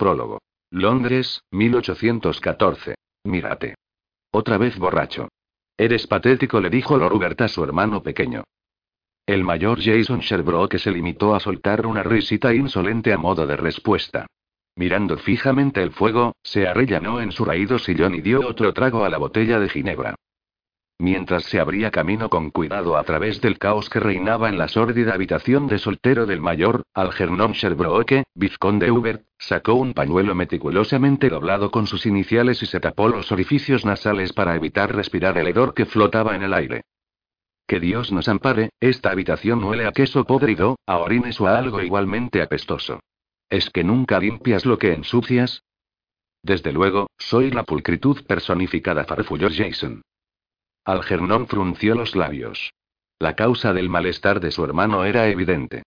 Prólogo. Londres, 1814. Mírate. Otra vez borracho. Eres patético, le dijo Lord Hubert a su hermano pequeño. El mayor Jason Sherbrooke se limitó a soltar una risita insolente a modo de respuesta. Mirando fijamente el fuego, se arrellanó en su raído sillón y dio otro trago a la botella de ginebra. Mientras se abría camino con cuidado a través del caos que reinaba en la sórdida habitación de soltero del mayor, Algernon Sherbrooke, vizconde Hubert, sacó un pañuelo meticulosamente doblado con sus iniciales y se tapó los orificios nasales para evitar respirar el hedor que flotaba en el aire. Que Dios nos ampare, esta habitación huele a queso podrido, a orines o a algo igualmente apestoso. ¿Es que nunca limpias lo que ensucias? Desde luego, soy la pulcritud personificada, farfulló Jason. Algernon frunció los labios. La causa del malestar de su hermano era evidente.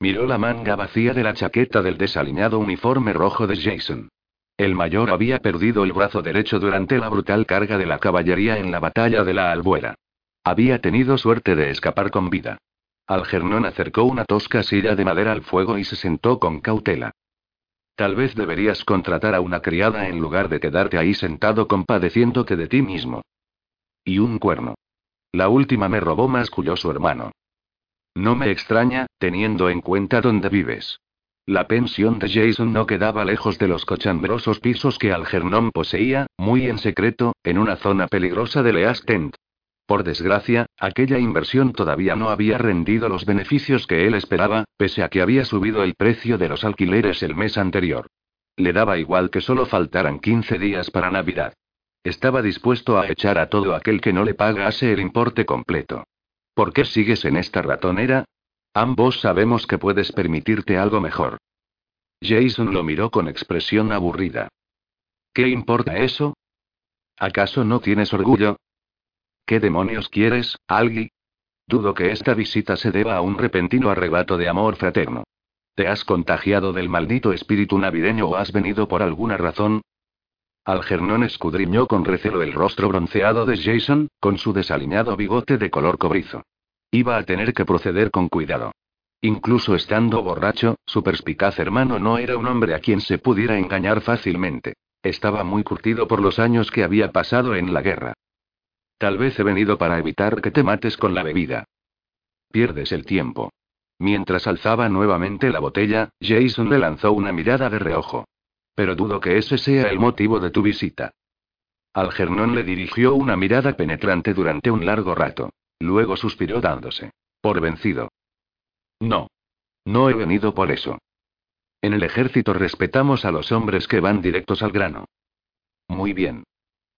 Miró la manga vacía de la chaqueta del desaliñado uniforme rojo de Jason. El mayor había perdido el brazo derecho durante la brutal carga de la caballería en la batalla de la Albuera. Había tenido suerte de escapar con vida. Algernon acercó una tosca silla de madera al fuego y se sentó con cautela. Tal vez deberías contratar a una criada en lugar de quedarte ahí sentado compadeciéndote de ti mismo. Y un cuerno. La última me robó, masculló su hermano. No me extraña, teniendo en cuenta dónde vives. La pensión de Jason no quedaba lejos de los cochambrosos pisos que Algernon poseía, muy en secreto, en una zona peligrosa de Leas Tent. Por desgracia, aquella inversión todavía no había rendido los beneficios que él esperaba, pese a que había subido el precio de los alquileres el mes anterior. Le daba igual que solo faltaran 15 días para Navidad. Estaba dispuesto a echar a todo aquel que no le pagase el importe completo. ¿Por qué sigues en esta ratonera? Ambos sabemos que puedes permitirte algo mejor. Jason lo miró con expresión aburrida. ¿Qué importa eso? ¿Acaso no tienes orgullo? ¿Qué demonios quieres, Algi? Dudo que esta visita se deba a un repentino arrebato de amor fraterno. ¿Te has contagiado del maldito espíritu navideño o has venido por alguna razón? Algernon escudriñó con recelo el rostro bronceado de Jason, con su desaliñado bigote de color cobrizo. Iba a tener que proceder con cuidado. Incluso estando borracho, su perspicaz hermano no era un hombre a quien se pudiera engañar fácilmente. Estaba muy curtido por los años que había pasado en la guerra. Tal vez he venido para evitar que te mates con la bebida. Pierdes el tiempo. Mientras alzaba nuevamente la botella, Jason le lanzó una mirada de reojo. Pero dudo que ese sea el motivo de tu visita. Algernon le dirigió una mirada penetrante durante un largo rato. Luego suspiró dándose. Por vencido. No. No he venido por eso. En el ejército respetamos a los hombres que van directos al grano. Muy bien.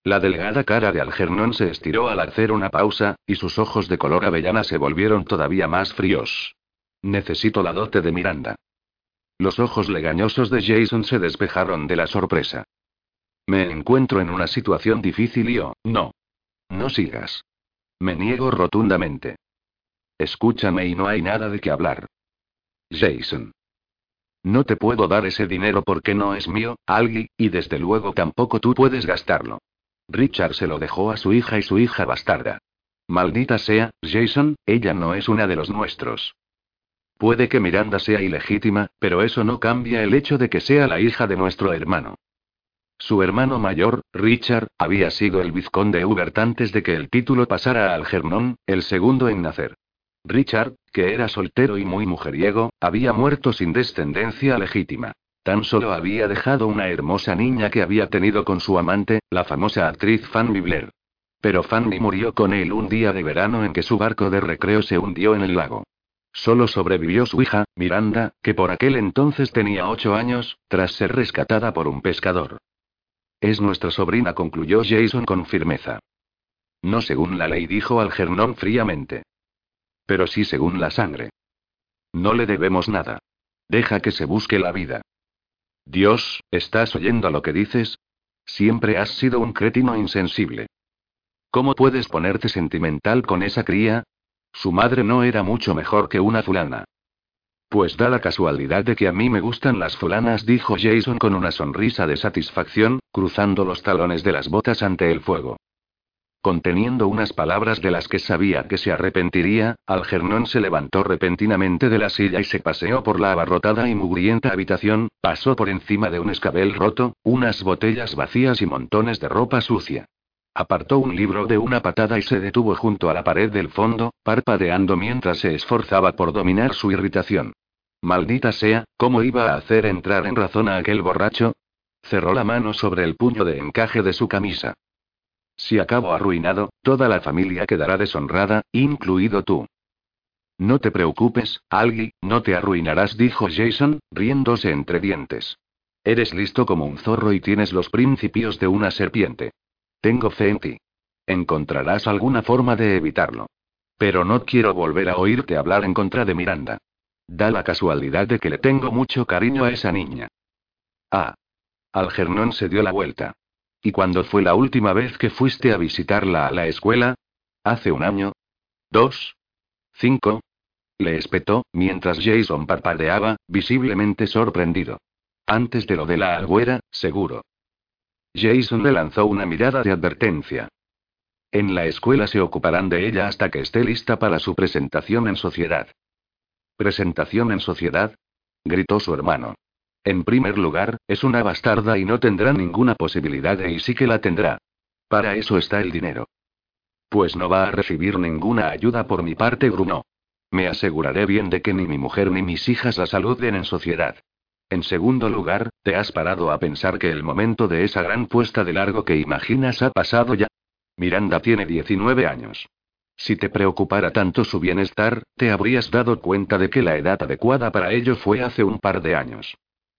La delgada cara de Algernon se estiró al hacer una pausa, y sus ojos de color avellana se volvieron todavía más fríos. Necesito la dote de Miranda. Los ojos legañosos de Jason se despejaron de la sorpresa. Me encuentro en una situación difícil y oh, no. No sigas. Me niego rotundamente. Escúchame y no hay nada de qué hablar. Jason. No te puedo dar ese dinero porque no es mío, Algi, y desde luego tampoco tú puedes gastarlo. Richard se lo dejó a su hija y su hija bastarda. Maldita sea, Jason, ella no es una de los nuestros. Puede que Miranda sea ilegítima, pero eso no cambia el hecho de que sea la hija de nuestro hermano. Su hermano mayor, Richard, había sido el vizconde Hubert antes de que el título pasara a Algernon, el segundo en nacer. Richard, que era soltero y muy mujeriego, había muerto sin descendencia legítima. Tan solo había dejado una hermosa niña que había tenido con su amante, la famosa actriz Fanny Blair. Pero Fanny murió con él un día de verano en que su barco de recreo se hundió en el lago. Solo sobrevivió su hija, Miranda, que por aquel entonces tenía ocho años, tras ser rescatada por un pescador. Es nuestra sobrina, concluyó Jason con firmeza. No según la ley, dijo Algernon fríamente. Pero sí según la sangre. No le debemos nada. Deja que se busque la vida. Dios, ¿estás oyendo lo que dices? Siempre has sido un cretino insensible. ¿Cómo puedes ponerte sentimental con esa cría? Su madre no era mucho mejor que una fulana. Pues da la casualidad de que a mí me gustan las fulanas, dijo Jason con una sonrisa de satisfacción, cruzando los talones de las botas ante el fuego. Conteniendo unas palabras de las que sabía que se arrepentiría, Algernon se levantó repentinamente de la silla y se paseó por la abarrotada y mugrienta habitación, pasó por encima de un escabel roto, unas botellas vacías y montones de ropa sucia. Apartó un libro de una patada y se detuvo junto a la pared del fondo, parpadeando mientras se esforzaba por dominar su irritación. Maldita sea, ¿cómo iba a hacer entrar en razón a aquel borracho? Cerró la mano sobre el puño de encaje de su camisa. Si acabo arruinado, toda la familia quedará deshonrada, incluido tú. No te preocupes, Algi, no te arruinarás, dijo Jason, riéndose entre dientes. Eres listo como un zorro y tienes los principios de una serpiente. Tengo fe en ti. Encontrarás alguna forma de evitarlo. Pero no quiero volver a oírte hablar en contra de Miranda. Da la casualidad de que le tengo mucho cariño a esa niña. Ah. Algernon se dio la vuelta. ¿Y cuándo fue la última vez que fuiste a visitarla a la escuela? ¿Hace un año? ¿Dos? ¿Cinco? Le espetó, mientras Jason parpadeaba, visiblemente sorprendido. Antes de lo de la agüera, seguro. Jason le lanzó una mirada de advertencia. En la escuela se ocuparán de ella hasta que esté lista para su presentación en sociedad. ¿Presentación en sociedad? gritó su hermano. En primer lugar, es una bastarda y no tendrá ninguna posibilidad y sí que la tendrá. Para eso está el dinero. Pues no va a recibir ninguna ayuda por mi parte, Bruno. Me aseguraré bien de que ni mi mujer ni mis hijas la saluden en sociedad. En segundo lugar, ¿te has parado a pensar que el momento de esa gran puesta de largo que imaginas ha pasado ya? Miranda tiene 19 años. Si te preocupara tanto su bienestar, te habrías dado cuenta de que la edad adecuada para ello fue hace un par de años.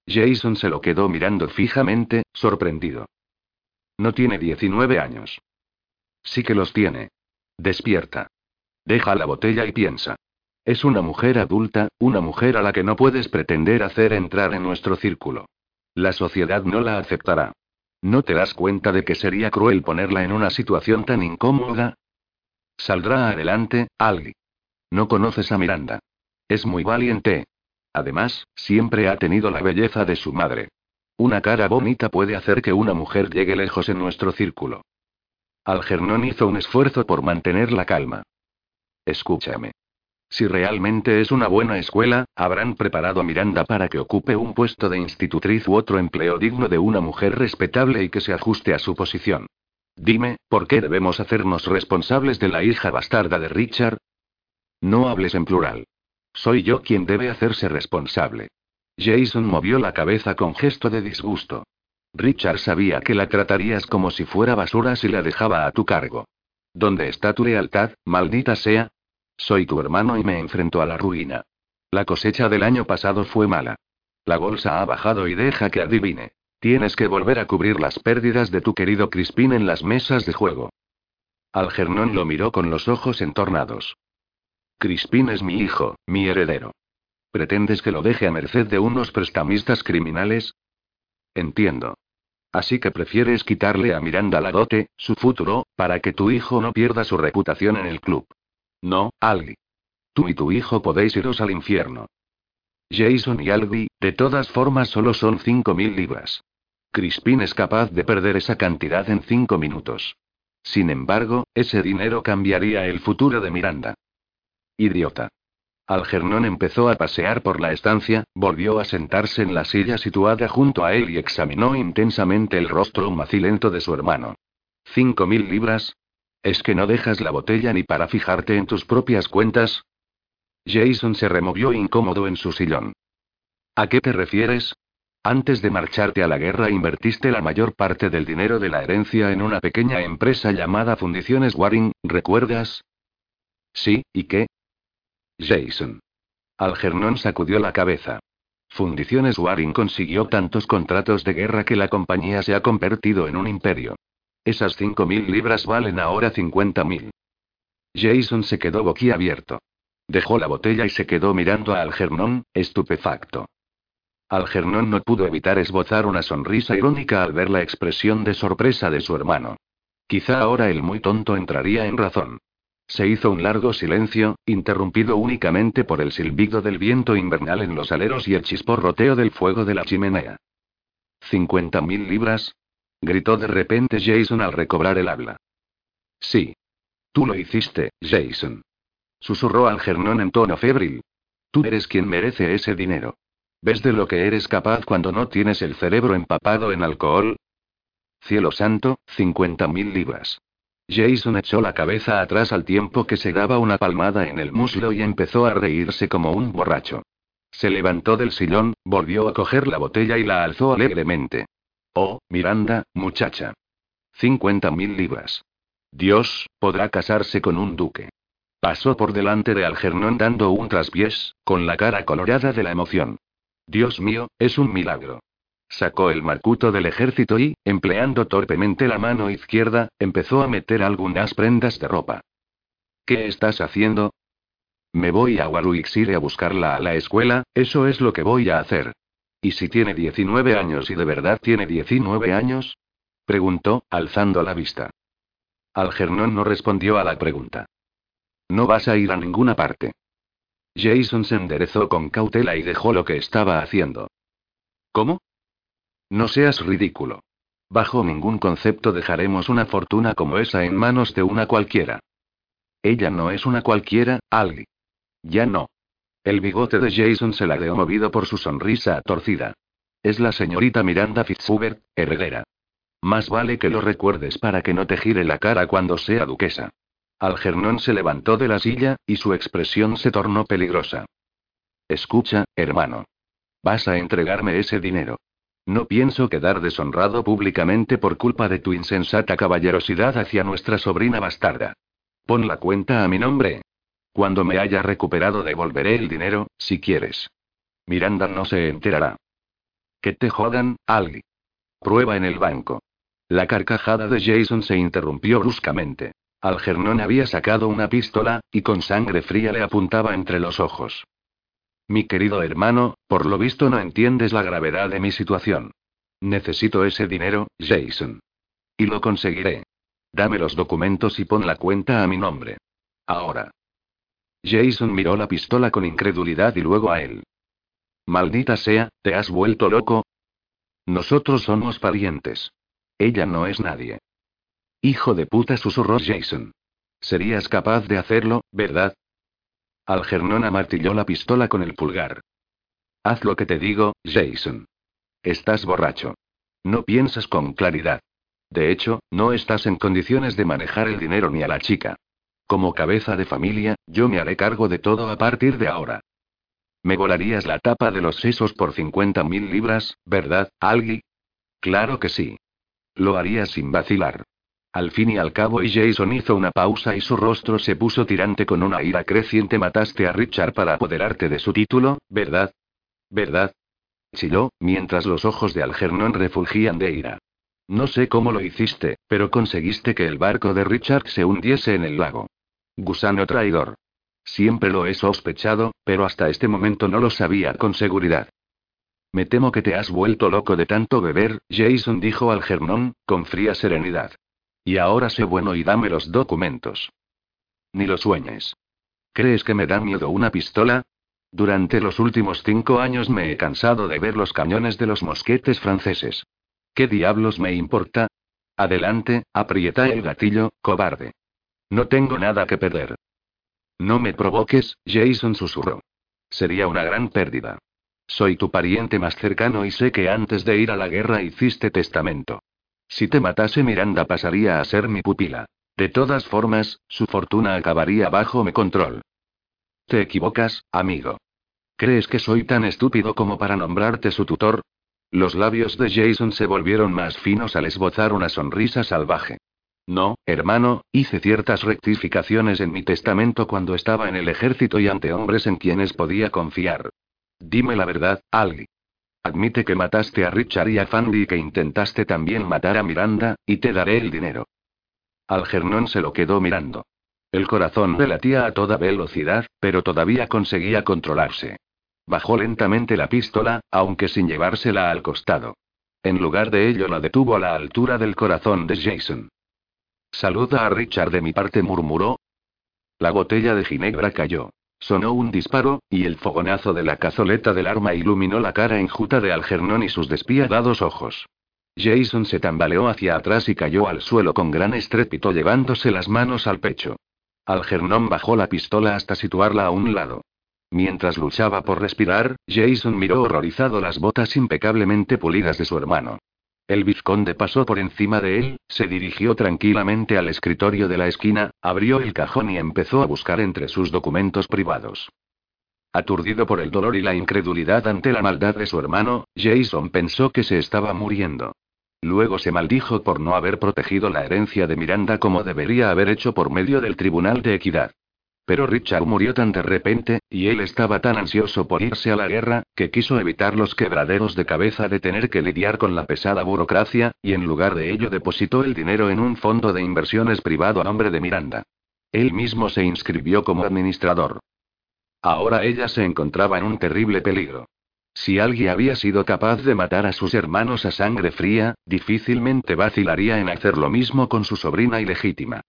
Jason se lo quedó mirando fijamente, sorprendido. No tiene 19 años. Sí que los tiene. Despierta. Deja la botella y piensa. Es una mujer adulta, una mujer a la que no puedes pretender hacer entrar en nuestro círculo. La sociedad no la aceptará. ¿No te das cuenta de que sería cruel ponerla en una situación tan incómoda? Saldrá adelante, Algi. No conoces a Miranda. Es muy valiente, Además, siempre ha tenido la belleza de su madre. Una cara bonita puede hacer que una mujer llegue lejos en nuestro círculo. Algernon hizo un esfuerzo por mantener la calma. Escúchame. Si realmente es una buena escuela, habrán preparado a Miranda para que ocupe un puesto de institutriz u otro empleo digno de una mujer respetable y que se ajuste a su posición. Dime, ¿por qué debemos hacernos responsables de la hija bastarda de Richard? No hables en plural. Soy yo quien debe hacerse responsable. Jason movió la cabeza con gesto de disgusto. Richard sabía que la tratarías como si fuera basura si la dejaba a tu cargo. ¿Dónde está tu lealtad, maldita sea? Soy tu hermano y me enfrento a la ruina. La cosecha del año pasado fue mala. La bolsa ha bajado y deja que adivine. Tienes que volver a cubrir las pérdidas de tu querido Crispin en las mesas de juego. Algernon lo miró con los ojos entornados. Crispin es mi hijo, mi heredero. ¿Pretendes que lo deje a merced de unos prestamistas criminales? Entiendo. Así que prefieres quitarle a Miranda la dote, su futuro, para que tu hijo no pierda su reputación en el club. No, Algi. Tú y tu hijo podéis iros al infierno. Jason y Algi, de todas formas, solo son cinco mil libras. Crispin es capaz de perder esa cantidad en cinco minutos. Sin embargo, ese dinero cambiaría el futuro de Miranda. Idiota. Algernon empezó a pasear por la estancia, volvió a sentarse en la silla situada junto a él y examinó intensamente el rostro macilento de su hermano. ¿Cinco mil libras? ¿Es que no dejas la botella ni para fijarte en tus propias cuentas? Jason se removió incómodo en su sillón. ¿A qué te refieres? Antes de marcharte a la guerra invertiste la mayor parte del dinero de la herencia en una pequeña empresa llamada Fundiciones Waring, ¿recuerdas? Sí, ¿y qué? Jason. Algernon sacudió la cabeza. Fundiciones Waring consiguió tantos contratos de guerra que la compañía se ha convertido en un imperio. Esas cinco mil libras valen ahora cincuenta mil. Jason se quedó boquiabierto. Dejó la botella y se quedó mirando a Algernon, estupefacto. Algernon no pudo evitar esbozar una sonrisa irónica al ver la expresión de sorpresa de su hermano. Quizá ahora el muy tonto entraría en razón. Se hizo un largo silencio, interrumpido únicamente por el silbido del viento invernal en los aleros y el chisporroteo del fuego de la chimenea. ¿Cincuenta mil libras? Gritó de repente Jason al recobrar el habla. Sí. Tú lo hiciste, Jason. Susurró Algernon en tono febril. Tú eres quien merece ese dinero. ¿Ves de lo que eres capaz cuando no tienes el cerebro empapado en alcohol? Cielo santo, 50.000 libras. Jason echó la cabeza atrás al tiempo que se daba una palmada en el muslo y empezó a reírse como un borracho. Se levantó del sillón, volvió a coger la botella y la alzó alegremente. Oh, Miranda, muchacha. 50.000 libras. Dios, podrá casarse con un duque. Pasó por delante de Algernon dando un traspiés, con la cara colorada de la emoción. Dios mío, es un milagro. Sacó el marcuto del ejército y, empleando torpemente la mano izquierda, empezó a meter algunas prendas de ropa. ¿Qué estás haciendo? Me voy a Waruixire a buscarla a la escuela, eso es lo que voy a hacer. ¿Y si tiene 19 años y de verdad tiene 19 años? Preguntó, alzando la vista. Algernon no respondió a la pregunta. No vas a ir a ninguna parte. Jason se enderezó con cautela y dejó lo que estaba haciendo. ¿Cómo? No seas ridículo. Bajo ningún concepto dejaremos una fortuna como esa en manos de una cualquiera. Ella no es una cualquiera, Algi. Ya no. El bigote de Jason se ladeó movido por su sonrisa torcida. Es la señorita Miranda Fitzhubert, heredera. Más vale que lo recuerdes para que no te gire la cara cuando sea duquesa. Algernon se levantó de la silla, y su expresión se tornó peligrosa. Escucha, hermano. Vas a entregarme ese dinero. No pienso quedar deshonrado públicamente por culpa de tu insensata caballerosidad hacia nuestra sobrina bastarda. Pon la cuenta a mi nombre. Cuando me haya recuperado devolveré el dinero, si quieres. Miranda no se enterará. Que te jodan, Algi. Prueba en el banco. La carcajada de Jason se interrumpió bruscamente. Algernon había sacado una pistola, y con sangre fría le apuntaba entre los ojos. Mi querido hermano, por lo visto no entiendes la gravedad de mi situación. Necesito ese dinero, Jason. Y lo conseguiré. Dame los documentos y pon la cuenta a mi nombre. Ahora. Jason miró la pistola con incredulidad y luego a él. Maldita sea, ¿te has vuelto loco? Nosotros somos parientes. Ella no es nadie. Hijo de puta, susurró Jason. Serías capaz de hacerlo, ¿verdad? Algernon amartilló la pistola con el pulgar. Haz lo que te digo, Jason. Estás borracho. No piensas con claridad. De hecho, no estás en condiciones de manejar el dinero ni a la chica. Como cabeza de familia, yo me haré cargo de todo a partir de ahora. Me volarías la tapa de los sesos por 50 mil libras, ¿verdad, Algi? Claro que sí. Lo haría sin vacilar. Al fin y al cabo, y Jason hizo una pausa y su rostro se puso tirante con una ira creciente. Mataste a Richard para apoderarte de su título, ¿verdad? ¿Verdad? Chilló, mientras los ojos de Algernon refulgían de ira. No sé cómo lo hiciste, pero conseguiste que el barco de Richard se hundiese en el lago. Gusano traidor. Siempre lo he sospechado, pero hasta este momento no lo sabía con seguridad. Me temo que te has vuelto loco de tanto beber, Jason dijo Algernon, con fría serenidad. Y ahora sé bueno y dame los documentos. Ni lo sueñes. ¿Crees que me da miedo una pistola? Durante los últimos cinco años me he cansado de ver los cañones de los mosquetes franceses. ¿Qué diablos me importa? Adelante, aprieta el gatillo, cobarde. No tengo nada que perder. No me provoques, Jason susurró. Sería una gran pérdida. Soy tu pariente más cercano y sé que antes de ir a la guerra hiciste testamento. Si te matase Miranda pasaría a ser mi pupila. De todas formas, su fortuna acabaría bajo mi control. Te equivocas, amigo. ¿Crees que soy tan estúpido como para nombrarte su tutor? Los labios de Jason se volvieron más finos al esbozar una sonrisa salvaje. No, hermano, hice ciertas rectificaciones en mi testamento cuando estaba en el ejército y ante hombres en quienes podía confiar. Dime la verdad, Algi. Admite que mataste a Richard y a Fanny y que intentaste también matar a Miranda, y te daré el dinero. Algernon se lo quedó mirando. El corazón le latía a toda velocidad, pero todavía conseguía controlarse. Bajó lentamente la pistola, aunque sin llevársela al costado. En lugar de ello la detuvo a la altura del corazón de Jason. Saluda a Richard de mi parte, murmuró. La botella de ginebra cayó. Sonó un disparo, y el fogonazo de la cazoleta del arma iluminó la cara enjuta de Algernon y sus despiadados ojos. Jason se tambaleó hacia atrás y cayó al suelo con gran estrépito llevándose las manos al pecho. Algernon bajó la pistola hasta situarla a un lado. Mientras luchaba por respirar, Jason miró horrorizado las botas impecablemente pulidas de su hermano. El vizconde pasó por encima de él, se dirigió tranquilamente al escritorio de la esquina, abrió el cajón y empezó a buscar entre sus documentos privados. Aturdido por el dolor y la incredulidad ante la maldad de su hermano, Jason pensó que se estaba muriendo. Luego se maldijo por no haber protegido la herencia de Miranda como debería haber hecho por medio del Tribunal de Equidad. Pero Richard murió tan de repente, y él estaba tan ansioso por irse a la guerra, que quiso evitar los quebraderos de cabeza de tener que lidiar con la pesada burocracia, y en lugar de ello depositó el dinero en un fondo de inversiones privado a nombre de Miranda. Él mismo se inscribió como administrador. Ahora ella se encontraba en un terrible peligro. Si alguien había sido capaz de matar a sus hermanos a sangre fría, difícilmente vacilaría en hacer lo mismo con su sobrina ilegítima.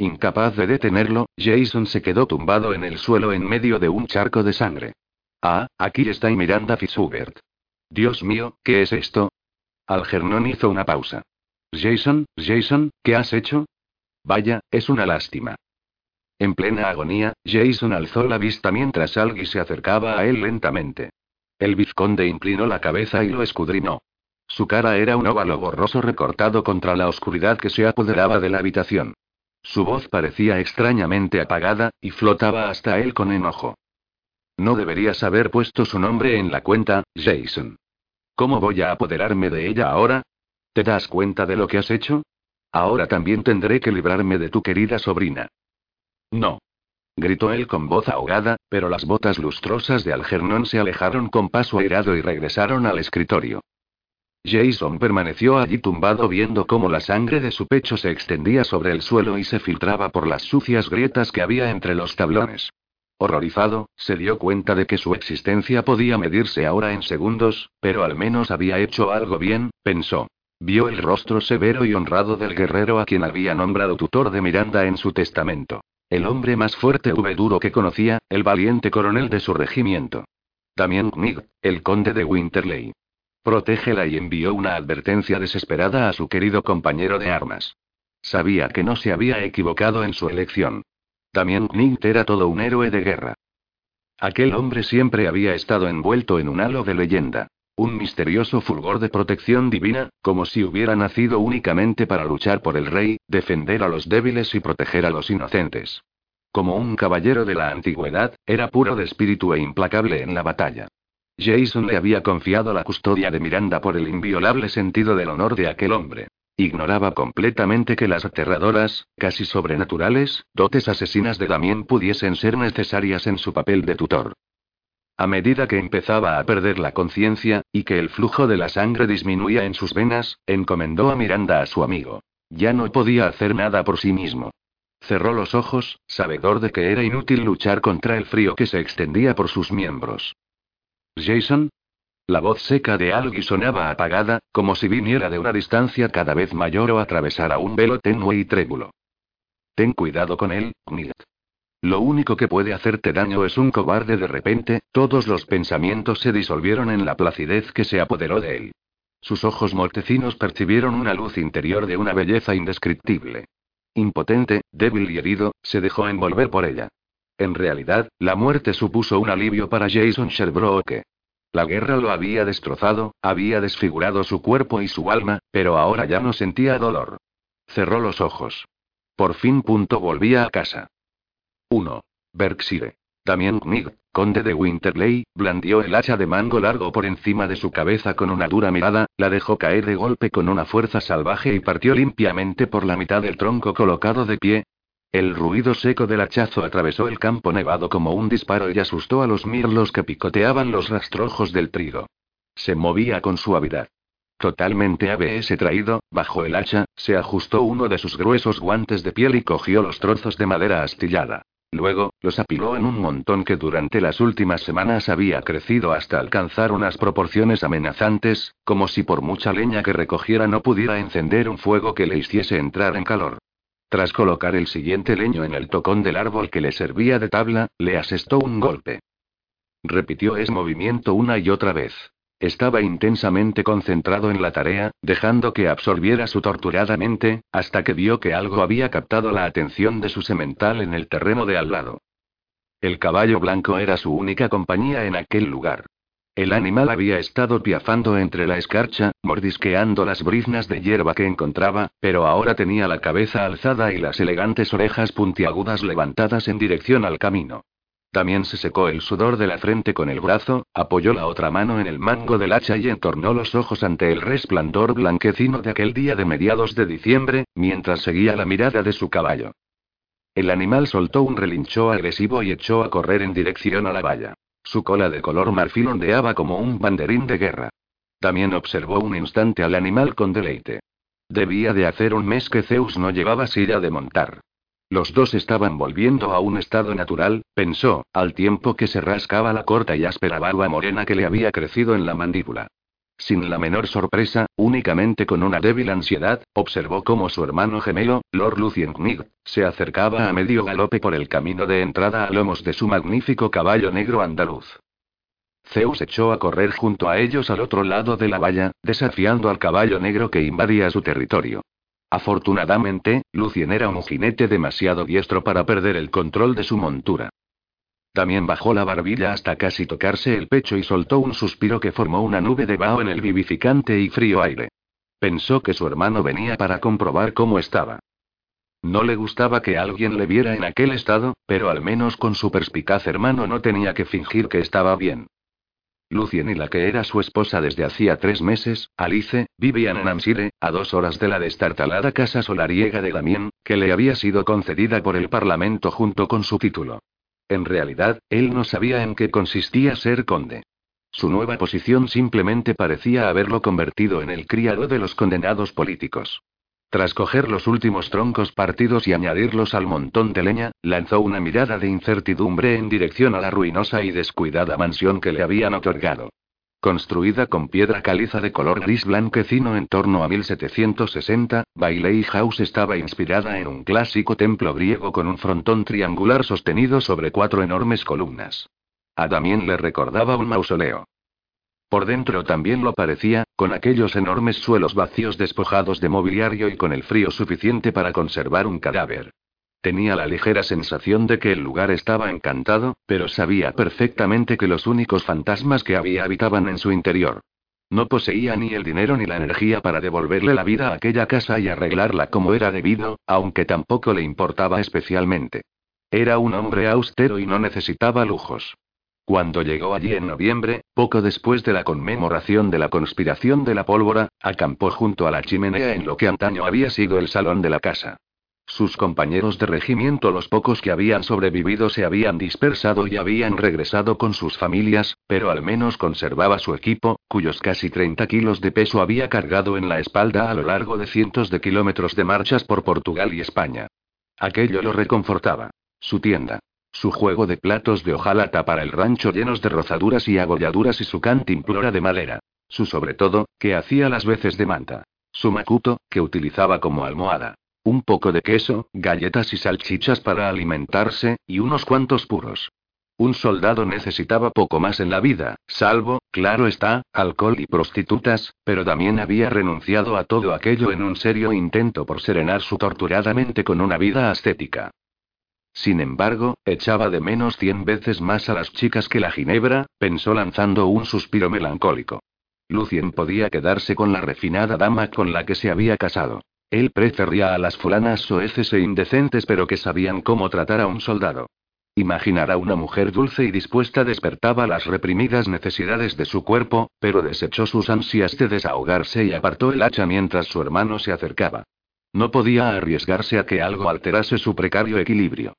Incapaz de detenerlo, Jason se quedó tumbado en el suelo en medio de un charco de sangre. Ah, aquí está Miranda Fitzhubert. Dios mío, ¿qué es esto? Algernon hizo una pausa. Jason, Jason, ¿qué has hecho? Vaya, es una lástima. En plena agonía, Jason alzó la vista mientras alguien se acercaba a él lentamente. El vizconde inclinó la cabeza y lo escudriñó. Su cara era un óvalo borroso recortado contra la oscuridad que se apoderaba de la habitación. Su voz parecía extrañamente apagada, y flotaba hasta él con enojo. No deberías haber puesto su nombre en la cuenta, Jason. ¿Cómo voy a apoderarme de ella ahora? ¿Te das cuenta de lo que has hecho? Ahora también tendré que librarme de tu querida sobrina. No. Gritó él con voz ahogada, pero las botas lustrosas de Algernon se alejaron con paso airado y regresaron al escritorio. Jason permaneció allí tumbado viendo cómo la sangre de su pecho se extendía sobre el suelo y se filtraba por las sucias grietas que había entre los tablones. Horrorizado, se dio cuenta de que su existencia podía medirse ahora en segundos, pero al menos había hecho algo bien, pensó. Vio el rostro severo y honrado del guerrero a quien había nombrado tutor de Miranda en su testamento. El hombre más fuerte y duro que conocía, el valiente coronel de su regimiento. También Knig, el conde de Winterley. Protégela y envió una advertencia desesperada a su querido compañero de armas. Sabía que no se había equivocado en su elección. También Knight era todo un héroe de guerra. Aquel hombre siempre había estado envuelto en un halo de leyenda. Un misterioso fulgor de protección divina, como si hubiera nacido únicamente para luchar por el rey, defender a los débiles y proteger a los inocentes. Como un caballero de la antigüedad, era puro de espíritu e implacable en la batalla. Jason le había confiado la custodia de Miranda por el inviolable sentido del honor de aquel hombre. Ignoraba completamente que las aterradoras, casi sobrenaturales, dotes asesinas de Damien pudiesen ser necesarias en su papel de tutor. A medida que empezaba a perder la conciencia, y que el flujo de la sangre disminuía en sus venas, encomendó a Miranda a su amigo. Ya no podía hacer nada por sí mismo. Cerró los ojos, sabedor de que era inútil luchar contra el frío que se extendía por sus miembros. Jason? La voz seca de Algie sonaba apagada, como si viniera de una distancia cada vez mayor o atravesara un velo tenue y trébulo. Ten cuidado con él, Knight. Lo único que puede hacerte daño es un cobarde de repente, todos los pensamientos se disolvieron en la placidez que se apoderó de él. Sus ojos mortecinos percibieron una luz interior de una belleza indescriptible. Impotente, débil y herido, se dejó envolver por ella. En realidad, la muerte supuso un alivio para Jason Sherbrooke. La guerra lo había destrozado, había desfigurado su cuerpo y su alma, pero ahora ya no sentía dolor. Cerró los ojos. Por fin punto volvía a casa. 1. Berkshire. Damien Knig, conde de Winterley, blandió el hacha de mango largo por encima de su cabeza con una dura mirada, la dejó caer de golpe con una fuerza salvaje y partió limpiamente por la mitad del tronco colocado de pie, el ruido seco del hachazo atravesó el campo nevado como un disparo y asustó a los mirlos que picoteaban los rastrojos del trigo. Se movía con suavidad. Totalmente ese traído, bajo el hacha, se ajustó uno de sus gruesos guantes de piel y cogió los trozos de madera astillada. Luego, los apiló en un montón que durante las últimas semanas había crecido hasta alcanzar unas proporciones amenazantes, como si por mucha leña que recogiera no pudiera encender un fuego que le hiciese entrar en calor. Tras colocar el siguiente leño en el tocón del árbol que le servía de tabla, le asestó un golpe. Repitió ese movimiento una y otra vez. estaba intensamente concentrado en la tarea, dejando que absorbiera su torturada mente, hasta que vio que algo había captado la atención de su semental en el terreno de al lado. El caballo blanco era su única compañía en aquel lugar. El animal había estado piafando entre la escarcha, mordisqueando las briznas de hierba que encontraba, pero ahora tenía la cabeza alzada y las elegantes orejas puntiagudas levantadas en dirección al camino. También se secó el sudor de la frente con el brazo, apoyó la otra mano en el mango del hacha y entornó los ojos ante el resplandor blanquecino de aquel día de mediados de diciembre, mientras seguía la mirada de su caballo. El animal soltó un relinchó agresivo y echó a correr en dirección a la valla. Su cola de color marfil ondeaba como un banderín de guerra. También observó un instante al animal con deleite. Debía de hacer un mes que Zeus no llevaba silla de montar. Los dos estaban volviendo a un estado natural, pensó, al tiempo que se rascaba la corta y áspera barba morena que le había crecido en la mandíbula. Sin la menor sorpresa, únicamente con una débil ansiedad, observó cómo su hermano gemelo, Lord Lucien Knig, se acercaba a medio galope por el camino de entrada a lomos de su magnífico caballo negro andaluz. Zeus echó a correr junto a ellos al otro lado de la valla, desafiando al caballo negro que invadía su territorio. Afortunadamente, Lucien era un jinete demasiado diestro para perder el control de su montura. También bajó la barbilla hasta casi tocarse el pecho y soltó un suspiro que formó una nube de vaho en el vivificante y frío aire. Pensó que su hermano venía para comprobar cómo estaba. No le gustaba que alguien le viera en aquel estado, pero al menos con su perspicaz hermano no tenía que fingir que estaba bien. Lucien y la que era su esposa desde hacía tres meses, Alice, vivían en Amsire, a dos horas de la destartalada casa solariega de Damien, que le había sido concedida por el Parlamento junto con su título. En realidad, él no sabía en qué consistía ser conde. Su nueva posición simplemente parecía haberlo convertido en el criado de los condenados políticos. Tras coger los últimos troncos partidos y añadirlos al montón de leña, lanzó una mirada de incertidumbre en dirección a la ruinosa y descuidada mansión que le habían otorgado. Construida con piedra caliza de color gris blanquecino en torno a 1760, Bailey House estaba inspirada en un clásico templo griego con un frontón triangular sostenido sobre cuatro enormes columnas. A Damien le recordaba un mausoleo. Por dentro también lo parecía, con aquellos enormes suelos vacíos despojados de mobiliario y con el frío suficiente para conservar un cadáver. Tenía la ligera sensación de que el lugar estaba encantado, pero sabía perfectamente que los únicos fantasmas que había habitaban en su interior. No poseía ni el dinero ni la energía para devolverle la vida a aquella casa y arreglarla como era debido, aunque tampoco le importaba especialmente. Era un hombre austero y no necesitaba lujos. Cuando llegó allí en noviembre, poco después de la conmemoración de la conspiración de la pólvora, acampó junto a la chimenea en lo que antaño había sido el salón de la casa. Sus compañeros de regimiento, los pocos que habían sobrevivido, se habían dispersado y habían regresado con sus familias, pero al menos conservaba su equipo, cuyos casi 30 kilos de peso había cargado en la espalda a lo largo de cientos de kilómetros de marchas por Portugal y España. Aquello lo reconfortaba. Su tienda. Su juego de platos de hojalata para el rancho llenos de rozaduras y agolladuras y su cantimplora de madera. Su sobre todo, que hacía las veces de manta. Su macuto, que utilizaba como almohada. Un poco de queso, galletas y salchichas para alimentarse, y unos cuantos puros. Un soldado necesitaba poco más en la vida, salvo, claro está, alcohol y prostitutas, pero también había renunciado a todo aquello en un serio intento por serenar su torturada mente con una vida ascética. Sin embargo, echaba de menos cien veces más a las chicas que la ginebra, pensó lanzando un suspiro melancólico. Lucien podía quedarse con la refinada dama con la que se había casado. Él prefería a las fulanas soeces e indecentes pero que sabían cómo tratar a un soldado. Imaginar a una mujer dulce y dispuesta despertaba las reprimidas necesidades de su cuerpo, pero desechó sus ansias de desahogarse y apartó el hacha mientras su hermano se acercaba. No podía arriesgarse a que algo alterase su precario equilibrio.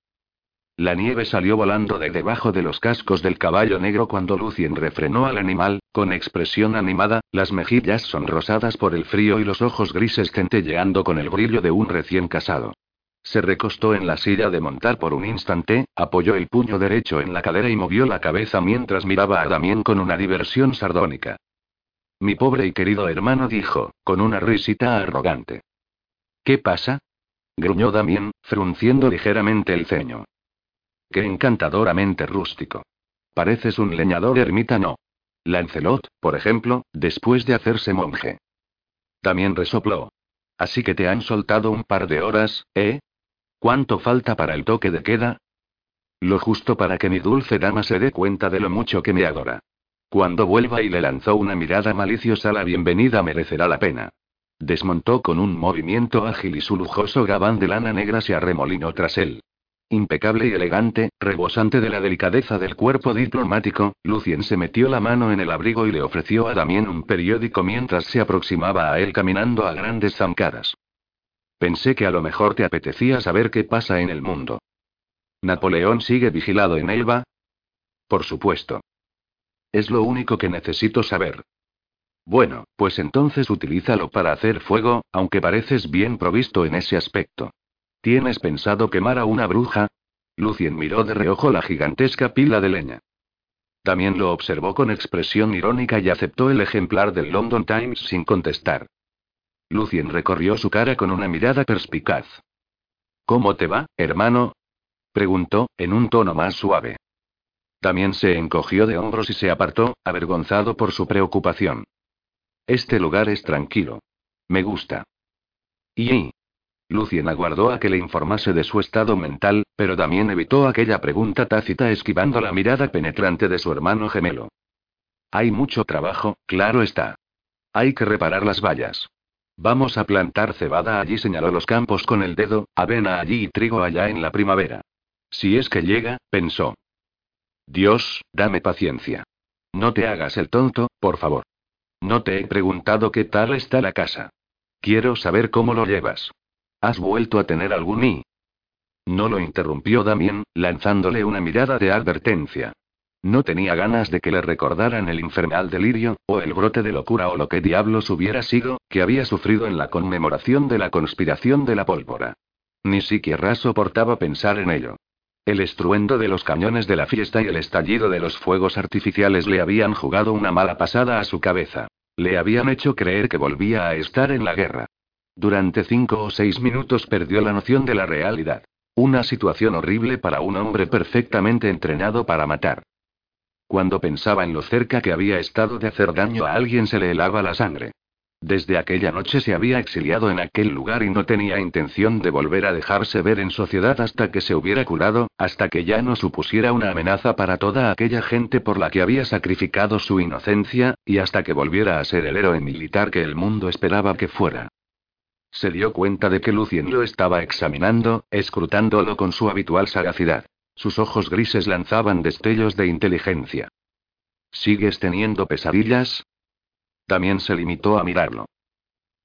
La nieve salió volando de debajo de los cascos del caballo negro cuando Lucien refrenó al animal, con expresión animada, las mejillas sonrosadas por el frío y los ojos grises centelleando con el brillo de un recién casado. Se recostó en la silla de montar por un instante, apoyó el puño derecho en la cadera y movió la cabeza mientras miraba a Damien con una diversión sardónica. Mi pobre y querido hermano dijo, con una risita arrogante. ¿Qué pasa? gruñó Damien, frunciendo ligeramente el ceño. Qué encantadoramente rústico. Pareces un leñador ermítano. Lancelot, por ejemplo, después de hacerse monje. También resopló. Así que te han soltado un par de horas, ¿eh? ¿Cuánto falta para el toque de queda? Lo justo para que mi dulce dama se dé cuenta de lo mucho que me adora. Cuando vuelva y le lanzó una mirada maliciosa, la bienvenida merecerá la pena. Desmontó con un movimiento ágil y su lujoso gabán de lana negra se arremolinó tras él. Impecable y elegante, rebosante de la delicadeza del cuerpo diplomático, Lucien se metió la mano en el abrigo y le ofreció a Damien un periódico mientras se aproximaba a él caminando a grandes zancadas. Pensé que a lo mejor te apetecía saber qué pasa en el mundo. ¿Napoleón sigue vigilado en Elba? Por supuesto. Es lo único que necesito saber. Bueno, pues entonces utilízalo para hacer fuego, aunque pareces bien provisto en ese aspecto. ¿Tienes pensado quemar a una bruja? Lucien miró de reojo la gigantesca pila de leña. También lo observó con expresión irónica y aceptó el ejemplar del London Times sin contestar. Lucien recorrió su cara con una mirada perspicaz. ¿Cómo te va, hermano? preguntó, en un tono más suave. También se encogió de hombros y se apartó, avergonzado por su preocupación. Este lugar es tranquilo. Me gusta. ¿Y? Lucien aguardó a que le informase de su estado mental, pero también evitó aquella pregunta tácita esquivando la mirada penetrante de su hermano gemelo. Hay mucho trabajo, claro está. Hay que reparar las vallas. Vamos a plantar cebada allí, señaló los campos con el dedo, avena allí y trigo allá en la primavera. Si es que llega, pensó. Dios, dame paciencia. No te hagas el tonto, por favor. No te he preguntado qué tal está la casa. Quiero saber cómo lo llevas. ¿Has vuelto a tener algún i? No lo interrumpió Damien, lanzándole una mirada de advertencia. No tenía ganas de que le recordaran el infernal delirio, o el brote de locura o lo que diablos hubiera sido, que había sufrido en la conmemoración de la conspiración de la pólvora. Ni siquiera soportaba pensar en ello. El estruendo de los cañones de la fiesta y el estallido de los fuegos artificiales le habían jugado una mala pasada a su cabeza. Le habían hecho creer que volvía a estar en la guerra. Durante cinco o seis minutos perdió la noción de la realidad. Una situación horrible para un hombre perfectamente entrenado para matar. Cuando pensaba en lo cerca que había estado de hacer daño a alguien se le helaba la sangre. Desde aquella noche se había exiliado en aquel lugar y no tenía intención de volver a dejarse ver en sociedad hasta que se hubiera curado, hasta que ya no supusiera una amenaza para toda aquella gente por la que había sacrificado su inocencia, y hasta que volviera a ser el héroe militar que el mundo esperaba que fuera. Se dio cuenta de que Lucien lo estaba examinando, escrutándolo con su habitual sagacidad. Sus ojos grises lanzaban destellos de inteligencia. ¿Sigues teniendo pesadillas? También se limitó a mirarlo.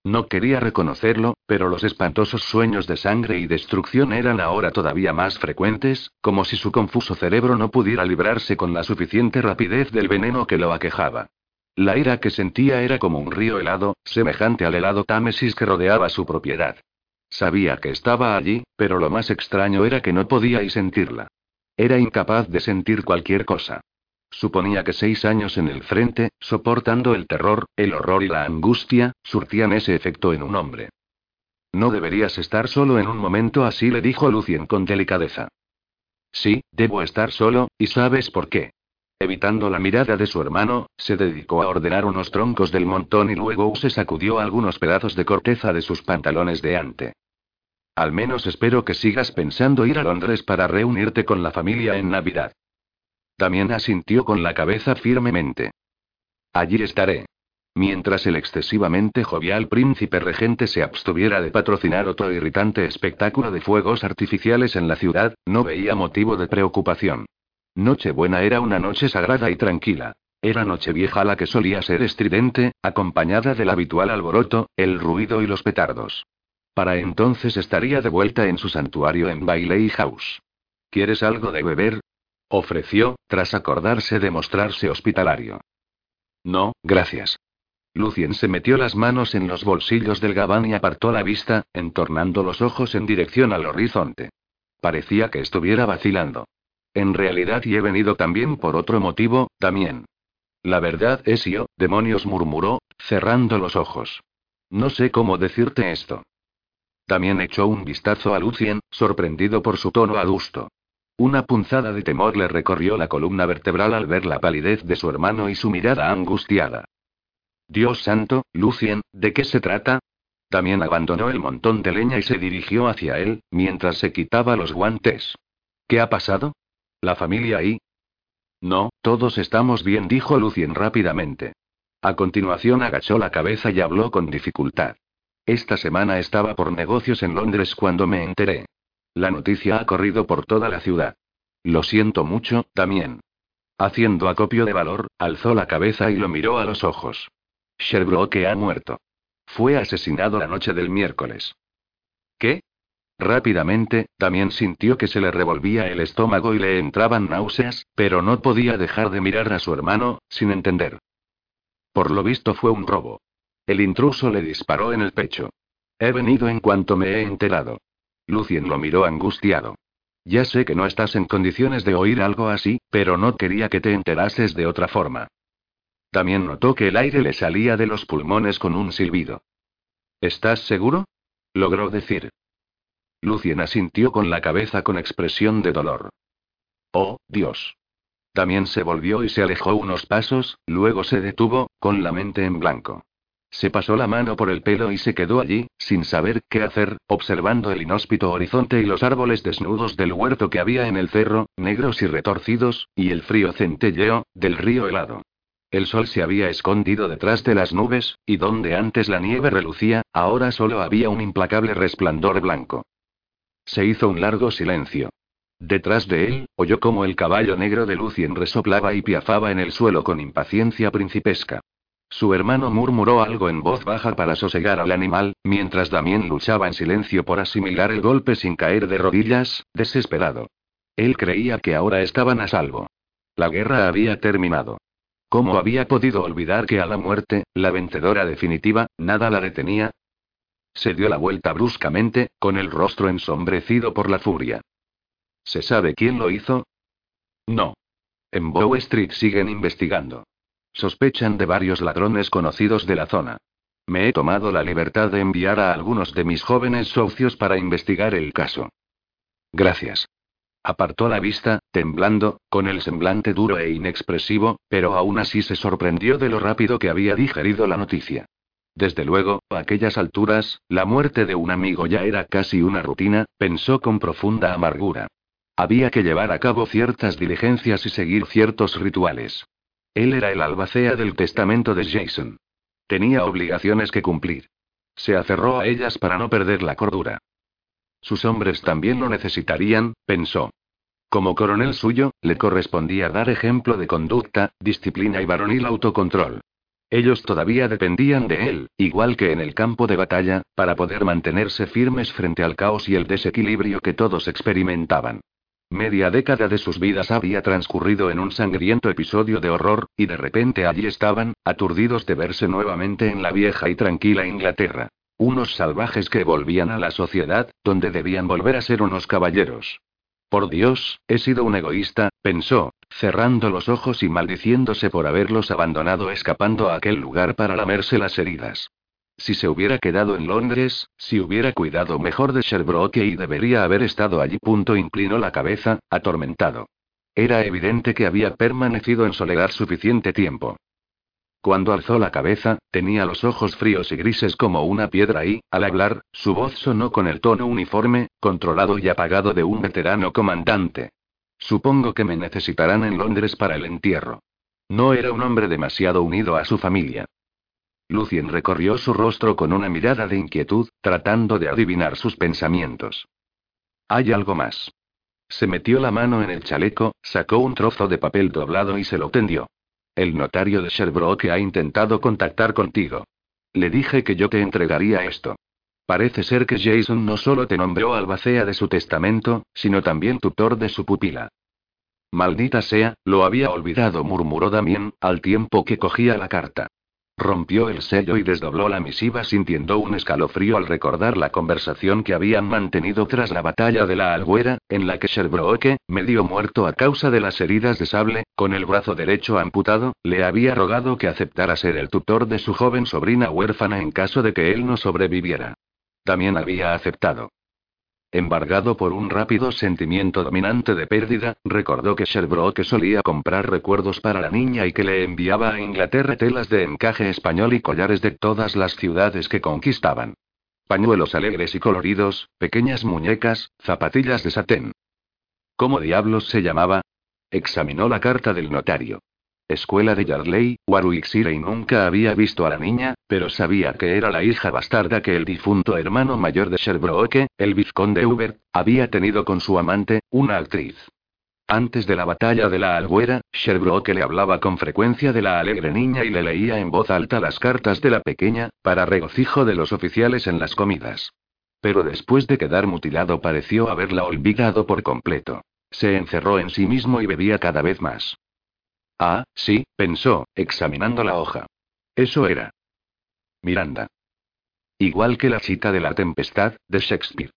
No quería reconocerlo, pero los espantosos sueños de sangre y destrucción eran ahora todavía más frecuentes, como si su confuso cerebro no pudiera librarse con la suficiente rapidez del veneno que lo aquejaba. La ira que sentía era como un río helado, semejante al helado Támesis que rodeaba su propiedad. Sabía que estaba allí, pero lo más extraño era que no podía y sentirla. Era incapaz de sentir cualquier cosa. Suponía que seis años en el frente, soportando el terror, el horror y la angustia, surtían ese efecto en un hombre. No deberías estar solo en un momento así, le dijo Lucien con delicadeza. Sí, debo estar solo, y sabes por qué. Evitando la mirada de su hermano, se dedicó a ordenar unos troncos del montón y luego se sacudió algunos pedazos de corteza de sus pantalones de ante. Al menos espero que sigas pensando ir a Londres para reunirte con la familia en Navidad. También asintió con la cabeza firmemente. Allí estaré. Mientras el excesivamente jovial príncipe regente se abstuviera de patrocinar otro irritante espectáculo de fuegos artificiales en la ciudad, no veía motivo de preocupación. Nochebuena era una noche sagrada y tranquila. Era Nochevieja la que solía ser estridente, acompañada del habitual alboroto, el ruido y los petardos. Para entonces estaría de vuelta en su santuario en Bailey House. ¿Quieres algo de beber? ofreció, tras acordarse de mostrarse hospitalario. No, gracias. Lucien se metió las manos en los bolsillos del gabán y apartó la vista, entornando los ojos en dirección al horizonte. Parecía que estuviera vacilando. En realidad y he venido también por otro motivo, también. La verdad es yo, demonios murmuró, cerrando los ojos. No sé cómo decirte esto. También echó un vistazo a Lucien, sorprendido por su tono adusto. Una punzada de temor le recorrió la columna vertebral al ver la palidez de su hermano y su mirada angustiada. Dios santo, Lucien, ¿de qué se trata? También abandonó el montón de leña y se dirigió hacia él, mientras se quitaba los guantes. ¿Qué ha pasado? ¿La familia ahí? No, todos estamos bien, dijo Lucien rápidamente. A continuación agachó la cabeza y habló con dificultad. Esta semana estaba por negocios en Londres cuando me enteré. La noticia ha corrido por toda la ciudad. Lo siento mucho, también. Haciendo acopio de valor, alzó la cabeza y lo miró a los ojos. Sherbrooke ha muerto. Fue asesinado la noche del miércoles. ¿Qué? Rápidamente, también sintió que se le revolvía el estómago y le entraban náuseas, pero no podía dejar de mirar a su hermano, sin entender. Por lo visto fue un robo. El intruso le disparó en el pecho. He venido en cuanto me he enterado. Lucien lo miró angustiado. Ya sé que no estás en condiciones de oír algo así, pero no quería que te enterases de otra forma. También notó que el aire le salía de los pulmones con un silbido. ¿Estás seguro? logró decir. Lucien asintió con la cabeza con expresión de dolor. Oh, Dios. También se volvió y se alejó unos pasos, luego se detuvo, con la mente en blanco. Se pasó la mano por el pelo y se quedó allí, sin saber qué hacer, observando el inhóspito horizonte y los árboles desnudos del huerto que había en el cerro, negros y retorcidos, y el frío centelleo, del río helado. El sol se había escondido detrás de las nubes, y donde antes la nieve relucía, ahora solo había un implacable resplandor blanco. Se hizo un largo silencio. Detrás de él, oyó como el caballo negro de Lucien resoplaba y piafaba en el suelo con impaciencia principesca. Su hermano murmuró algo en voz baja para sosegar al animal, mientras Damien luchaba en silencio por asimilar el golpe sin caer de rodillas, desesperado. Él creía que ahora estaban a salvo. La guerra había terminado. ¿Cómo había podido olvidar que a la muerte, la vencedora definitiva, nada la detenía? Se dio la vuelta bruscamente, con el rostro ensombrecido por la furia. ¿Se sabe quién lo hizo? No. En Bow Street siguen investigando. Sospechan de varios ladrones conocidos de la zona. Me he tomado la libertad de enviar a algunos de mis jóvenes socios para investigar el caso. Gracias. Apartó la vista, temblando, con el semblante duro e inexpresivo, pero aún así se sorprendió de lo rápido que había digerido la noticia. Desde luego, a aquellas alturas, la muerte de un amigo ya era casi una rutina, pensó con profunda amargura. Había que llevar a cabo ciertas diligencias y seguir ciertos rituales. Él era el albacea del testamento de Jason. Tenía obligaciones que cumplir. Se aferró a ellas para no perder la cordura. Sus hombres también lo necesitarían, pensó. Como coronel suyo, le correspondía dar ejemplo de conducta, disciplina y varonil autocontrol. Ellos todavía dependían de él, igual que en el campo de batalla, para poder mantenerse firmes frente al caos y el desequilibrio que todos experimentaban. Media década de sus vidas había transcurrido en un sangriento episodio de horror, y de repente allí estaban, aturdidos de verse nuevamente en la vieja y tranquila Inglaterra. Unos salvajes que volvían a la sociedad, donde debían volver a ser unos caballeros. Por Dios, he sido un egoísta, pensó, cerrando los ojos y maldiciéndose por haberlos abandonado escapando a aquel lugar para lamerse las heridas. Si se hubiera quedado en Londres, si hubiera cuidado mejor de Sherbrooke y debería haber estado allí. Punto inclinó la cabeza, atormentado. Era evidente que había permanecido en soledad suficiente tiempo. Cuando alzó la cabeza, tenía los ojos fríos y grises como una piedra y, al hablar, su voz sonó con el tono uniforme, controlado y apagado de un veterano comandante. Supongo que me necesitarán en Londres para el entierro. No era un hombre demasiado unido a su familia. Lucien recorrió su rostro con una mirada de inquietud, tratando de adivinar sus pensamientos. Hay algo más. Se metió la mano en el chaleco, sacó un trozo de papel doblado y se lo tendió. El notario de Sherbrooke ha intentado contactar contigo. Le dije que yo te entregaría esto. Parece ser que Jason no solo te nombró albacea de su testamento, sino también tutor de su pupila. Maldita sea, lo había olvidado, murmuró Damien, al tiempo que cogía la carta. Rompió el sello y desdobló la misiva sintiendo un escalofrío al recordar la conversación que habían mantenido tras la batalla de la Albuera, en la que Sherbrooke, medio muerto a causa de las heridas de sable, con el brazo derecho amputado, le había rogado que aceptara ser el tutor de su joven sobrina huérfana en caso de que él no sobreviviera. También había aceptado. embargado por un rápido sentimiento dominante de pérdida, recordó que Sherbrooke solía comprar recuerdos para la niña y que le enviaba a Inglaterra telas de encaje español y collares de todas las ciudades que conquistaban. Pañuelos alegres y coloridos, pequeñas muñecas, zapatillas de satén. ¿Cómo diablos se llamaba? Examinó la carta del notario. Escuela de Yardley, Warwick y nunca había visto a la niña, pero sabía que era la hija bastarda que el difunto hermano mayor de Sherbrooke, el vizconde Hubert, había tenido con su amante, una actriz. Antes de la batalla de la Albuera, Sherbrooke le hablaba con frecuencia de la alegre niña y le leía en voz alta las cartas de la pequeña, para regocijo de los oficiales en las comidas. Pero después de quedar mutilado pareció haberla olvidado por completo. Se encerró en sí mismo y bebía cada vez más. Ah, sí, pensó, examinando la hoja. Eso era. Miranda. Igual que la chica de la tempestad, de Shakespeare.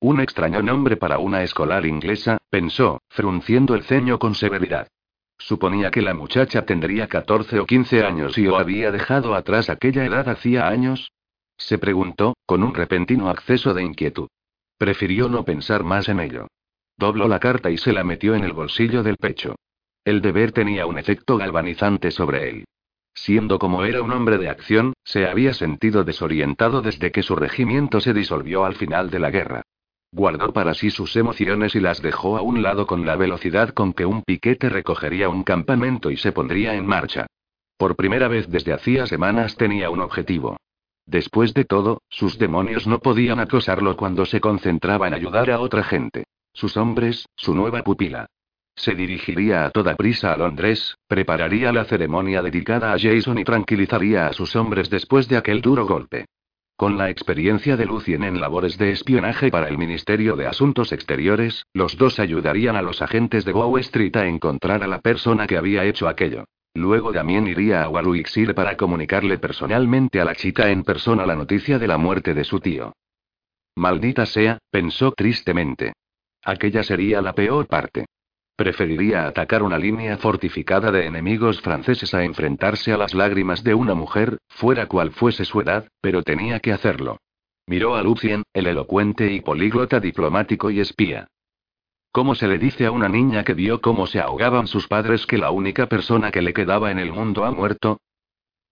Un extraño nombre para una escolar inglesa, pensó, frunciendo el ceño con severidad. Suponía que la muchacha tendría 14 o 15 años y o había dejado atrás aquella edad hacía años. Se preguntó, con un repentino acceso de inquietud. Prefirió no pensar más en ello. Dobló la carta y se la metió en el bolsillo del pecho. El deber tenía un efecto galvanizante sobre él. Siendo como era un hombre de acción, se había sentido desorientado desde que su regimiento se disolvió al final de la guerra. Guardó para sí sus emociones y las dejó a un lado con la velocidad con que un piquete recogería un campamento y se pondría en marcha. Por primera vez desde hacía semanas tenía un objetivo. Después de todo, sus demonios no podían acosarlo cuando se concentraba en ayudar a otra gente. Sus hombres, su nueva pupila. Se dirigiría a toda prisa a Londres, prepararía la ceremonia dedicada a Jason y tranquilizaría a sus hombres después de aquel duro golpe. Con la experiencia de Lucien en labores de espionaje para el Ministerio de Asuntos Exteriores, los dos ayudarían a los agentes de Bow Street a encontrar a la persona que había hecho aquello. Luego Damien iría a Warwickshire para comunicarle personalmente a la chica en persona la noticia de la muerte de su tío. Maldita sea, pensó tristemente. Aquella sería la peor parte. Preferiría atacar una línea fortificada de enemigos franceses a enfrentarse a las lágrimas de una mujer, fuera cual fuese su edad, pero tenía que hacerlo. Miró a Lucien, el elocuente y políglota diplomático y espía. ¿Cómo se le dice a una niña que vio cómo se ahogaban sus padres que la única persona que le quedaba en el mundo ha muerto?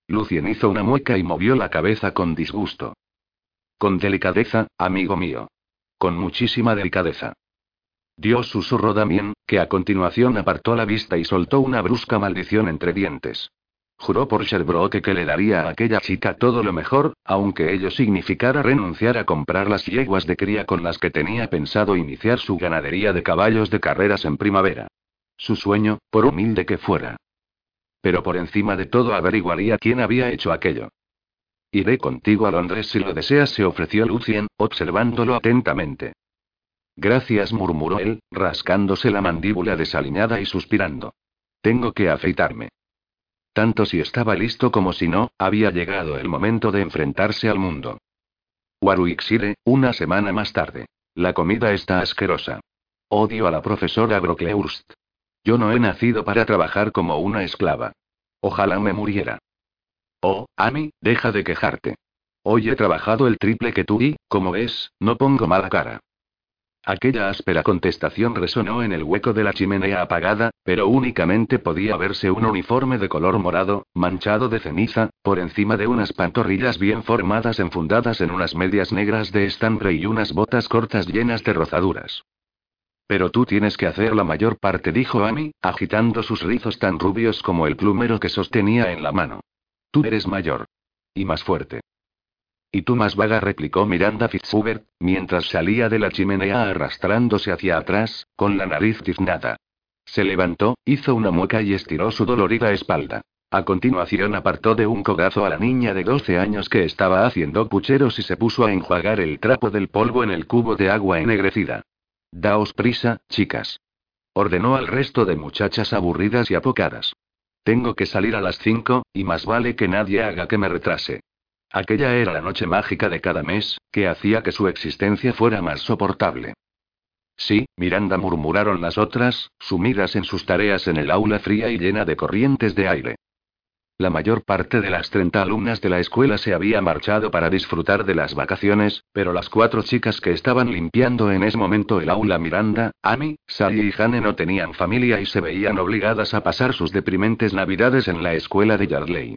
Lucien hizo una mueca y movió la cabeza con disgusto. Con delicadeza, amigo mío. Con muchísima delicadeza. Dios susurró Damien, que a continuación apartó la vista y soltó una brusca maldición entre dientes. Juró por Sherbrooke que le daría a aquella chica todo lo mejor, aunque ello significara renunciar a comprar las yeguas de cría con las que tenía pensado iniciar su ganadería de caballos de carreras en primavera. Su sueño, por humilde que fuera. Pero por encima de todo averiguaría quién había hecho aquello. Iré contigo a Londres si lo deseas, se ofreció Lucien, observándolo atentamente. Gracias, murmuró él, rascándose la mandíbula desaliñada y suspirando. Tengo que afeitarme. Tanto si estaba listo como si no, había llegado el momento de enfrentarse al mundo. Warwickshire, una semana más tarde. La comida está asquerosa. Odio a la profesora Brocklehurst. Yo no he nacido para trabajar como una esclava. Ojalá me muriera. Oh, Amy, deja de quejarte. Hoy he trabajado el triple que tú y, como ves, no pongo mala cara. Aquella áspera contestación resonó en el hueco de la chimenea apagada, pero únicamente podía verse un uniforme de color morado, manchado de ceniza, por encima de unas pantorrillas bien formadas enfundadas en unas medias negras de estambre y unas botas cortas llenas de rozaduras. Pero tú tienes que hacer la mayor parte, dijo Amy, agitando sus rizos tan rubios como el plumero que sostenía en la mano. Tú eres mayor. Y más fuerte. Y tú más vaga, replicó Miranda Fitzhubert, mientras salía de la chimenea arrastrándose hacia atrás, con la nariz tiznada. Se levantó, hizo una mueca y estiró su dolorida espalda. A continuación apartó de un codazo a la niña de 12 años que estaba haciendo pucheros y se puso a enjuagar el trapo del polvo en el cubo de agua ennegrecida. Daos prisa, chicas. Ordenó al resto de muchachas aburridas y apocadas. Tengo que salir a las cinco, y más vale que nadie haga que me retrase. Aquella era la noche mágica de cada mes, que hacía que su existencia fuera más soportable. Sí, Miranda murmuraron las otras, sumidas en sus tareas en el aula fría y llena de corrientes de aire. La mayor parte de las 30 alumnas de la escuela se había marchado para disfrutar de las vacaciones, pero las cuatro chicas que estaban limpiando en ese momento el aula Miranda, Amy, Sally y Jane no tenían familia y se veían obligadas a pasar sus deprimentes navidades en la escuela de Yardley.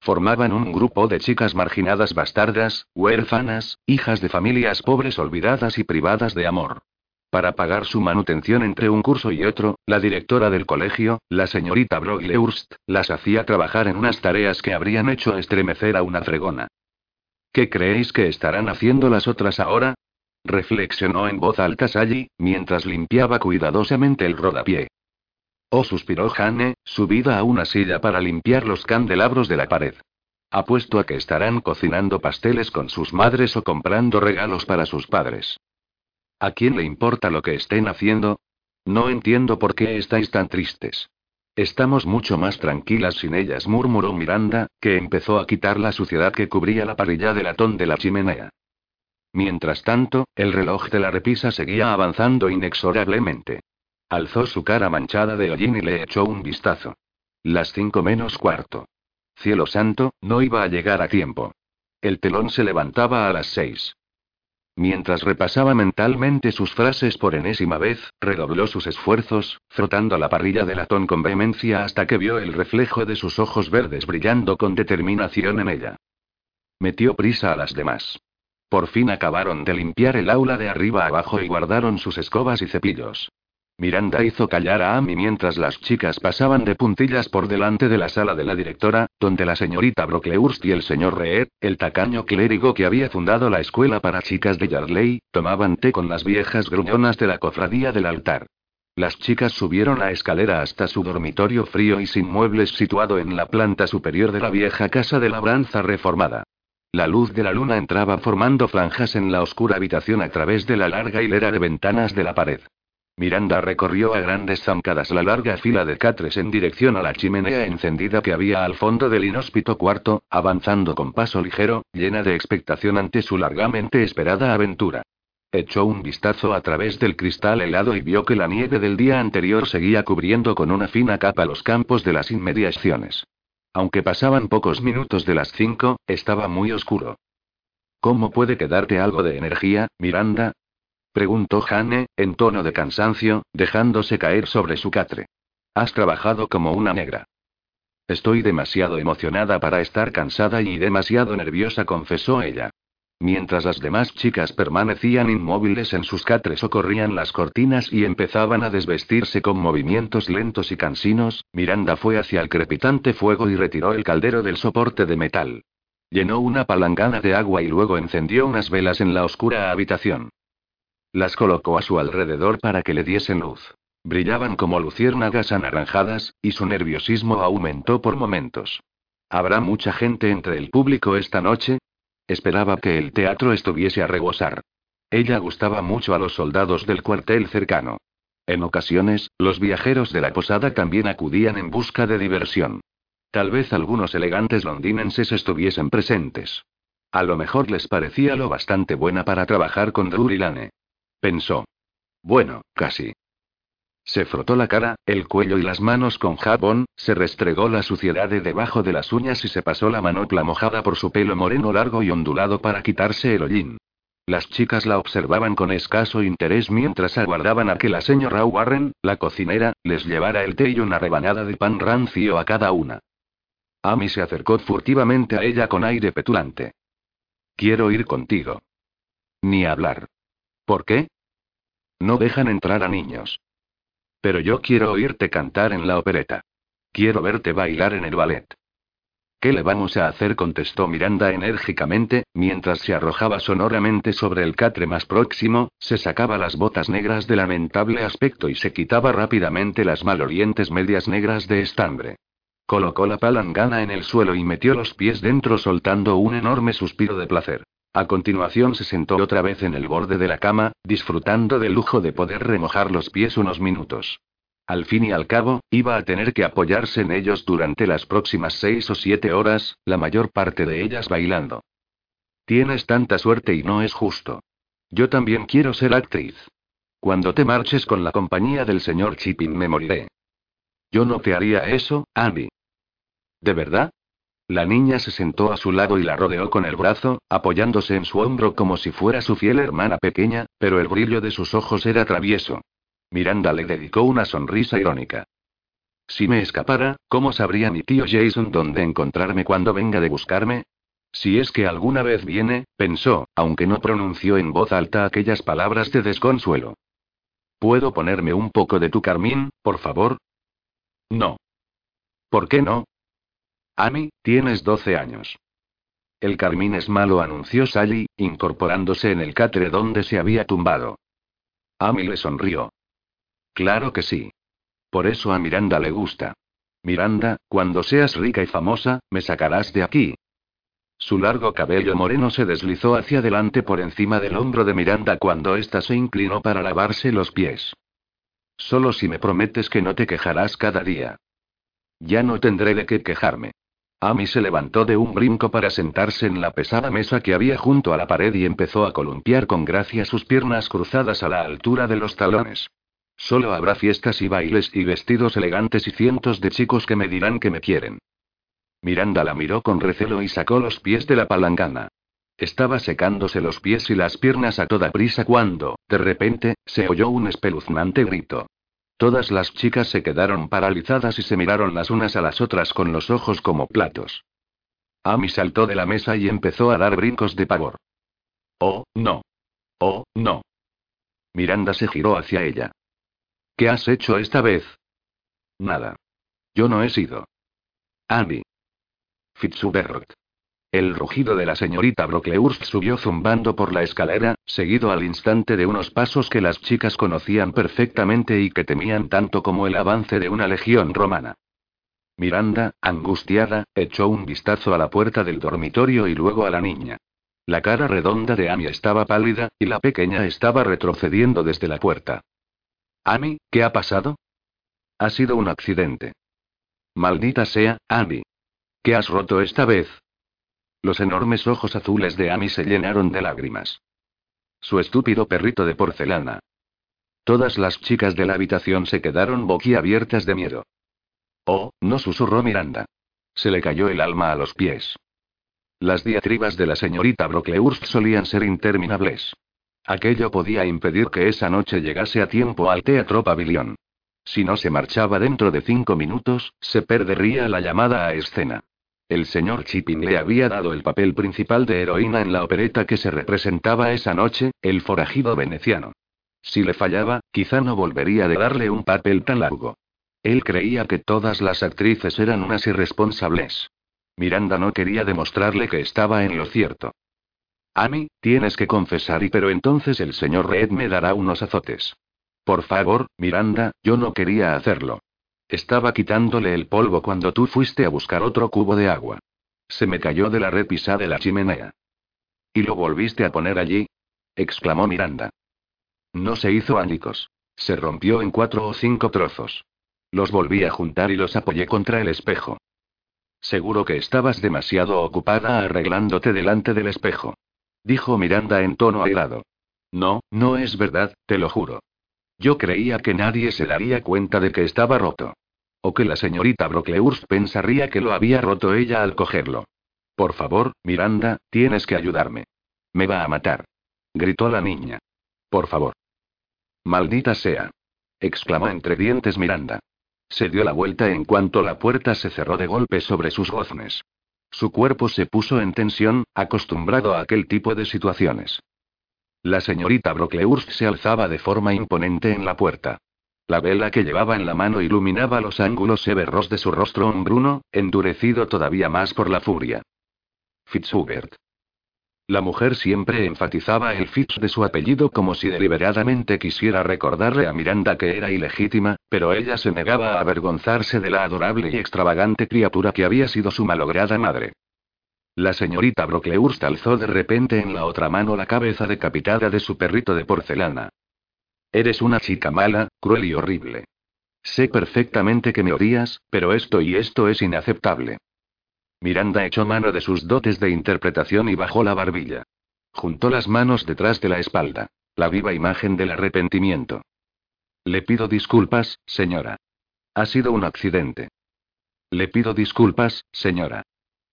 Formaban un grupo de chicas marginadas bastardas, huérfanas, hijas de familias pobres olvidadas y privadas de amor. Para pagar su manutención entre un curso y otro, la directora del colegio, la señorita Broglehurst, las hacía trabajar en unas tareas que habrían hecho estremecer a una fregona. ¿Qué creéis que estarán haciendo las otras ahora? reflexionó en voz alta Sally, mientras limpiaba cuidadosamente el rodapié. Oh, suspiró Jane, subida a una silla para limpiar los candelabros de la pared. Apuesto a que estarán cocinando pasteles con sus madres o comprando regalos para sus padres. ¿A quién le importa lo que estén haciendo? No entiendo por qué estáis tan tristes. Estamos mucho más tranquilas sin ellas, murmuró Miranda, que empezó a quitar la suciedad que cubría la parrilla de latón de la chimenea. Mientras tanto, el reloj de la repisa seguía avanzando inexorablemente. Alzó su cara manchada de hollín y le echó un vistazo. Las cinco menos cuarto. Cielo santo, no iba a llegar a tiempo. El telón se levantaba a las seis. Mientras repasaba mentalmente sus frases por enésima vez, redobló sus esfuerzos, frotando la parrilla de latón con vehemencia hasta que vio el reflejo de sus ojos verdes brillando con determinación en ella. Metió prisa a las demás. Por fin acabaron de limpiar el aula de arriba abajo y guardaron sus escobas y cepillos. Miranda hizo callar a Amy mientras las chicas pasaban de puntillas por delante de la sala de la directora, donde la señorita Brocklehurst y el señor Reed, el tacaño clérigo que había fundado la escuela para chicas de Yardley, tomaban té con las viejas gruñonas de la cofradía del altar. Las chicas subieron la escalera hasta su dormitorio frío y sin muebles situado en la planta superior de la vieja casa de labranza reformada. La luz de la luna entraba formando franjas en la oscura habitación a través de la larga hilera de ventanas de la pared. Miranda recorrió a grandes zancadas la larga fila de catres en dirección a la chimenea encendida que había al fondo del inhóspito cuarto, avanzando con paso ligero, llena de expectación ante su largamente esperada aventura. Echó un vistazo a través del cristal helado y vio que la nieve del día anterior seguía cubriendo con una fina capa los campos de las inmediaciones. Aunque pasaban pocos minutos de las cinco, estaba muy oscuro. ¿Cómo puede quedarte algo de energía, Miranda? Preguntó Jane, en tono de cansancio, dejándose caer sobre su catre. Has trabajado como una negra. Estoy demasiado emocionada para estar cansada y demasiado nerviosa, confesó ella. Mientras las demás chicas permanecían inmóviles en sus catres o corrían las cortinas y empezaban a desvestirse con movimientos lentos y cansinos, Miranda fue hacia el crepitante fuego y retiró el caldero del soporte de metal. Llenó una palangana de agua y luego encendió unas velas en la oscura habitación. Las colocó a su alrededor para que le diesen luz. Brillaban como luciérnagas anaranjadas, y su nerviosismo aumentó por momentos. ¿Habrá mucha gente entre el público esta noche? Esperaba que el teatro estuviese a rebosar. Ella gustaba mucho a los soldados del cuartel cercano. En ocasiones, los viajeros de la posada también acudían en busca de diversión. Tal vez algunos elegantes londinenses estuviesen presentes. A lo mejor les parecía lo bastante buena para trabajar con Drury Lane. Pensó. Bueno, casi. Se frotó la cara, el cuello y las manos con jabón, se restregó la suciedad de debajo de las uñas y se pasó la manopla mojada por su pelo moreno largo y ondulado para quitarse el hollín. Las chicas la observaban con escaso interés mientras aguardaban a que la señora Warren, la cocinera, les llevara el té y una rebanada de pan rancio a cada una. Amy se acercó furtivamente a ella con aire petulante. Quiero ir contigo. Ni hablar. ¿Por qué? No dejan entrar a niños. Pero yo quiero oírte cantar en la opereta. Quiero verte bailar en el ballet. ¿Qué le vamos a hacer? contestó Miranda enérgicamente, mientras se arrojaba sonoramente sobre el catre más próximo, se sacaba las botas negras de lamentable aspecto y se quitaba rápidamente las malolientes medias negras de estambre. Colocó la palangana en el suelo y metió los pies dentro soltando un enorme suspiro de placer. A continuación se sentó otra vez en el borde de la cama, disfrutando del lujo de poder remojar los pies unos minutos. Al fin y al cabo, iba a tener que apoyarse en ellos durante las próximas seis o siete horas, la mayor parte de ellas bailando. Tienes tanta suerte y no es justo. Yo también quiero ser actriz. Cuando te marches con la compañía del señor Chipping me moriré. Yo no te haría eso, Andy. ¿De verdad? La niña se sentó a su lado y la rodeó con el brazo, apoyándose en su hombro como si fuera su fiel hermana pequeña, pero el brillo de sus ojos era travieso. Miranda le dedicó una sonrisa irónica. Si me escapara, ¿cómo sabría mi tío Jason dónde encontrarme cuando venga de buscarme? Si es que alguna vez viene, pensó, aunque no pronunció en voz alta aquellas palabras de desconsuelo. ¿Puedo ponerme un poco de tu carmín, por favor? No. ¿Por qué no? Amy, tienes 12 años. El carmín es malo, anunció Sally, incorporándose en el cátere donde se había tumbado. Amy le sonrió. Claro que sí. Por eso a Miranda le gusta. Miranda, cuando seas rica y famosa, me sacarás de aquí. Su largo cabello moreno se deslizó hacia adelante por encima del hombro de Miranda cuando ésta se inclinó para lavarse los pies. Solo si me prometes que no te quejarás cada día. Ya no tendré de qué quejarme. Amy se levantó de un brinco para sentarse en la pesada mesa que había junto a la pared y empezó a columpiar con gracia sus piernas cruzadas a la altura de los talones. Solo habrá fiestas y bailes y vestidos elegantes y cientos de chicos que me dirán que me quieren. Miranda la miró con recelo y sacó los pies de la palangana. Estaba secándose los pies y las piernas a toda prisa cuando, de repente, se oyó un espeluznante grito. Todas las chicas se quedaron paralizadas y se miraron las unas a las otras con los ojos como platos. Amy saltó de la mesa y empezó a dar brincos de pavor. Oh, no. Oh, no. Miranda se giró hacia ella. ¿Qué has hecho esta vez? Nada. Yo no he sido. Amy. Fitzhubert. El rugido de la señorita Brocklehurst subió zumbando por la escalera, seguido al instante de unos pasos que las chicas conocían perfectamente y que temían tanto como el avance de una legión romana. Miranda, angustiada, echó un vistazo a la puerta del dormitorio y luego a la niña. La cara redonda de Amy estaba pálida, y la pequeña estaba retrocediendo desde la puerta. Amy, ¿qué ha pasado? Ha sido un accidente. Maldita sea, Amy. ¿Qué has roto esta vez? Los enormes ojos azules de Amy se llenaron de lágrimas. Su estúpido perrito de porcelana. Todas las chicas de la habitación se quedaron boquiabiertas de miedo. Oh, no susurró Miranda. Se le cayó el alma a los pies. Las diatribas de la señorita Brocklehurst solían ser interminables. Aquello podía impedir que esa noche llegase a tiempo al Teatro Pavilión. Si no se marchaba dentro de cinco minutos, se perdería la llamada a escena. El señor Chipping le había dado el papel principal de heroína en la opereta que se representaba esa noche, El forajido veneciano. Si le fallaba, quizá no volvería de darle un papel tan largo. Él creía que todas las actrices eran unas irresponsables. Miranda no quería demostrarle que estaba en lo cierto. Amy, tienes que confesar y pero entonces el señor Red me dará unos azotes. Por favor, Miranda, yo no quería hacerlo. Estaba quitándole el polvo cuando tú fuiste a buscar otro cubo de agua. Se me cayó de la repisa de la chimenea. ¿Y lo volviste a poner allí? exclamó Miranda. No se hizo ánicos. Se rompió en cuatro o cinco trozos. Los volví a juntar y los apoyé contra el espejo. Seguro que estabas demasiado ocupada arreglándote delante del espejo dijo Miranda en tono airado. No, no es verdad, te lo juro. Yo creía que nadie se daría cuenta de que estaba roto. O que la señorita Brocklehurst pensaría que lo había roto ella al cogerlo. Por favor, Miranda, tienes que ayudarme. Me va a matar. Gritó la niña. Por favor. Maldita sea. exclamó entre dientes Miranda. Se dio la vuelta en cuanto la puerta se cerró de golpe sobre sus goznes. Su cuerpo se puso en tensión, acostumbrado a aquel tipo de situaciones. La señorita Brocklehurst se alzaba de forma imponente en la puerta. La vela que llevaba en la mano iluminaba los ángulos severos de su rostro hombruno, endurecido todavía más por la furia. Fitzhubert. La mujer siempre enfatizaba el Fitz de su apellido como si deliberadamente quisiera recordarle a Miranda que era ilegítima, pero ella se negaba a avergonzarse de la adorable y extravagante criatura que había sido su malograda madre. La señorita Brocklehurst alzó de repente en la otra mano la cabeza decapitada de su perrito de porcelana. Eres una chica mala, cruel y horrible. Sé perfectamente que me odias, pero esto y esto es inaceptable. Miranda echó mano de sus dotes de interpretación y bajó la barbilla. Juntó las manos detrás de la espalda. La viva imagen del arrepentimiento. Le pido disculpas, señora. Ha sido un accidente. Le pido disculpas, señora.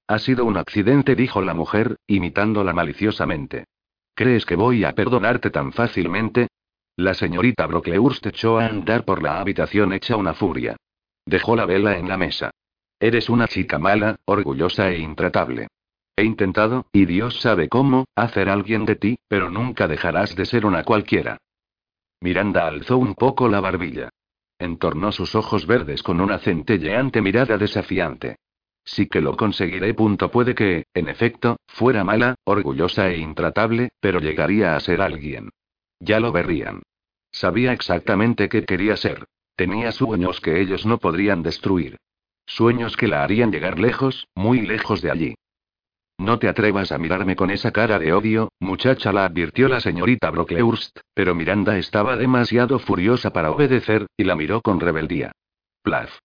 Ha sido un accidente, dijo la mujer, imitándola maliciosamente. ¿Crees que voy a perdonarte tan fácilmente? La señorita Brocklehurst echó a andar por la habitación hecha una furia. Dejó la vela en la mesa. Eres una chica mala, orgullosa e intratable. He intentado, y Dios sabe cómo, hacer alguien de ti, pero nunca dejarás de ser una cualquiera. Miranda alzó un poco la barbilla. Entornó sus ojos verdes con una centelleante mirada desafiante. Sí que lo conseguiré. Punto. Puede que, en efecto, fuera mala, orgullosa e intratable, pero llegaría a ser alguien. Ya lo verían. Sabía exactamente qué quería ser. Tenía sueños que ellos no podrían destruir. Sueños que la harían llegar lejos, muy lejos de allí. No te atrevas a mirarme con esa cara de odio, muchacha, la advirtió la señorita Brocklehurst, pero Miranda estaba demasiado furiosa para obedecer, y la miró con rebeldía. Plaf.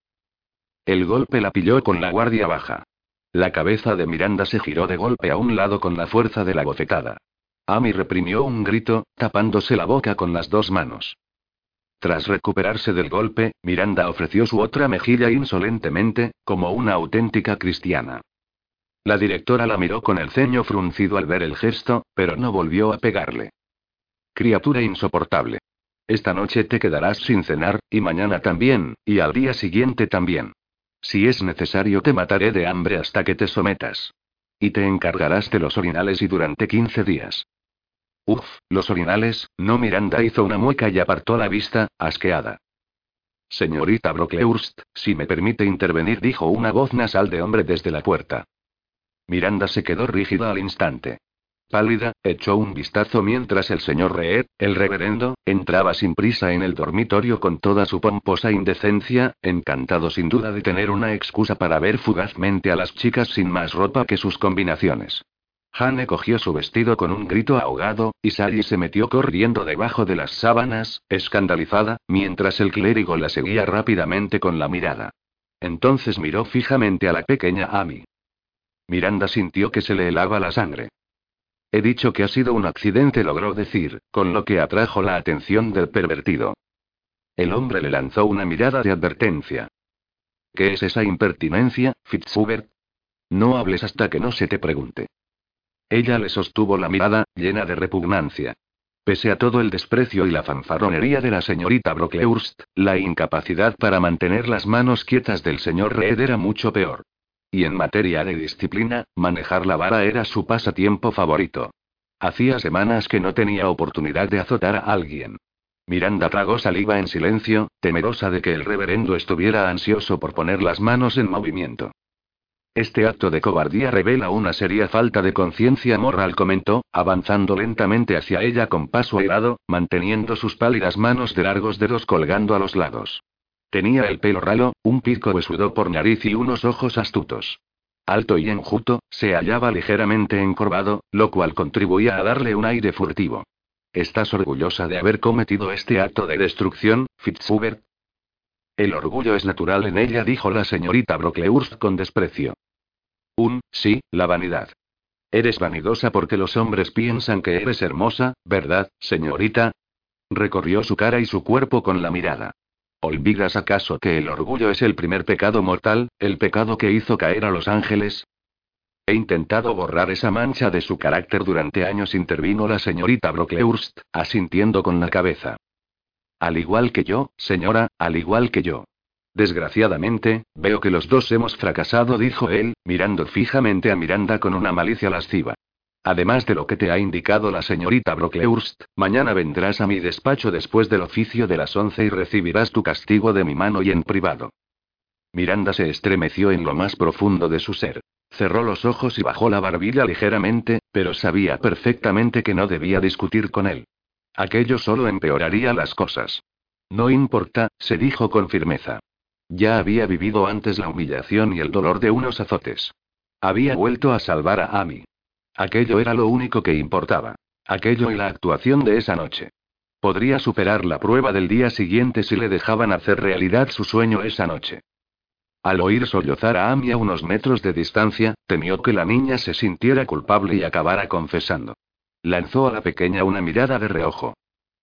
El golpe la pilló con la guardia baja. La cabeza de Miranda se giró de golpe a un lado con la fuerza de la bofetada. Amy reprimió un grito, tapándose la boca con las dos manos. Tras recuperarse del golpe, Miranda ofreció su otra mejilla insolentemente, como una auténtica cristiana. La directora la miró con el ceño fruncido al ver el gesto, pero no volvió a pegarle. Criatura insoportable. Esta noche te quedarás sin cenar, y mañana también, y al día siguiente también. Si es necesario te mataré de hambre hasta que te sometas. Y te encargarás de los orinales y durante 15 días. Uf, los orinales, no Miranda hizo una mueca y apartó la vista, asqueada. Señorita Brocklehurst, si me permite intervenir, dijo una voz nasal de hombre desde la puerta. Miranda se quedó rígida al instante. Pálida, echó un vistazo mientras el señor Reed, el reverendo, entraba sin prisa en el dormitorio con toda su pomposa indecencia, encantado sin duda de tener una excusa para ver fugazmente a las chicas sin más ropa que sus combinaciones. Hane cogió su vestido con un grito ahogado, y Sally se metió corriendo debajo de las sábanas, escandalizada, mientras el clérigo la seguía rápidamente con la mirada. Entonces miró fijamente a la pequeña Amy. Miranda sintió que se le helaba la sangre. He dicho que ha sido un accidente, logró decir, con lo que atrajo la atención del pervertido. El hombre le lanzó una mirada de advertencia. ¿Qué es esa impertinencia, Fitzhubert? No hables hasta que no se te pregunte. Ella le sostuvo la mirada, llena de repugnancia. Pese a todo el desprecio y la fanfarronería de la señorita Brocklehurst, la incapacidad para mantener las manos quietas del señor Reed era mucho peor. Y en materia de disciplina, manejar la vara era su pasatiempo favorito. Hacía semanas que no tenía oportunidad de azotar a alguien. Miranda tragó saliva en silencio, temerosa de que el reverendo estuviera ansioso por poner las manos en movimiento. Este acto de cobardía revela una seria falta de conciencia moral, comentó, avanzando lentamente hacia ella con paso airado, manteniendo sus pálidas manos de largos dedos colgando a los lados. Tenía el pelo ralo, un pico huesudo por nariz y unos ojos astutos. Alto y enjuto, se hallaba ligeramente encorvado, lo cual contribuía a darle un aire furtivo. ¿Estás orgullosa de haber cometido este acto de destrucción, Fitzhubert? El orgullo es natural en ella, dijo la señorita Brocklehurst con desprecio. Un, sí, la vanidad. Eres vanidosa porque los hombres piensan que eres hermosa, ¿verdad, señorita? Recorrió su cara y su cuerpo con la mirada. ¿Olvidas acaso que el orgullo es el primer pecado mortal, el pecado que hizo caer a los ángeles? He intentado borrar esa mancha de su carácter durante años, intervino la señorita Brocklehurst, asintiendo con la cabeza. Al igual que yo, señora, al igual que yo. Desgraciadamente, veo que los dos hemos fracasado, dijo él, mirando fijamente a Miranda con una malicia lasciva. Además de lo que te ha indicado la señorita Brocklehurst, mañana vendrás a mi despacho después del oficio de las once y recibirás tu castigo de mi mano y en privado. Miranda se estremeció en lo más profundo de su ser. Cerró los ojos y bajó la barbilla ligeramente, pero sabía perfectamente que no debía discutir con él. Aquello solo empeoraría las cosas. No importa, se dijo con firmeza. Ya había vivido antes la humillación y el dolor de unos azotes. Había vuelto a salvar a Amy. Aquello era lo único que importaba. Aquello y la actuación de esa noche. Podría superar la prueba del día siguiente si le dejaban hacer realidad su sueño esa noche. Al oír sollozar a Amy a unos metros de distancia, temió que la niña se sintiera culpable y acabara confesando. Lanzó a la pequeña una mirada de reojo.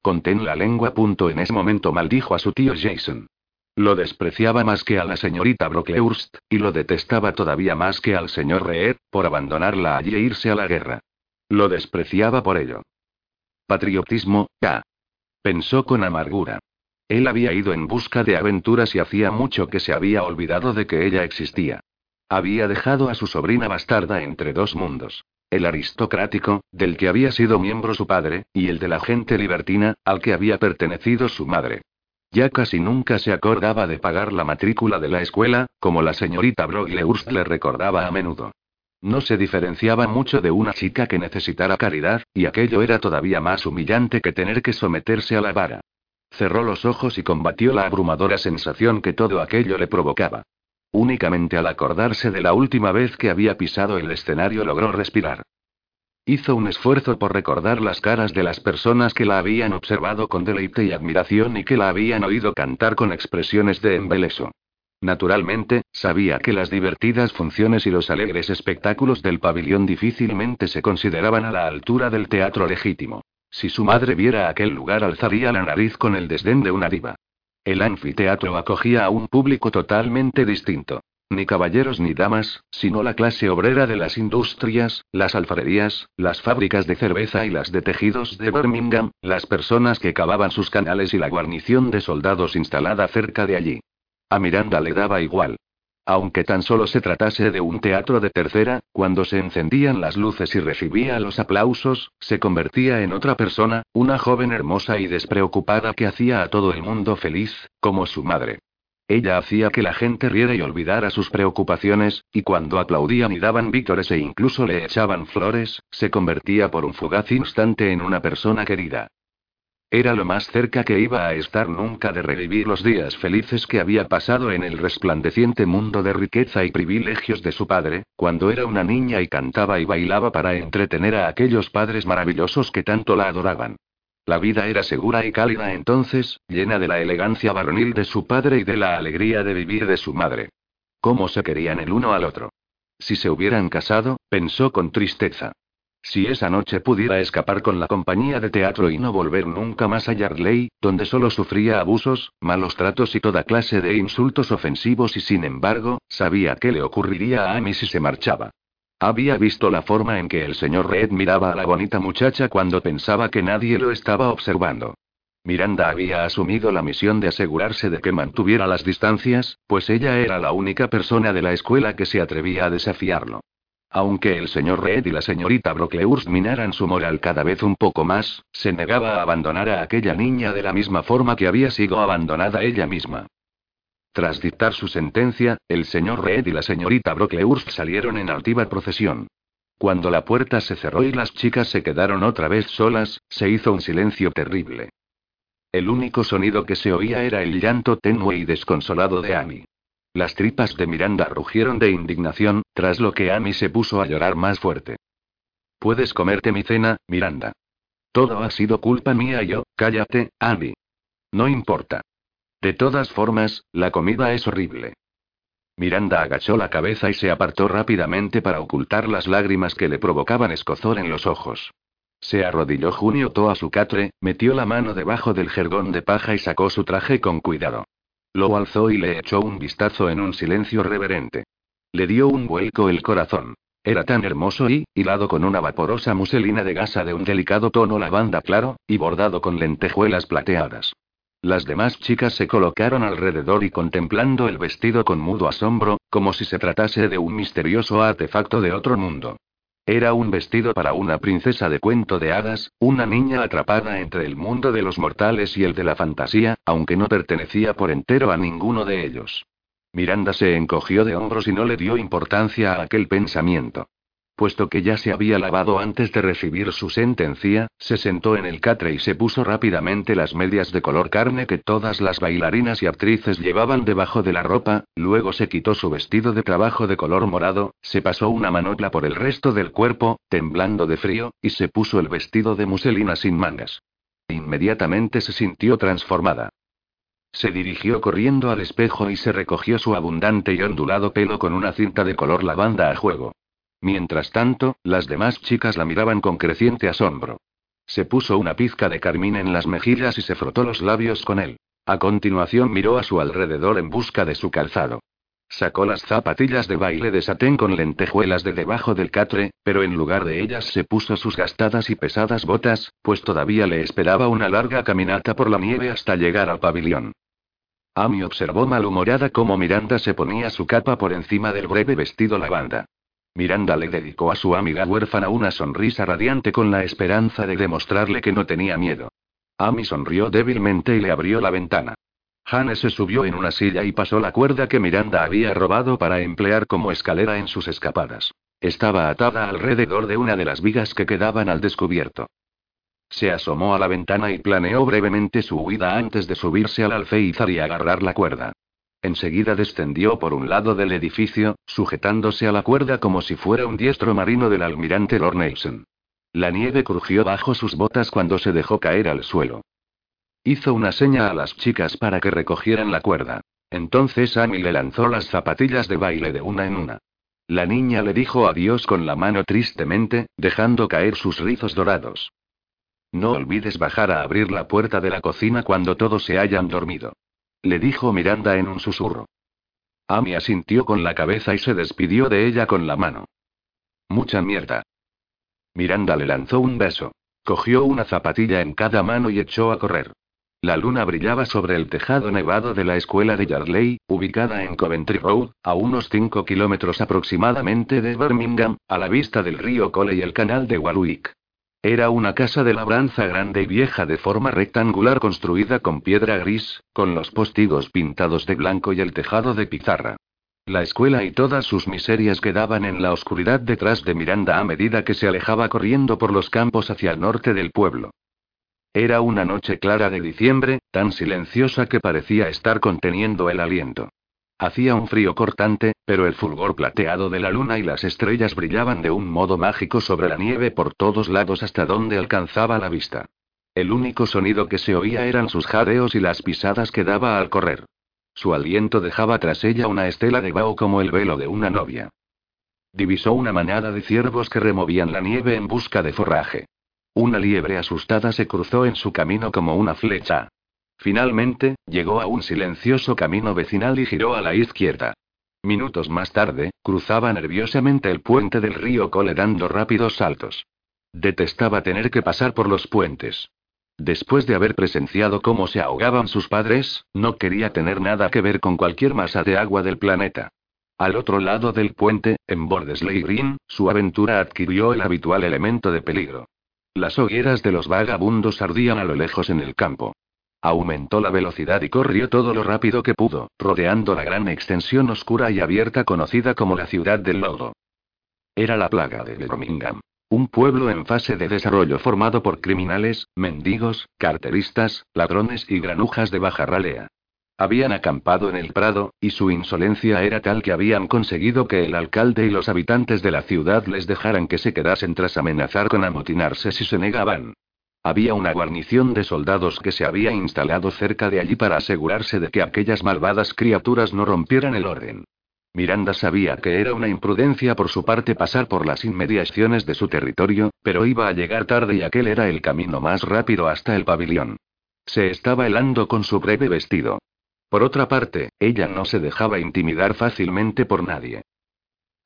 Contén la lengua. Punto en ese momento maldijo a su tío Jason. Lo despreciaba más que a la señorita Brocklehurst, y lo detestaba todavía más que al señor Reed, por abandonarla allí e irse a la guerra. Lo despreciaba por ello. Patriotismo, ya. Pensó con amargura. Él había ido en busca de aventuras y hacía mucho que se había olvidado de que ella existía. Había dejado a su sobrina bastarda entre dos mundos. El aristocrático, del que había sido miembro su padre, y el de la gente libertina, al que había pertenecido su madre. Ya casi nunca se acordaba de pagar la matrícula de la escuela, como la señorita Broglehurst le recordaba a menudo. No se diferenciaba mucho de una chica que necesitara caridad, y aquello era todavía más humillante que tener que someterse a la vara. Cerró los ojos y combatió la abrumadora sensación que todo aquello le provocaba. Únicamente al acordarse de la última vez que había pisado el escenario logró respirar. Hizo un esfuerzo por recordar las caras de las personas que la habían observado con deleite y admiración y que la habían oído cantar con expresiones de embeleso. Naturalmente, sabía que las divertidas funciones y los alegres espectáculos del pabellón difícilmente se consideraban a la altura del teatro legítimo. Si su madre viera aquel lugar alzaría la nariz con el desdén de una diva. El anfiteatro acogía a un público totalmente distinto. Ni caballeros ni damas, sino la clase obrera de las industrias, las alfarerías, las fábricas de cerveza y las de tejidos de Birmingham, las personas que cavaban sus canales y la guarnición de soldados instalada cerca de allí. A Miranda le daba igual. Aunque tan solo se tratase de un teatro de tercera, cuando se encendían las luces y recibía los aplausos, se convertía en otra persona, una joven hermosa y despreocupada que hacía a todo el mundo feliz, como su madre. Ella hacía que la gente riera y olvidara sus preocupaciones, y cuando aplaudían y daban víctores e incluso le echaban flores, se convertía por un fugaz instante en una persona querida. Era lo más cerca que iba a estar nunca de revivir los días felices que había pasado en el resplandeciente mundo de riqueza y privilegios de su padre, cuando era una niña y cantaba y bailaba para entretener a aquellos padres maravillosos que tanto la adoraban. La vida era segura y cálida entonces, llena de la elegancia varonil de su padre y de la alegría de vivir de su madre. ¿Cómo se querían el uno al otro? Si se hubieran casado, pensó con tristeza. Si esa noche pudiera escapar con la compañía de teatro y no volver nunca más a Yardley, donde solo sufría abusos, malos tratos y toda clase de insultos ofensivos y sin embargo, sabía qué le ocurriría a Amy si se marchaba. Había visto la forma en que el señor Red miraba a la bonita muchacha cuando pensaba que nadie lo estaba observando. Miranda había asumido la misión de asegurarse de que mantuviera las distancias, pues ella era la única persona de la escuela que se atrevía a desafiarlo. Aunque el señor Red y la señorita Brocklehurst minaran su moral cada vez un poco más, se negaba a abandonar a aquella niña de la misma forma que había sido abandonada ella misma. Tras dictar su sentencia, el señor Reed y la señorita Brocklehurst salieron en altiva procesión. Cuando la puerta se cerró y las chicas se quedaron otra vez solas, se hizo un silencio terrible. El único sonido que se oía era el llanto tenue y desconsolado de Amy. Las tripas de Miranda rugieron de indignación, tras lo que Amy se puso a llorar más fuerte. Puedes comerte mi cena, Miranda. Todo ha sido culpa mía y yo, cállate, Amy. No importa. De todas formas, la comida es horrible. Miranda agachó la cabeza y se apartó rápidamente para ocultar las lágrimas que le provocaban escozor en los ojos. Se arrodilló junio a su catre, metió la mano debajo del jergón de paja y sacó su traje con cuidado. Lo alzó y le echó un vistazo en un silencio reverente. Le dio un vuelco el corazón. Era tan hermoso y, hilado con una vaporosa muselina de gasa de un delicado tono lavanda claro, y bordado con lentejuelas plateadas. Las demás chicas se colocaron alrededor y contemplando el vestido con mudo asombro, como si se tratase de un misterioso artefacto de otro mundo. Era un vestido para una princesa de cuento de hadas, una niña atrapada entre el mundo de los mortales y el de la fantasía, aunque no pertenecía por entero a ninguno de ellos. Miranda se encogió de hombros y no le dio importancia a aquel pensamiento. Puesto que ya se había lavado antes de recibir su sentencia, se sentó en el catre y se puso rápidamente las medias de color carne que todas las bailarinas y actrices llevaban debajo de la ropa, luego se quitó su vestido de trabajo de color morado, se pasó una manopla por el resto del cuerpo, temblando de frío, y se puso el vestido de muselina sin mangas. Inmediatamente se sintió transformada. Se dirigió corriendo al espejo y se recogió su abundante y ondulado pelo con una cinta de color lavanda a juego. Mientras tanto, las demás chicas la miraban con creciente asombro. Se puso una pizca de carmín en las mejillas y se frotó los labios con él. A continuación miró a su alrededor en busca de su calzado. Sacó las zapatillas de baile de satén con lentejuelas de debajo del catre, pero en lugar de ellas se puso sus gastadas y pesadas botas, pues todavía le esperaba una larga caminata por la nieve hasta llegar al pabellón. Amy observó malhumorada cómo Miranda se ponía su capa por encima del breve vestido lavanda. Miranda le dedicó a su amiga huérfana una sonrisa radiante con la esperanza de demostrarle que no tenía miedo. Amy sonrió débilmente y le abrió la ventana. Hane se subió en una silla y pasó la cuerda que Miranda había robado para emplear como escalera en sus escapadas. Estaba atada alrededor de una de las vigas que quedaban al descubierto. Se asomó a la ventana y planeó brevemente su huida antes de subirse al alféizar y agarrar la cuerda. Enseguida descendió por un lado del edificio, sujetándose a la cuerda como si fuera un diestro marino del almirante Lord. La nieve crujió bajo sus botas cuando se dejó caer al suelo. Hizo una seña a las chicas para que recogieran la cuerda. Entonces Amy le lanzó las zapatillas de baile de una en una. La niña le dijo adiós con la mano tristemente, dejando caer sus rizos dorados. No olvides bajar a abrir la puerta de la cocina cuando todos se hayan dormido. Le dijo Miranda en un susurro. Amy asintió con la cabeza y se despidió de ella con la mano. Mucha mierda. Miranda le lanzó un beso. Cogió una zapatilla en cada mano y echó a correr. La luna brillaba sobre el tejado nevado de la escuela de Yardley, ubicada en Coventry Road, a unos 5 kilómetros aproximadamente de Birmingham, a la vista del río Cole y el canal de Warwick. Era una casa de labranza grande y vieja de forma rectangular construida con piedra gris, con los postigos pintados de blanco y el tejado de pizarra. La escuela y todas sus miserias quedaban en la oscuridad detrás de Miranda a medida que se alejaba corriendo por los campos hacia el norte del pueblo. Era una noche clara de diciembre, tan silenciosa que parecía estar conteniendo el aliento. Hacía un frío cortante, pero el fulgor plateado de la luna y las estrellas brillaban de un modo mágico sobre la nieve por todos lados hasta donde alcanzaba la vista. El único sonido que se oía eran sus jadeos y las pisadas que daba al correr. Su aliento dejaba tras ella una estela de vaho como el velo de una novia. Divisó una manada de ciervos que removían la nieve en busca de forraje. Una liebre asustada se cruzó en su camino como una flecha. Finalmente, llegó a un silencioso camino vecinal y giró a la izquierda. Minutos más tarde, cruzaba nerviosamente el puente del río Cole dando rápidos saltos. Detestaba tener que pasar por los puentes. Después de haber presenciado cómo se ahogaban sus padres, no quería tener nada que ver con cualquier masa de agua del planeta. Al otro lado del puente, en Bordesley Green, su aventura adquirió el habitual elemento de peligro. Las hogueras de los vagabundos ardían a lo lejos en el campo. Aumentó la velocidad y corrió todo lo rápido que pudo, rodeando la gran extensión oscura y abierta conocida como la ciudad del lodo. Era la plaga de Birmingham. Un pueblo en fase de desarrollo formado por criminales, mendigos, carteristas, ladrones y granujas de baja ralea. Habían acampado en el Prado, y su insolencia era tal que habían conseguido que el alcalde y los habitantes de la ciudad les dejaran que se quedasen tras amenazar con amotinarse si se negaban. Había una guarnición de soldados que se había instalado cerca de allí para asegurarse de que aquellas malvadas criaturas no rompieran el orden. Miranda sabía que era una imprudencia por su parte pasar por las inmediaciones de su territorio, pero iba a llegar tarde y aquel era el camino más rápido hasta el pabellón. Se estaba helando con su breve vestido. Por otra parte, ella no se dejaba intimidar fácilmente por nadie.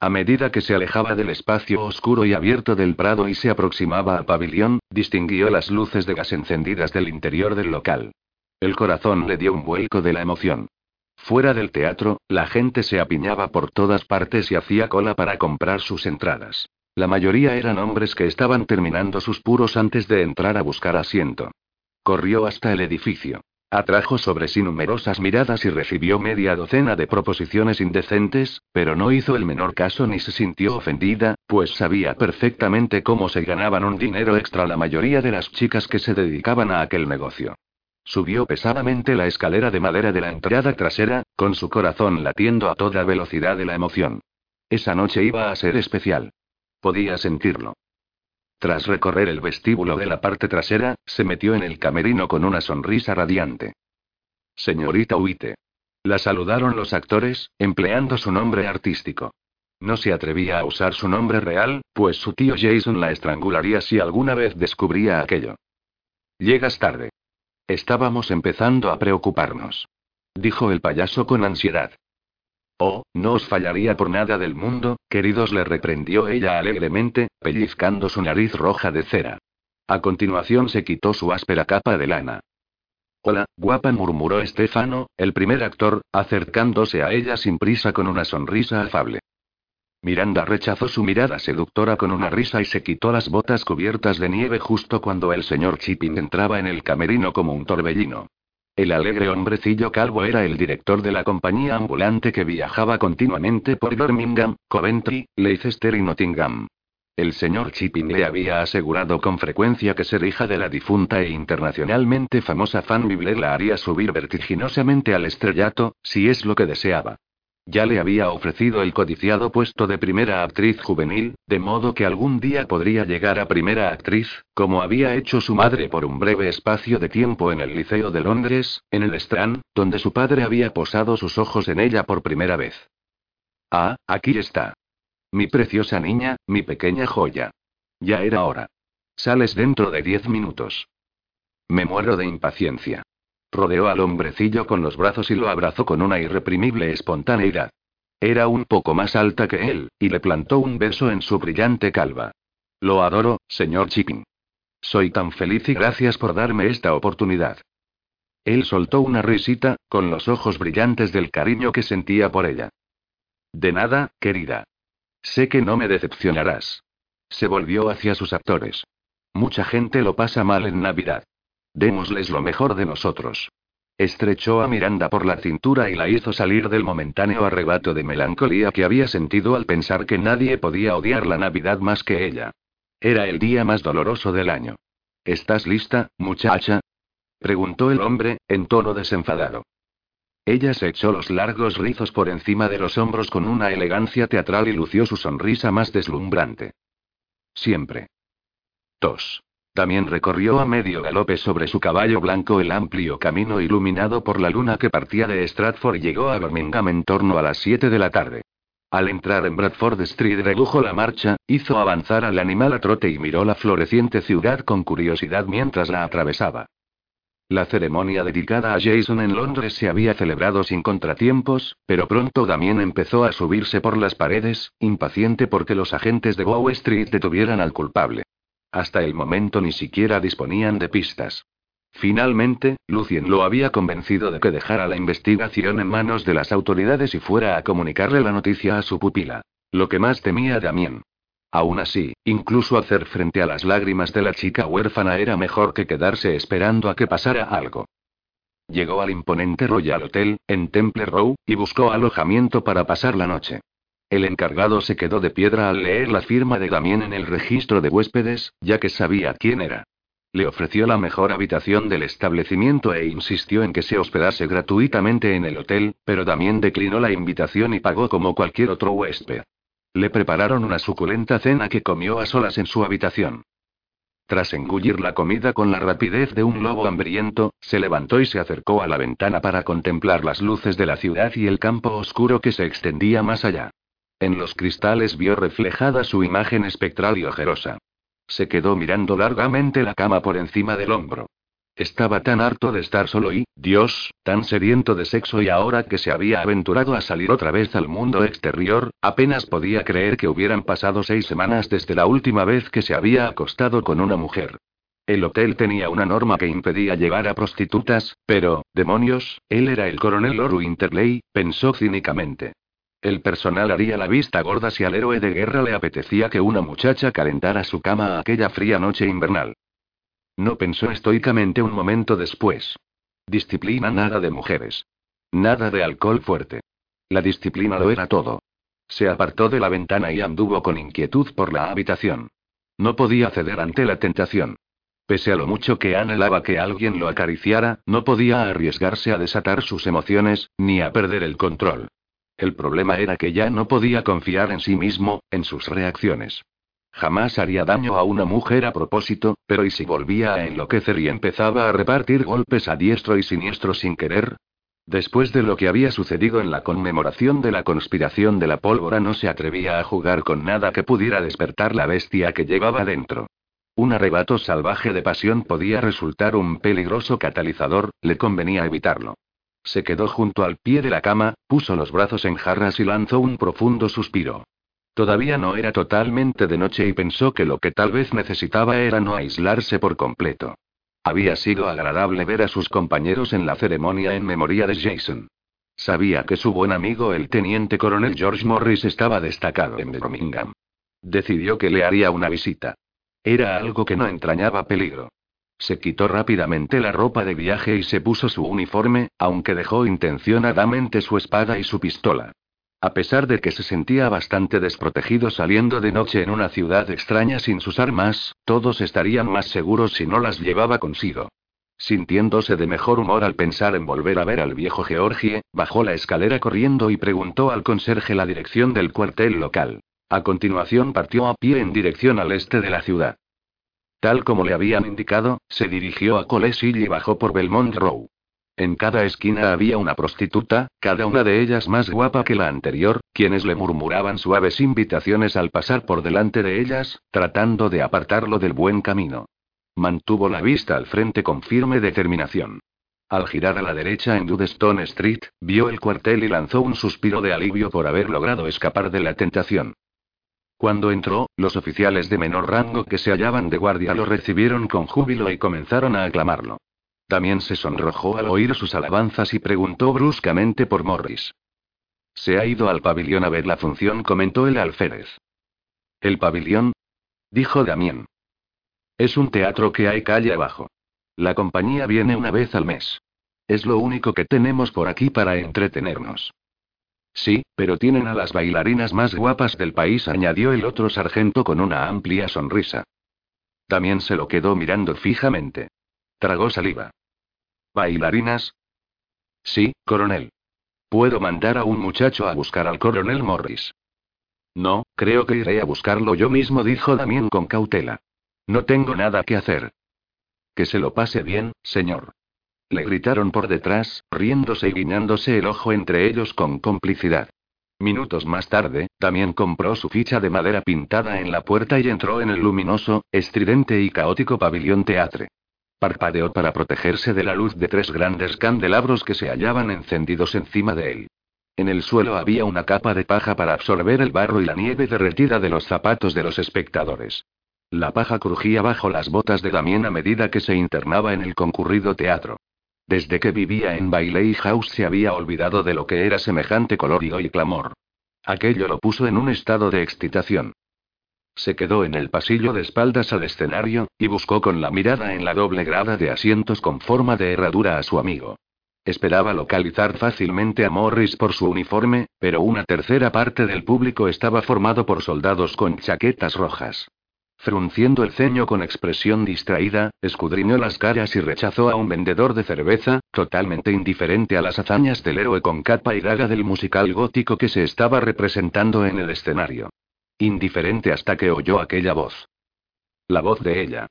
A medida que se alejaba del espacio oscuro y abierto del prado y se aproximaba al pabellón, distinguió las luces de gas encendidas del interior del local. El corazón le dio un vuelco de la emoción. Fuera del teatro, la gente se apiñaba por todas partes y hacía cola para comprar sus entradas. La mayoría eran hombres que estaban terminando sus puros antes de entrar a buscar asiento. Corrió hasta el edificio. Atrajo sobre sí numerosas miradas y recibió media docena de proposiciones indecentes, pero no hizo el menor caso ni se sintió ofendida, pues sabía perfectamente cómo se ganaban un dinero extra la mayoría de las chicas que se dedicaban a aquel negocio. Subió pesadamente la escalera de madera de la entrada trasera, con su corazón latiendo a toda velocidad de la emoción. Esa noche iba a ser especial. Podía sentirlo. Tras recorrer el vestíbulo de la parte trasera, se metió en el camerino con una sonrisa radiante. Señorita Huite. La saludaron los actores, empleando su nombre artístico. No se atrevía a usar su nombre real, pues su tío Jason la estrangularía si alguna vez descubría aquello. Llegas tarde. Estábamos empezando a preocuparnos. Dijo el payaso con ansiedad. Oh, no os fallaría por nada del mundo, queridos, le reprendió ella alegremente, pellizcando su nariz roja de cera. A continuación se quitó su áspera capa de lana. Hola, guapa, murmuró Estefano, el primer actor, acercándose a ella sin prisa con una sonrisa afable. Miranda rechazó su mirada seductora con una risa y se quitó las botas cubiertas de nieve justo cuando el señor Chipping entraba en el camerino como un torbellino. El alegre hombrecillo calvo era el director de la compañía ambulante que viajaba continuamente por Birmingham, Coventry, Leicester y Nottingham. El señor Chipping le había asegurado con frecuencia que ser hija de la difunta e internacionalmente famosa Fan Bibler la haría subir vertiginosamente al estrellato, si es lo que deseaba. Ya le había ofrecido el codiciado puesto de primera actriz juvenil, de modo que algún día podría llegar a primera actriz, como había hecho su madre por un breve espacio de tiempo en el Liceo de Londres, en el Strand, donde su padre había posado sus ojos en ella por primera vez. Ah, aquí está. Mi preciosa niña, mi pequeña joya. Ya era hora. Sales dentro de diez minutos. Me muero de impaciencia. Rodeó al hombrecillo con los brazos y lo abrazó con una irreprimible espontaneidad. Era un poco más alta que él, y le plantó un beso en su brillante calva. Lo adoro, señor Chipping. Soy tan feliz y gracias por darme esta oportunidad. Él soltó una risita, con los ojos brillantes del cariño que sentía por ella. De nada, querida. Sé que no me decepcionarás. Se volvió hacia sus actores. Mucha gente lo pasa mal en Navidad. Démosles lo mejor de nosotros. Estrechó a Miranda por la cintura y la hizo salir del momentáneo arrebato de melancolía que había sentido al pensar que nadie podía odiar la Navidad más que ella. Era el día más doloroso del año. ¿Estás lista, muchacha? preguntó el hombre, en tono desenfadado. Ella se echó los largos rizos por encima de los hombros con una elegancia teatral y lució su sonrisa más deslumbrante. Siempre. Tos. También recorrió a medio galope sobre su caballo blanco el amplio camino iluminado por la luna que partía de Stratford y llegó a Birmingham en torno a las 7 de la tarde. Al entrar en Bradford Street redujo la marcha, hizo avanzar al animal a trote y miró la floreciente ciudad con curiosidad mientras la atravesaba. La ceremonia dedicada a Jason en Londres se había celebrado sin contratiempos, pero pronto Damien empezó a subirse por las paredes, impaciente porque los agentes de Bow Street detuvieran al culpable. Hasta el momento ni siquiera disponían de pistas. Finalmente, Lucien lo había convencido de que dejara la investigación en manos de las autoridades y fuera a comunicarle la noticia a su pupila. Lo que más temía Damien. Aún así, incluso hacer frente a las lágrimas de la chica huérfana era mejor que quedarse esperando a que pasara algo. Llegó al imponente Royal Hotel, en Temple Row, y buscó alojamiento para pasar la noche. El encargado se quedó de piedra al leer la firma de Damien en el registro de huéspedes, ya que sabía quién era. Le ofreció la mejor habitación del establecimiento e insistió en que se hospedase gratuitamente en el hotel, pero Damien declinó la invitación y pagó como cualquier otro huésped. Le prepararon una suculenta cena que comió a solas en su habitación. Tras engullir la comida con la rapidez de un lobo hambriento, se levantó y se acercó a la ventana para contemplar las luces de la ciudad y el campo oscuro que se extendía más allá. En los cristales vio reflejada su imagen espectral y ojerosa. Se quedó mirando largamente la cama por encima del hombro. Estaba tan harto de estar solo y, Dios, tan sediento de sexo y ahora que se había aventurado a salir otra vez al mundo exterior, apenas podía creer que hubieran pasado seis semanas desde la última vez que se había acostado con una mujer. El hotel tenía una norma que impedía llevar a prostitutas, pero, demonios, él era el coronel Oru Interley, pensó cínicamente. El personal haría la vista gorda si al héroe de guerra le apetecía que una muchacha calentara su cama aquella fría noche invernal. No pensó estoicamente un momento después. Disciplina nada de mujeres. Nada de alcohol fuerte. La disciplina lo era todo. Se apartó de la ventana y anduvo con inquietud por la habitación. No podía ceder ante la tentación. Pese a lo mucho que anhelaba que alguien lo acariciara, no podía arriesgarse a desatar sus emociones, ni a perder el control. El problema era que ya no podía confiar en sí mismo, en sus reacciones. Jamás haría daño a una mujer a propósito, pero ¿y si volvía a enloquecer y empezaba a repartir golpes a diestro y siniestro sin querer? Después de lo que había sucedido en la conmemoración de la conspiración de la pólvora no se atrevía a jugar con nada que pudiera despertar la bestia que llevaba dentro. Un arrebato salvaje de pasión podía resultar un peligroso catalizador, le convenía evitarlo. Se quedó junto al pie de la cama, puso los brazos en jarras y lanzó un profundo suspiro. Todavía no era totalmente de noche y pensó que lo que tal vez necesitaba era no aislarse por completo. Había sido agradable ver a sus compañeros en la ceremonia en memoria de Jason. Sabía que su buen amigo el teniente coronel George Morris estaba destacado en Birmingham. Decidió que le haría una visita. Era algo que no entrañaba peligro. Se quitó rápidamente la ropa de viaje y se puso su uniforme, aunque dejó intencionadamente su espada y su pistola. A pesar de que se sentía bastante desprotegido saliendo de noche en una ciudad extraña sin sus armas, todos estarían más seguros si no las llevaba consigo. Sintiéndose de mejor humor al pensar en volver a ver al viejo Georgie, bajó la escalera corriendo y preguntó al conserje la dirección del cuartel local. A continuación partió a pie en dirección al este de la ciudad. Tal como le habían indicado, se dirigió a Colesill y bajó por Belmont Row. En cada esquina había una prostituta, cada una de ellas más guapa que la anterior, quienes le murmuraban suaves invitaciones al pasar por delante de ellas, tratando de apartarlo del buen camino. Mantuvo la vista al frente con firme determinación. Al girar a la derecha en Dudestone Street, vio el cuartel y lanzó un suspiro de alivio por haber logrado escapar de la tentación. Cuando entró, los oficiales de menor rango que se hallaban de guardia lo recibieron con júbilo y comenzaron a aclamarlo. También se sonrojó al oír sus alabanzas y preguntó bruscamente por Morris. Se ha ido al pabellón a ver la función, comentó el alférez. ¿El pabellón? dijo Damien. Es un teatro que hay calle abajo. La compañía viene una vez al mes. Es lo único que tenemos por aquí para entretenernos. Sí, pero tienen a las bailarinas más guapas del país, añadió el otro sargento con una amplia sonrisa. También se lo quedó mirando fijamente. Tragó saliva. ¿Bailarinas? Sí, coronel. Puedo mandar a un muchacho a buscar al coronel Morris. No, creo que iré a buscarlo yo mismo, dijo Damien con cautela. No tengo nada que hacer. Que se lo pase bien, señor. Le gritaron por detrás, riéndose y guiñándose el ojo entre ellos con complicidad. Minutos más tarde, también compró su ficha de madera pintada en la puerta y entró en el luminoso, estridente y caótico pabellón teatre. Parpadeó para protegerse de la luz de tres grandes candelabros que se hallaban encendidos encima de él. En el suelo había una capa de paja para absorber el barro y la nieve derretida de los zapatos de los espectadores. La paja crujía bajo las botas de Damien a medida que se internaba en el concurrido teatro. Desde que vivía en Bailey House se había olvidado de lo que era semejante colorido y clamor. Aquello lo puso en un estado de excitación. Se quedó en el pasillo de espaldas al escenario, y buscó con la mirada en la doble grada de asientos con forma de herradura a su amigo. Esperaba localizar fácilmente a Morris por su uniforme, pero una tercera parte del público estaba formado por soldados con chaquetas rojas. Frunciendo el ceño con expresión distraída, escudriñó las caras y rechazó a un vendedor de cerveza, totalmente indiferente a las hazañas del héroe con capa y daga del musical gótico que se estaba representando en el escenario. Indiferente hasta que oyó aquella voz. La voz de ella.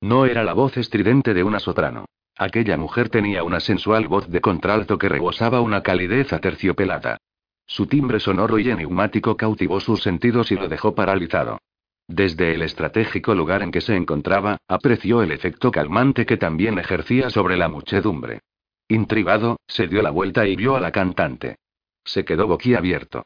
No era la voz estridente de una soprano. Aquella mujer tenía una sensual voz de contralto que rebosaba una calidez aterciopelada. Su timbre sonoro y enigmático cautivó sus sentidos y lo dejó paralizado. Desde el estratégico lugar en que se encontraba, apreció el efecto calmante que también ejercía sobre la muchedumbre. Intrigado, se dio la vuelta y vio a la cantante. Se quedó boquiabierto.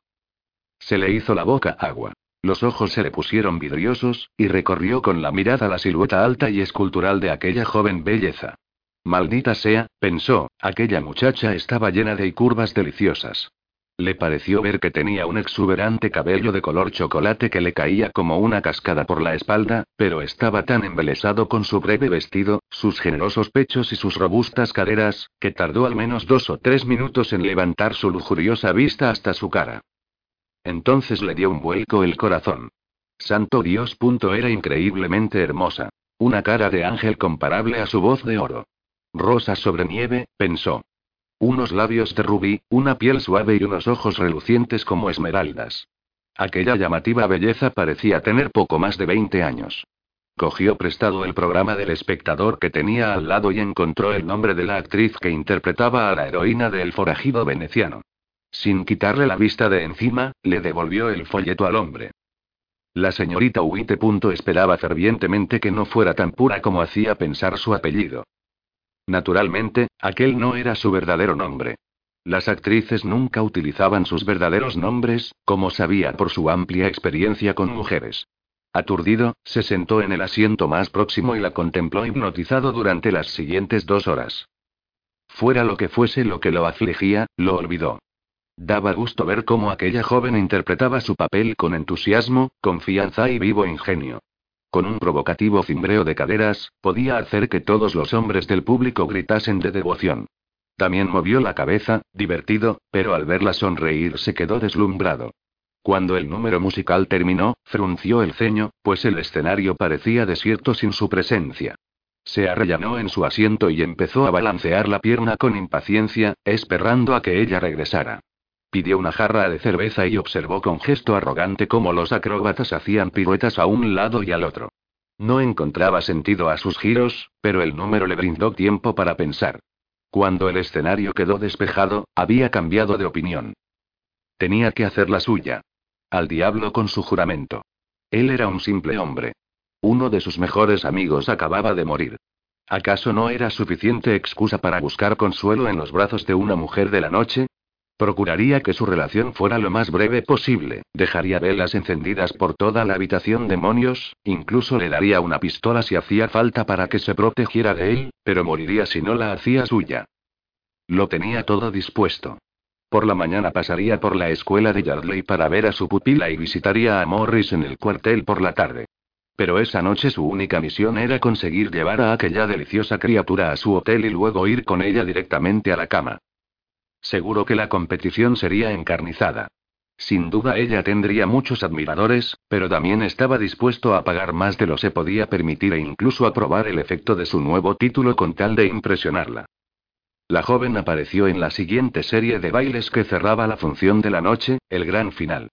Se le hizo la boca agua. Los ojos se le pusieron vidriosos, y recorrió con la mirada la silueta alta y escultural de aquella joven belleza. Maldita sea, pensó, aquella muchacha estaba llena de curvas deliciosas. Le pareció ver que tenía un exuberante cabello de color chocolate que le caía como una cascada por la espalda, pero estaba tan embelesado con su breve vestido, sus generosos pechos y sus robustas caderas, que tardó al menos dos o tres minutos en levantar su lujuriosa vista hasta su cara. Entonces le dio un vuelco el corazón. Santo Dios. Era increíblemente hermosa. Una cara de ángel comparable a su voz de oro. Rosa sobre nieve, pensó. Unos labios de rubí, una piel suave y unos ojos relucientes como esmeraldas. Aquella llamativa belleza parecía tener poco más de 20 años. Cogió prestado el programa del espectador que tenía al lado y encontró el nombre de la actriz que interpretaba a la heroína del forajido veneciano. Sin quitarle la vista de encima, le devolvió el folleto al hombre. La señorita Huite. esperaba fervientemente que no fuera tan pura como hacía pensar su apellido. Naturalmente, aquel no era su verdadero nombre. Las actrices nunca utilizaban sus verdaderos nombres, como sabía por su amplia experiencia con mujeres. Aturdido, se sentó en el asiento más próximo y la contempló hipnotizado durante las siguientes dos horas. Fuera lo que fuese lo que lo afligía, lo olvidó. Daba gusto ver cómo aquella joven interpretaba su papel con entusiasmo, confianza y vivo ingenio. Con un provocativo cimbreo de caderas, podía hacer que todos los hombres del público gritasen de devoción. También movió la cabeza, divertido, pero al verla sonreír se quedó deslumbrado. Cuando el número musical terminó, frunció el ceño, pues el escenario parecía desierto sin su presencia. Se arrellanó en su asiento y empezó a balancear la pierna con impaciencia, esperando a que ella regresara. Pidió una jarra de cerveza y observó con gesto arrogante cómo los acróbatas hacían piruetas a un lado y al otro. No encontraba sentido a sus giros, pero el número le brindó tiempo para pensar. Cuando el escenario quedó despejado, había cambiado de opinión. Tenía que hacer la suya. Al diablo con su juramento. Él era un simple hombre. Uno de sus mejores amigos acababa de morir. ¿Acaso no era suficiente excusa para buscar consuelo en los brazos de una mujer de la noche? Procuraría que su relación fuera lo más breve posible, dejaría velas encendidas por toda la habitación demonios, incluso le daría una pistola si hacía falta para que se protegiera de él, pero moriría si no la hacía suya. Lo tenía todo dispuesto. Por la mañana pasaría por la escuela de Yardley para ver a su pupila y visitaría a Morris en el cuartel por la tarde. Pero esa noche su única misión era conseguir llevar a aquella deliciosa criatura a su hotel y luego ir con ella directamente a la cama. Seguro que la competición sería encarnizada. Sin duda ella tendría muchos admiradores, pero también estaba dispuesto a pagar más de lo que se podía permitir e incluso a probar el efecto de su nuevo título con tal de impresionarla. La joven apareció en la siguiente serie de bailes que cerraba la función de la noche, el gran final.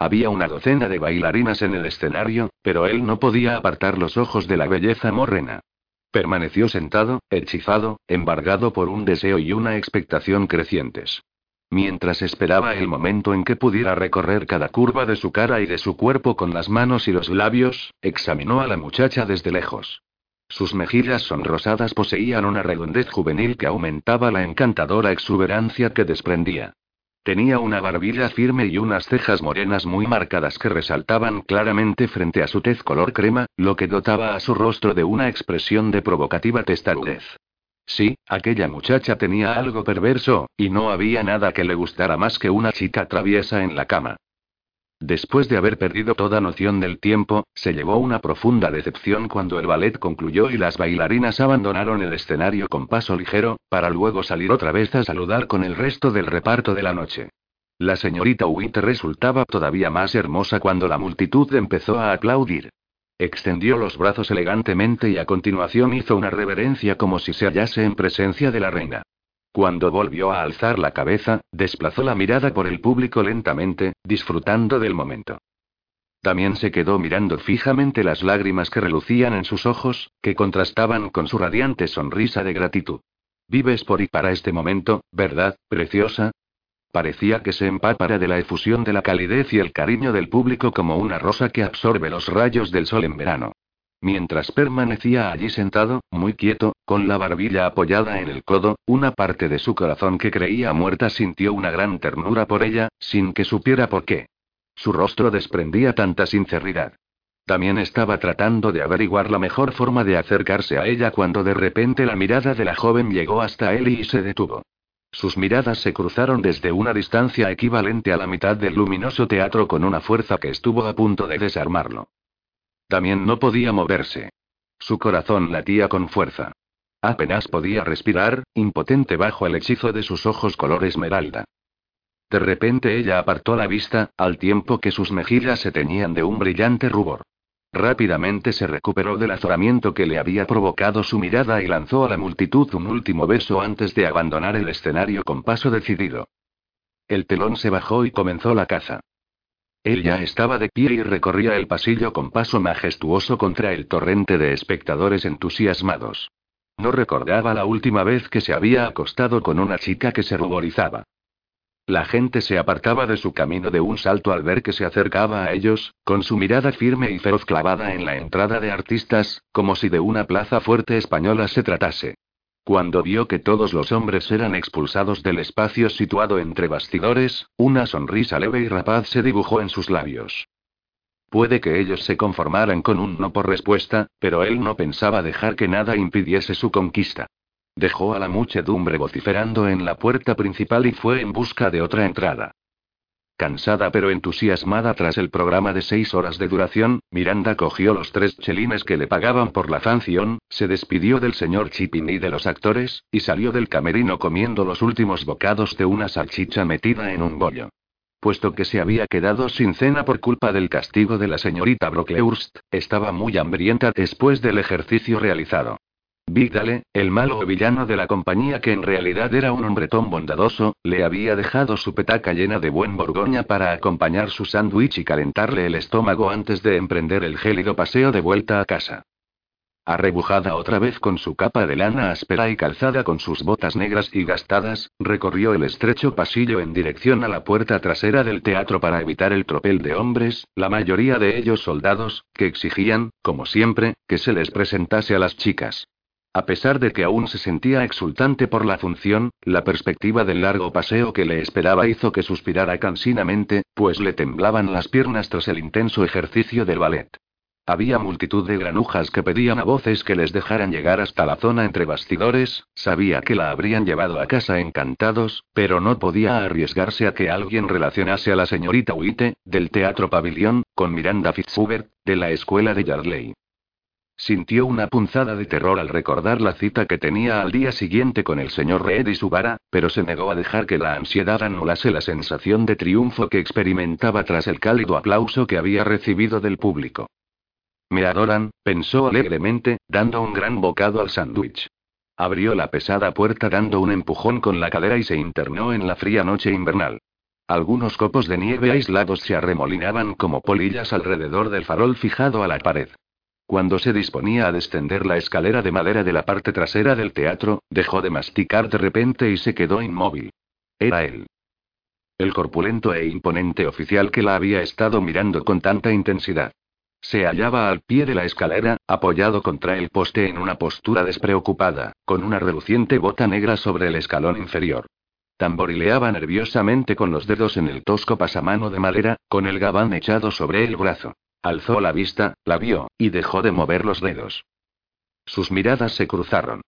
Había una docena de bailarinas en el escenario, pero él no podía apartar los ojos de la belleza morrena. Permaneció sentado, hechizado, embargado por un deseo y una expectación crecientes. Mientras esperaba el momento en que pudiera recorrer cada curva de su cara y de su cuerpo con las manos y los labios, examinó a la muchacha desde lejos. Sus mejillas sonrosadas poseían una redondez juvenil que aumentaba la encantadora exuberancia que desprendía. Tenía una barbilla firme y unas cejas morenas muy marcadas que resaltaban claramente frente a su tez color crema, lo que dotaba a su rostro de una expresión de provocativa testarudez. Sí, aquella muchacha tenía algo perverso, y no había nada que le gustara más que una chica traviesa en la cama. Después de haber perdido toda noción del tiempo, se llevó una profunda decepción cuando el ballet concluyó y las bailarinas abandonaron el escenario con paso ligero, para luego salir otra vez a saludar con el resto del reparto de la noche. La señorita Witt resultaba todavía más hermosa cuando la multitud empezó a aplaudir. Extendió los brazos elegantemente y a continuación hizo una reverencia como si se hallase en presencia de la reina. Cuando volvió a alzar la cabeza, desplazó la mirada por el público lentamente, disfrutando del momento. También se quedó mirando fijamente las lágrimas que relucían en sus ojos, que contrastaban con su radiante sonrisa de gratitud. Vives por y para este momento, ¿verdad, preciosa? Parecía que se empapara de la efusión de la calidez y el cariño del público como una rosa que absorbe los rayos del sol en verano. Mientras permanecía allí sentado, muy quieto, con la barbilla apoyada en el codo, una parte de su corazón que creía muerta sintió una gran ternura por ella, sin que supiera por qué. Su rostro desprendía tanta sinceridad. También estaba tratando de averiguar la mejor forma de acercarse a ella cuando de repente la mirada de la joven llegó hasta él y se detuvo. Sus miradas se cruzaron desde una distancia equivalente a la mitad del luminoso teatro con una fuerza que estuvo a punto de desarmarlo. También no podía moverse. Su corazón latía con fuerza. Apenas podía respirar, impotente bajo el hechizo de sus ojos color esmeralda. De repente ella apartó la vista, al tiempo que sus mejillas se teñían de un brillante rubor. Rápidamente se recuperó del azoramiento que le había provocado su mirada y lanzó a la multitud un último beso antes de abandonar el escenario con paso decidido. El telón se bajó y comenzó la caza. Él ya estaba de pie y recorría el pasillo con paso majestuoso contra el torrente de espectadores entusiasmados. No recordaba la última vez que se había acostado con una chica que se ruborizaba. La gente se apartaba de su camino de un salto al ver que se acercaba a ellos, con su mirada firme y feroz clavada en la entrada de artistas, como si de una plaza fuerte española se tratase. Cuando vio que todos los hombres eran expulsados del espacio situado entre bastidores, una sonrisa leve y rapaz se dibujó en sus labios. Puede que ellos se conformaran con un no por respuesta, pero él no pensaba dejar que nada impidiese su conquista. Dejó a la muchedumbre vociferando en la puerta principal y fue en busca de otra entrada. Cansada pero entusiasmada tras el programa de seis horas de duración, Miranda cogió los tres chelines que le pagaban por la sanción, se despidió del señor Chipping y de los actores, y salió del camerino comiendo los últimos bocados de una salchicha metida en un bollo. Puesto que se había quedado sin cena por culpa del castigo de la señorita Brocklehurst, estaba muy hambrienta después del ejercicio realizado. Vigdale, el malo villano de la compañía que en realidad era un hombretón bondadoso, le había dejado su petaca llena de buen borgoña para acompañar su sándwich y calentarle el estómago antes de emprender el gélido paseo de vuelta a casa. Arrebujada otra vez con su capa de lana áspera y calzada con sus botas negras y gastadas, recorrió el estrecho pasillo en dirección a la puerta trasera del teatro para evitar el tropel de hombres, la mayoría de ellos soldados, que exigían, como siempre, que se les presentase a las chicas. A pesar de que aún se sentía exultante por la función, la perspectiva del largo paseo que le esperaba hizo que suspirara cansinamente, pues le temblaban las piernas tras el intenso ejercicio del ballet. Había multitud de granujas que pedían a voces que les dejaran llegar hasta la zona entre bastidores, sabía que la habrían llevado a casa encantados, pero no podía arriesgarse a que alguien relacionase a la señorita Witte, del Teatro Pavilión, con Miranda Fitzhubert, de la escuela de Yardley. Sintió una punzada de terror al recordar la cita que tenía al día siguiente con el señor Reed y su vara, pero se negó a dejar que la ansiedad anulase la sensación de triunfo que experimentaba tras el cálido aplauso que había recibido del público. Me adoran, pensó alegremente, dando un gran bocado al sándwich. Abrió la pesada puerta dando un empujón con la cadera y se internó en la fría noche invernal. Algunos copos de nieve aislados se arremolinaban como polillas alrededor del farol fijado a la pared. Cuando se disponía a descender la escalera de madera de la parte trasera del teatro, dejó de masticar de repente y se quedó inmóvil. Era él. El corpulento e imponente oficial que la había estado mirando con tanta intensidad. Se hallaba al pie de la escalera, apoyado contra el poste en una postura despreocupada, con una reluciente bota negra sobre el escalón inferior. Tamborileaba nerviosamente con los dedos en el tosco pasamano de madera, con el gabán echado sobre el brazo. Alzó la vista, la vio, y dejó de mover los dedos. Sus miradas se cruzaron.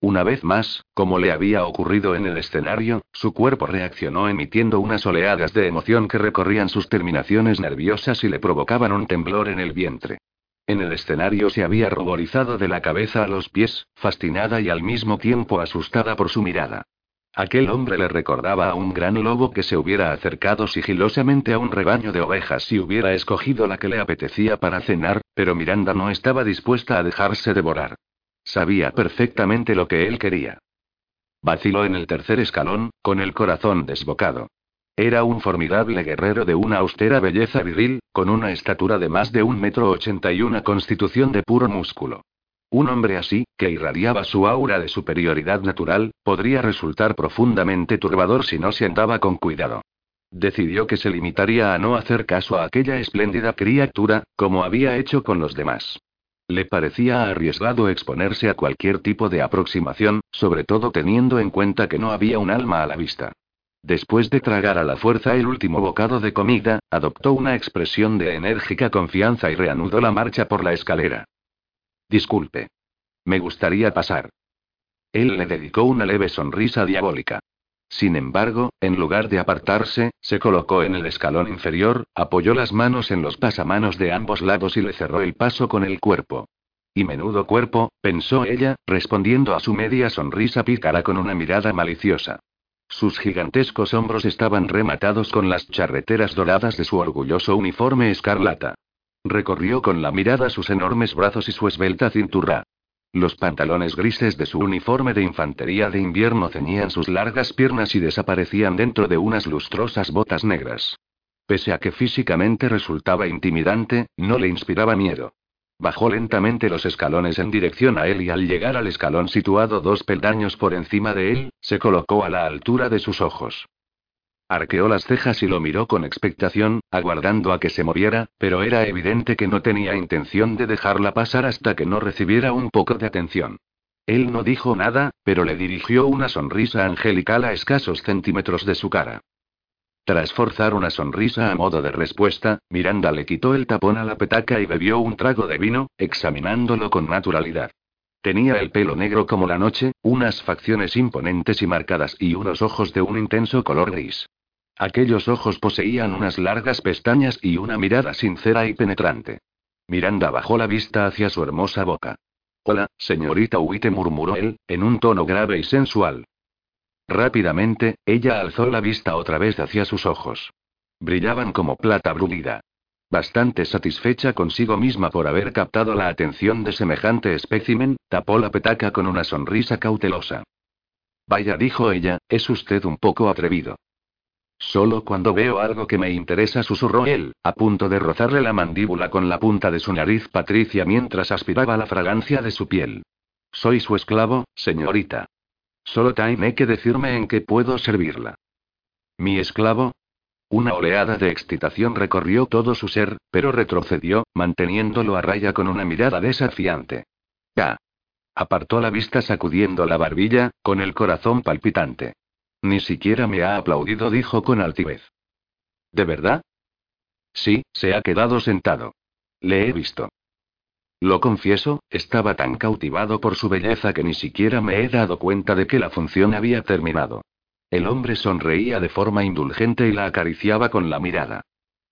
Una vez más, como le había ocurrido en el escenario, su cuerpo reaccionó emitiendo unas oleadas de emoción que recorrían sus terminaciones nerviosas y le provocaban un temblor en el vientre. En el escenario se había ruborizado de la cabeza a los pies, fascinada y al mismo tiempo asustada por su mirada. Aquel hombre le recordaba a un gran lobo que se hubiera acercado sigilosamente a un rebaño de ovejas si hubiera escogido la que le apetecía para cenar, pero Miranda no estaba dispuesta a dejarse devorar. Sabía perfectamente lo que él quería. Vaciló en el tercer escalón, con el corazón desbocado. Era un formidable guerrero de una austera belleza viril, con una estatura de más de un metro ochenta y una constitución de puro músculo. Un hombre así, que irradiaba su aura de superioridad natural, podría resultar profundamente turbador si no se andaba con cuidado. Decidió que se limitaría a no hacer caso a aquella espléndida criatura, como había hecho con los demás. Le parecía arriesgado exponerse a cualquier tipo de aproximación, sobre todo teniendo en cuenta que no había un alma a la vista. Después de tragar a la fuerza el último bocado de comida, adoptó una expresión de enérgica confianza y reanudó la marcha por la escalera. Disculpe. Me gustaría pasar. Él le dedicó una leve sonrisa diabólica. Sin embargo, en lugar de apartarse, se colocó en el escalón inferior, apoyó las manos en los pasamanos de ambos lados y le cerró el paso con el cuerpo. Y menudo cuerpo, pensó ella, respondiendo a su media sonrisa pícara con una mirada maliciosa. Sus gigantescos hombros estaban rematados con las charreteras doradas de su orgulloso uniforme escarlata. Recorrió con la mirada sus enormes brazos y su esbelta cintura. Los pantalones grises de su uniforme de infantería de invierno ceñían sus largas piernas y desaparecían dentro de unas lustrosas botas negras. Pese a que físicamente resultaba intimidante, no le inspiraba miedo. Bajó lentamente los escalones en dirección a él y al llegar al escalón situado dos peldaños por encima de él, se colocó a la altura de sus ojos. Arqueó las cejas y lo miró con expectación, aguardando a que se moviera, pero era evidente que no tenía intención de dejarla pasar hasta que no recibiera un poco de atención. Él no dijo nada, pero le dirigió una sonrisa angelical a escasos centímetros de su cara. Tras forzar una sonrisa a modo de respuesta, Miranda le quitó el tapón a la petaca y bebió un trago de vino, examinándolo con naturalidad. Tenía el pelo negro como la noche, unas facciones imponentes y marcadas y unos ojos de un intenso color gris. Aquellos ojos poseían unas largas pestañas y una mirada sincera y penetrante. Miranda bajó la vista hacia su hermosa boca. Hola, señorita Huite murmuró él, en un tono grave y sensual. Rápidamente, ella alzó la vista otra vez hacia sus ojos. Brillaban como plata brulida. Bastante satisfecha consigo misma por haber captado la atención de semejante espécimen, tapó la petaca con una sonrisa cautelosa. Vaya, dijo ella, es usted un poco atrevido. Solo cuando veo algo que me interesa, susurró él, a punto de rozarle la mandíbula con la punta de su nariz Patricia mientras aspiraba la fragancia de su piel. Soy su esclavo, señorita. Solo tiene que decirme en qué puedo servirla. ¿Mi esclavo? Una oleada de excitación recorrió todo su ser, pero retrocedió, manteniéndolo a raya con una mirada desafiante. Ya. Apartó la vista sacudiendo la barbilla, con el corazón palpitante. Ni siquiera me ha aplaudido, dijo con altivez. ¿De verdad? Sí, se ha quedado sentado. Le he visto. Lo confieso, estaba tan cautivado por su belleza que ni siquiera me he dado cuenta de que la función había terminado. El hombre sonreía de forma indulgente y la acariciaba con la mirada.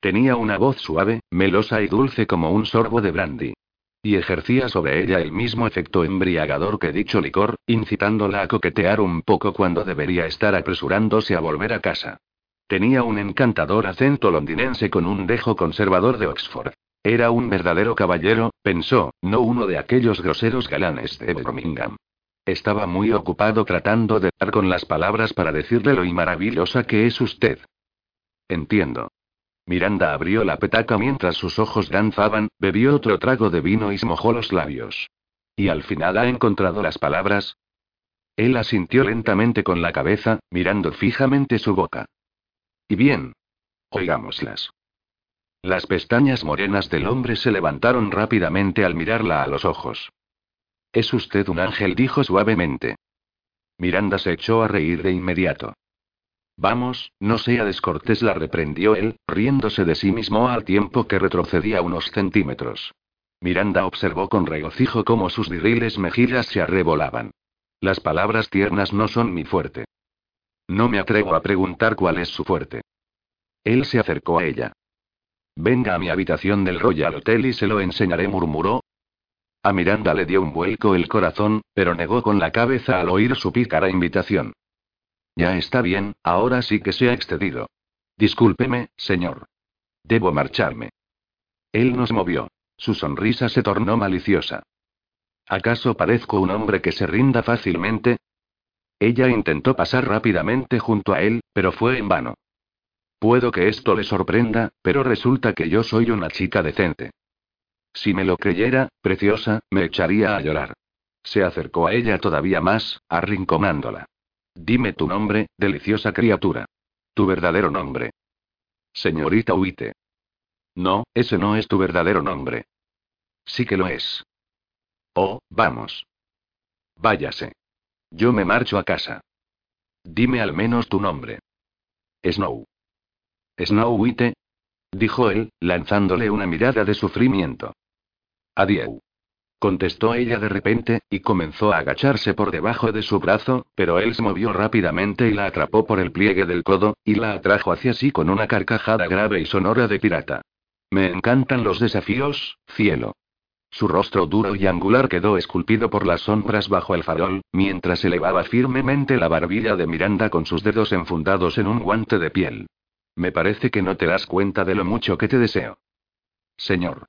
Tenía una voz suave, melosa y dulce como un sorbo de brandy y ejercía sobre ella el mismo efecto embriagador que dicho licor, incitándola a coquetear un poco cuando debería estar apresurándose a volver a casa. Tenía un encantador acento londinense con un dejo conservador de Oxford. Era un verdadero caballero, pensó, no uno de aquellos groseros galanes de Birmingham. Estaba muy ocupado tratando de dar con las palabras para decirle lo maravillosa que es usted. Entiendo. Miranda abrió la petaca mientras sus ojos danzaban, bebió otro trago de vino y se mojó los labios. ¿Y al final ha encontrado las palabras? Él asintió lentamente con la cabeza, mirando fijamente su boca. Y bien. Oigámoslas. Las pestañas morenas del hombre se levantaron rápidamente al mirarla a los ojos. Es usted un ángel, dijo suavemente. Miranda se echó a reír de inmediato. Vamos, no sea descortés, la reprendió él, riéndose de sí mismo al tiempo que retrocedía unos centímetros. Miranda observó con regocijo cómo sus viriles mejillas se arrebolaban. Las palabras tiernas no son mi fuerte. No me atrevo a preguntar cuál es su fuerte. Él se acercó a ella. Venga a mi habitación del Royal Hotel y se lo enseñaré, murmuró. A Miranda le dio un vuelco el corazón, pero negó con la cabeza al oír su pícara invitación. Ya está bien, ahora sí que se ha excedido. Discúlpeme, señor. Debo marcharme. Él nos movió. Su sonrisa se tornó maliciosa. ¿Acaso parezco un hombre que se rinda fácilmente? Ella intentó pasar rápidamente junto a él, pero fue en vano. Puedo que esto le sorprenda, pero resulta que yo soy una chica decente. Si me lo creyera, preciosa, me echaría a llorar. Se acercó a ella todavía más, arrinconándola. Dime tu nombre, deliciosa criatura. Tu verdadero nombre. Señorita Huite. No, ese no es tu verdadero nombre. Sí que lo es. Oh, vamos. Váyase. Yo me marcho a casa. Dime al menos tu nombre. Snow. Snow White, dijo él, lanzándole una mirada de sufrimiento. Adiós contestó ella de repente, y comenzó a agacharse por debajo de su brazo, pero él se movió rápidamente y la atrapó por el pliegue del codo, y la atrajo hacia sí con una carcajada grave y sonora de pirata. Me encantan los desafíos, cielo. Su rostro duro y angular quedó esculpido por las sombras bajo el farol, mientras elevaba firmemente la barbilla de Miranda con sus dedos enfundados en un guante de piel. Me parece que no te das cuenta de lo mucho que te deseo. Señor.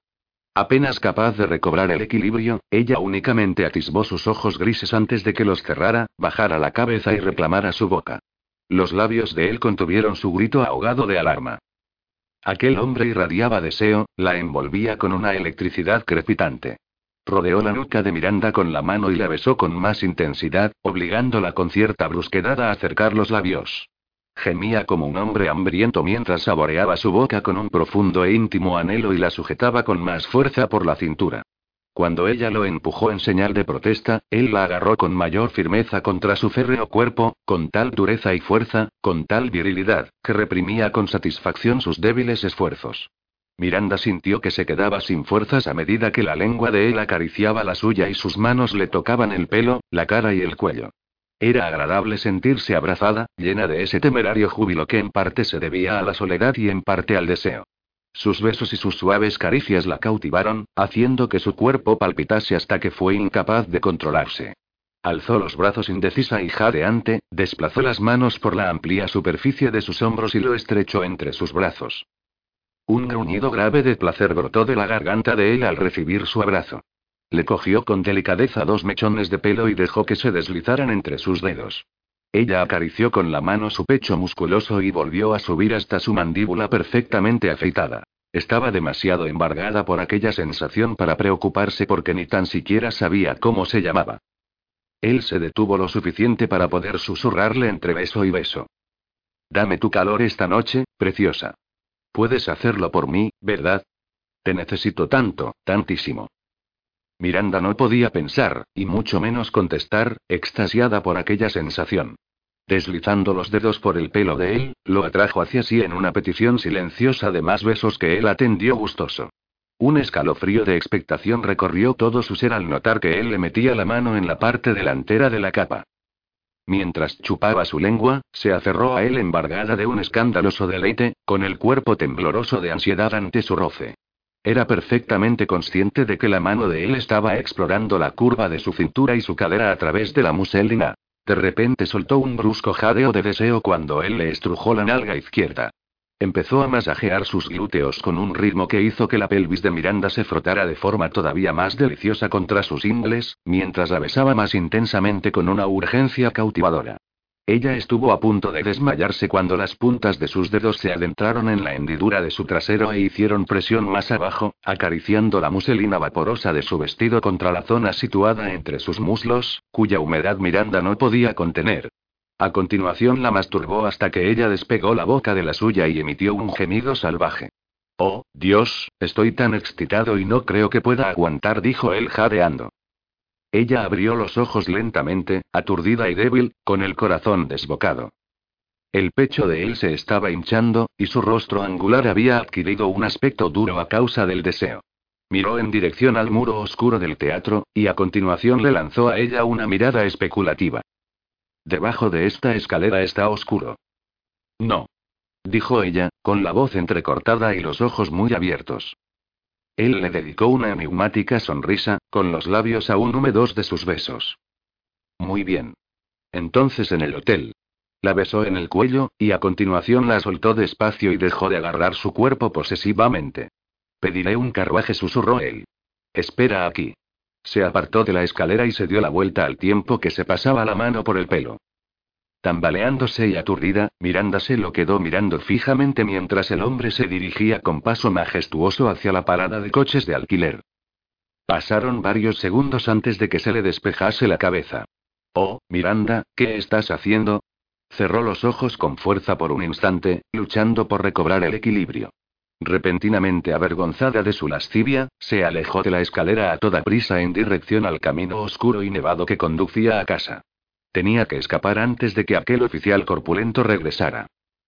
Apenas capaz de recobrar el equilibrio, ella únicamente atisbó sus ojos grises antes de que los cerrara, bajara la cabeza y reclamara su boca. Los labios de él contuvieron su grito ahogado de alarma. Aquel hombre irradiaba deseo, la envolvía con una electricidad crepitante. Rodeó la nuca de Miranda con la mano y la besó con más intensidad, obligándola con cierta brusquedad a acercar los labios. Gemía como un hombre hambriento mientras saboreaba su boca con un profundo e íntimo anhelo y la sujetaba con más fuerza por la cintura. Cuando ella lo empujó en señal de protesta, él la agarró con mayor firmeza contra su férreo cuerpo, con tal dureza y fuerza, con tal virilidad, que reprimía con satisfacción sus débiles esfuerzos. Miranda sintió que se quedaba sin fuerzas a medida que la lengua de él acariciaba la suya y sus manos le tocaban el pelo, la cara y el cuello. Era agradable sentirse abrazada, llena de ese temerario júbilo que en parte se debía a la soledad y en parte al deseo. Sus besos y sus suaves caricias la cautivaron, haciendo que su cuerpo palpitase hasta que fue incapaz de controlarse. Alzó los brazos indecisa y jadeante, desplazó las manos por la amplia superficie de sus hombros y lo estrechó entre sus brazos. Un gruñido grave de placer brotó de la garganta de él al recibir su abrazo. Le cogió con delicadeza dos mechones de pelo y dejó que se deslizaran entre sus dedos. Ella acarició con la mano su pecho musculoso y volvió a subir hasta su mandíbula perfectamente afeitada. Estaba demasiado embargada por aquella sensación para preocuparse porque ni tan siquiera sabía cómo se llamaba. Él se detuvo lo suficiente para poder susurrarle entre beso y beso. Dame tu calor esta noche, preciosa. Puedes hacerlo por mí, ¿verdad? Te necesito tanto, tantísimo. Miranda no podía pensar, y mucho menos contestar, extasiada por aquella sensación. Deslizando los dedos por el pelo de él, lo atrajo hacia sí en una petición silenciosa de más besos que él atendió gustoso. Un escalofrío de expectación recorrió todo su ser al notar que él le metía la mano en la parte delantera de la capa. Mientras chupaba su lengua, se aferró a él embargada de un escandaloso deleite, con el cuerpo tembloroso de ansiedad ante su roce. Era perfectamente consciente de que la mano de él estaba explorando la curva de su cintura y su cadera a través de la muselina. De repente soltó un brusco jadeo de deseo cuando él le estrujó la nalga izquierda. Empezó a masajear sus glúteos con un ritmo que hizo que la pelvis de Miranda se frotara de forma todavía más deliciosa contra sus ingles, mientras la besaba más intensamente con una urgencia cautivadora. Ella estuvo a punto de desmayarse cuando las puntas de sus dedos se adentraron en la hendidura de su trasero e hicieron presión más abajo, acariciando la muselina vaporosa de su vestido contra la zona situada entre sus muslos, cuya humedad Miranda no podía contener. A continuación la masturbó hasta que ella despegó la boca de la suya y emitió un gemido salvaje. Oh, Dios, estoy tan excitado y no creo que pueda aguantar, dijo él jadeando. Ella abrió los ojos lentamente, aturdida y débil, con el corazón desbocado. El pecho de él se estaba hinchando, y su rostro angular había adquirido un aspecto duro a causa del deseo. Miró en dirección al muro oscuro del teatro, y a continuación le lanzó a ella una mirada especulativa. Debajo de esta escalera está oscuro. No. Dijo ella, con la voz entrecortada y los ojos muy abiertos. Él le dedicó una enigmática sonrisa, con los labios aún húmedos de sus besos. Muy bien. Entonces en el hotel. La besó en el cuello, y a continuación la soltó despacio y dejó de agarrar su cuerpo posesivamente. Pediré un carruaje, susurró él. Espera aquí. Se apartó de la escalera y se dio la vuelta al tiempo que se pasaba la mano por el pelo. Tambaleándose y aturdida, Miranda se lo quedó mirando fijamente mientras el hombre se dirigía con paso majestuoso hacia la parada de coches de alquiler. Pasaron varios segundos antes de que se le despejase la cabeza. Oh, Miranda, ¿qué estás haciendo? Cerró los ojos con fuerza por un instante, luchando por recobrar el equilibrio. Repentinamente avergonzada de su lascivia, se alejó de la escalera a toda prisa en dirección al camino oscuro y nevado que conducía a casa. Tenía que escapar antes de que aquel oficial corpulento regresara.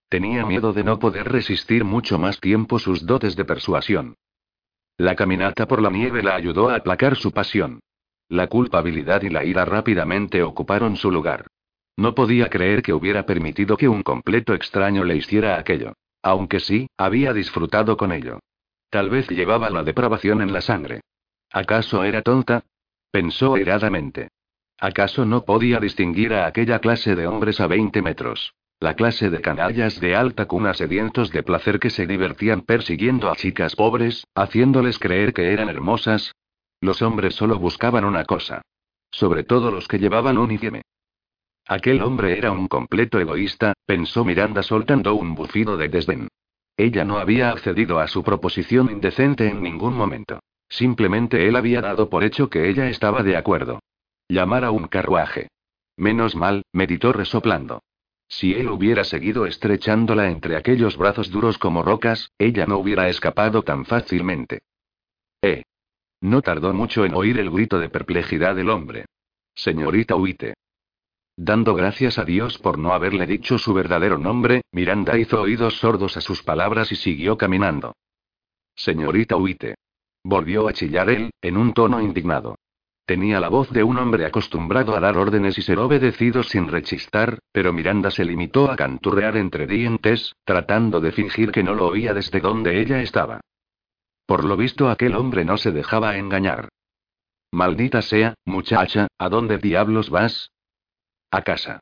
Tenía miedo de no poder resistir mucho más tiempo sus dotes de persuasión. La caminata por la nieve la ayudó a aplacar su pasión. La culpabilidad y la ira rápidamente ocuparon su lugar. No podía creer que hubiera permitido que un completo extraño le hiciera aquello. Aunque sí, había disfrutado con ello. Tal vez llevaba la depravación en la sangre. ¿Acaso era tonta? Pensó airadamente. ¿Acaso no podía distinguir a aquella clase de hombres a 20 metros? La clase de canallas de alta cuna sedientos de placer que se divertían persiguiendo a chicas pobres, haciéndoles creer que eran hermosas. Los hombres solo buscaban una cosa. Sobre todo los que llevaban uniforme. Aquel hombre era un completo egoísta, pensó Miranda soltando un bufido de desdén. Ella no había accedido a su proposición indecente en ningún momento. Simplemente él había dado por hecho que ella estaba de acuerdo. Llamar a un carruaje. Menos mal, meditó resoplando. Si él hubiera seguido estrechándola entre aquellos brazos duros como rocas, ella no hubiera escapado tan fácilmente. Eh. No tardó mucho en oír el grito de perplejidad del hombre. Señorita Huite. Dando gracias a Dios por no haberle dicho su verdadero nombre, Miranda hizo oídos sordos a sus palabras y siguió caminando. Señorita Huite. Volvió a chillar él, en un tono indignado. Tenía la voz de un hombre acostumbrado a dar órdenes y ser obedecido sin rechistar, pero Miranda se limitó a canturrear entre dientes, tratando de fingir que no lo oía desde donde ella estaba. Por lo visto aquel hombre no se dejaba engañar. Maldita sea, muchacha, ¿a dónde diablos vas? A casa.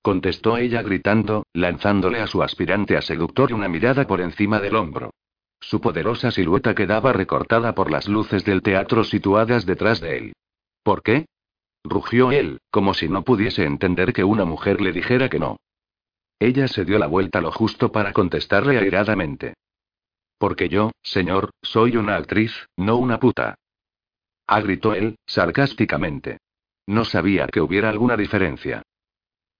Contestó ella gritando, lanzándole a su aspirante a seductor una mirada por encima del hombro. Su poderosa silueta quedaba recortada por las luces del teatro situadas detrás de él. ¿Por qué? rugió él, como si no pudiese entender que una mujer le dijera que no. Ella se dio la vuelta lo justo para contestarle airadamente. Porque yo, señor, soy una actriz, no una puta. Ah, gritó él, sarcásticamente. No sabía que hubiera alguna diferencia.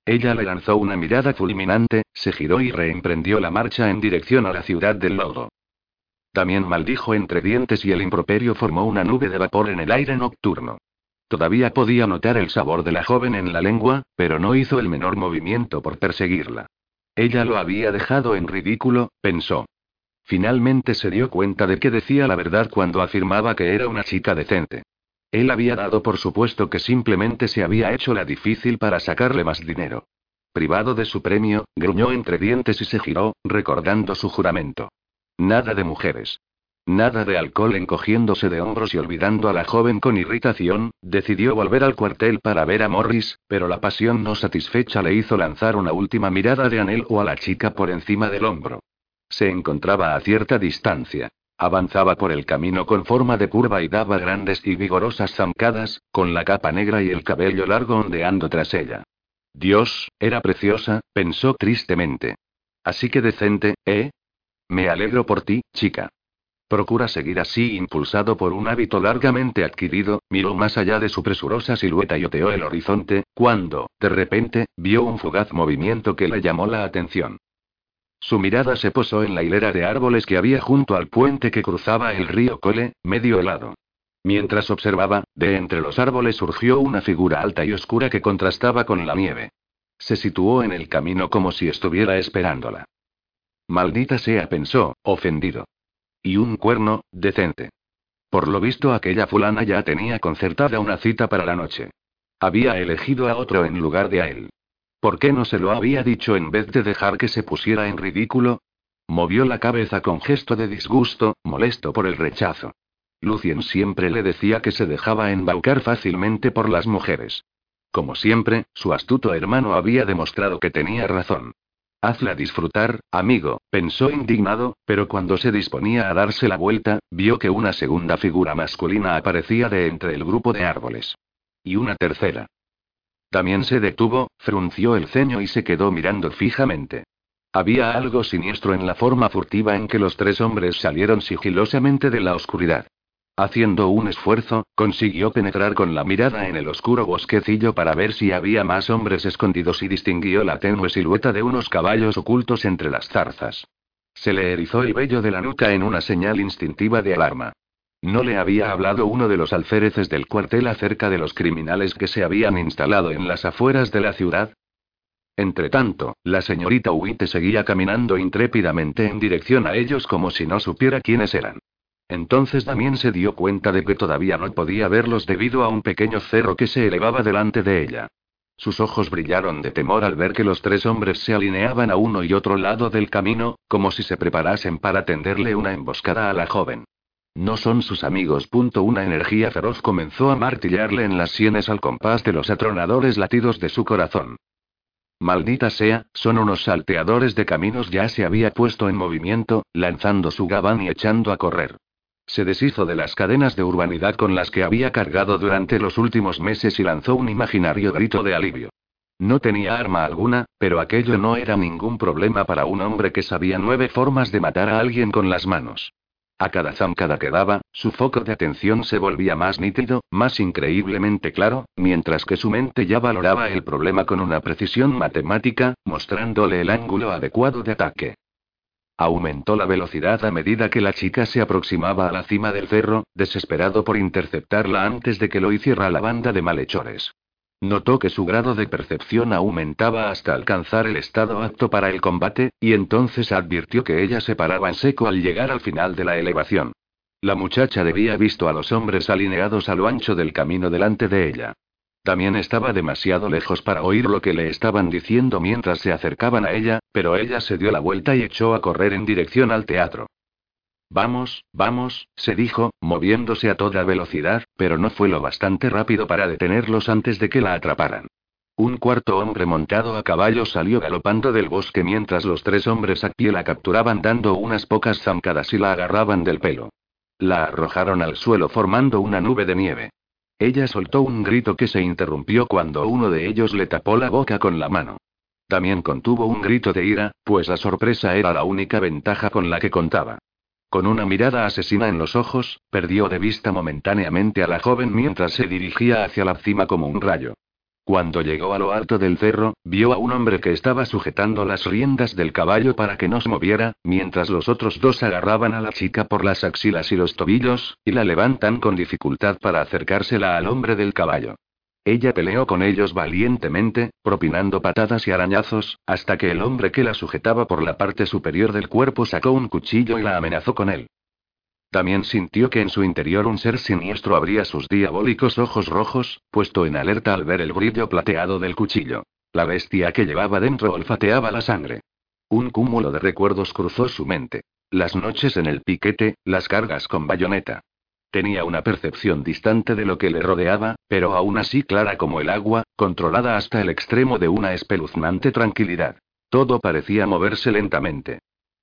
Ella le lanzó una mirada fulminante, se giró y reemprendió la marcha en dirección a la ciudad del lodo. También maldijo entre dientes y el improperio formó una nube de vapor en el aire nocturno. Todavía podía notar el sabor de la joven en la lengua, pero no hizo el menor movimiento por perseguirla. Ella lo había dejado en ridículo, pensó. Finalmente se dio cuenta de que decía la verdad cuando afirmaba que era una chica decente. Él había dado por supuesto que simplemente se había hecho la difícil para sacarle más dinero. Privado de su premio, gruñó entre dientes y se giró, recordando su juramento. Nada de mujeres. Nada de alcohol encogiéndose de hombros y olvidando a la joven con irritación, decidió volver al cuartel para ver a Morris, pero la pasión no satisfecha le hizo lanzar una última mirada de anhelo a la chica por encima del hombro. Se encontraba a cierta distancia. Avanzaba por el camino con forma de curva y daba grandes y vigorosas zancadas, con la capa negra y el cabello largo ondeando tras ella. Dios, era preciosa, pensó tristemente. Así que decente, ¿eh? Me alegro por ti, chica. Procura seguir así impulsado por un hábito largamente adquirido, miró más allá de su presurosa silueta y oteó el horizonte, cuando, de repente, vio un fugaz movimiento que le llamó la atención. Su mirada se posó en la hilera de árboles que había junto al puente que cruzaba el río Cole, medio helado. Mientras observaba, de entre los árboles surgió una figura alta y oscura que contrastaba con la nieve. Se situó en el camino como si estuviera esperándola. Maldita sea, pensó, ofendido. Y un cuerno, decente. Por lo visto aquella fulana ya tenía concertada una cita para la noche. Había elegido a otro en lugar de a él. ¿Por qué no se lo había dicho en vez de dejar que se pusiera en ridículo? Movió la cabeza con gesto de disgusto, molesto por el rechazo. Lucien siempre le decía que se dejaba embaucar fácilmente por las mujeres. Como siempre, su astuto hermano había demostrado que tenía razón. Hazla disfrutar, amigo, pensó indignado, pero cuando se disponía a darse la vuelta, vio que una segunda figura masculina aparecía de entre el grupo de árboles. Y una tercera. También se detuvo, frunció el ceño y se quedó mirando fijamente. Había algo siniestro en la forma furtiva en que los tres hombres salieron sigilosamente de la oscuridad. Haciendo un esfuerzo, consiguió penetrar con la mirada en el oscuro bosquecillo para ver si había más hombres escondidos y distinguió la tenue silueta de unos caballos ocultos entre las zarzas. Se le erizó el vello de la nuca en una señal instintiva de alarma. ¿No le había hablado uno de los alféreces del cuartel acerca de los criminales que se habían instalado en las afueras de la ciudad? Entretanto, la señorita Witte seguía caminando intrépidamente en dirección a ellos como si no supiera quiénes eran. Entonces también se dio cuenta de que todavía no podía verlos debido a un pequeño cerro que se elevaba delante de ella. Sus ojos brillaron de temor al ver que los tres hombres se alineaban a uno y otro lado del camino, como si se preparasen para tenderle una emboscada a la joven. No son sus amigos. Una energía feroz comenzó a martillarle en las sienes al compás de los atronadores latidos de su corazón. Maldita sea, son unos salteadores de caminos. Ya se había puesto en movimiento, lanzando su gabán y echando a correr. Se deshizo de las cadenas de urbanidad con las que había cargado durante los últimos meses y lanzó un imaginario grito de alivio. No tenía arma alguna, pero aquello no era ningún problema para un hombre que sabía nueve formas de matar a alguien con las manos. A cada zancada que daba, su foco de atención se volvía más nítido, más increíblemente claro, mientras que su mente ya valoraba el problema con una precisión matemática, mostrándole el ángulo adecuado de ataque. Aumentó la velocidad a medida que la chica se aproximaba a la cima del cerro, desesperado por interceptarla antes de que lo hiciera la banda de malhechores. Notó que su grado de percepción aumentaba hasta alcanzar el estado apto para el combate, y entonces advirtió que ella se paraba en seco al llegar al final de la elevación. La muchacha debía visto a los hombres alineados a lo ancho del camino delante de ella. También estaba demasiado lejos para oír lo que le estaban diciendo mientras se acercaban a ella, pero ella se dio la vuelta y echó a correr en dirección al teatro. Vamos, vamos, se dijo, moviéndose a toda velocidad, pero no fue lo bastante rápido para detenerlos antes de que la atraparan. Un cuarto hombre montado a caballo salió galopando del bosque mientras los tres hombres a pie la capturaban dando unas pocas zancadas y la agarraban del pelo. La arrojaron al suelo formando una nube de nieve. Ella soltó un grito que se interrumpió cuando uno de ellos le tapó la boca con la mano. También contuvo un grito de ira, pues la sorpresa era la única ventaja con la que contaba. Con una mirada asesina en los ojos, perdió de vista momentáneamente a la joven mientras se dirigía hacia la cima como un rayo. Cuando llegó a lo alto del cerro, vio a un hombre que estaba sujetando las riendas del caballo para que no se moviera, mientras los otros dos agarraban a la chica por las axilas y los tobillos, y la levantan con dificultad para acercársela al hombre del caballo. Ella peleó con ellos valientemente, propinando patadas y arañazos, hasta que el hombre que la sujetaba por la parte superior del cuerpo sacó un cuchillo y la amenazó con él. También sintió que en su interior un ser siniestro abría sus diabólicos ojos rojos, puesto en alerta al ver el brillo plateado del cuchillo. La bestia que llevaba dentro olfateaba la sangre. Un cúmulo de recuerdos cruzó su mente. Las noches en el piquete, las cargas con bayoneta. Tenía una percepción distante de lo que le rodeaba, pero aún así clara como el agua, controlada hasta el extremo de una espeluznante tranquilidad. Todo parecía moverse lentamente.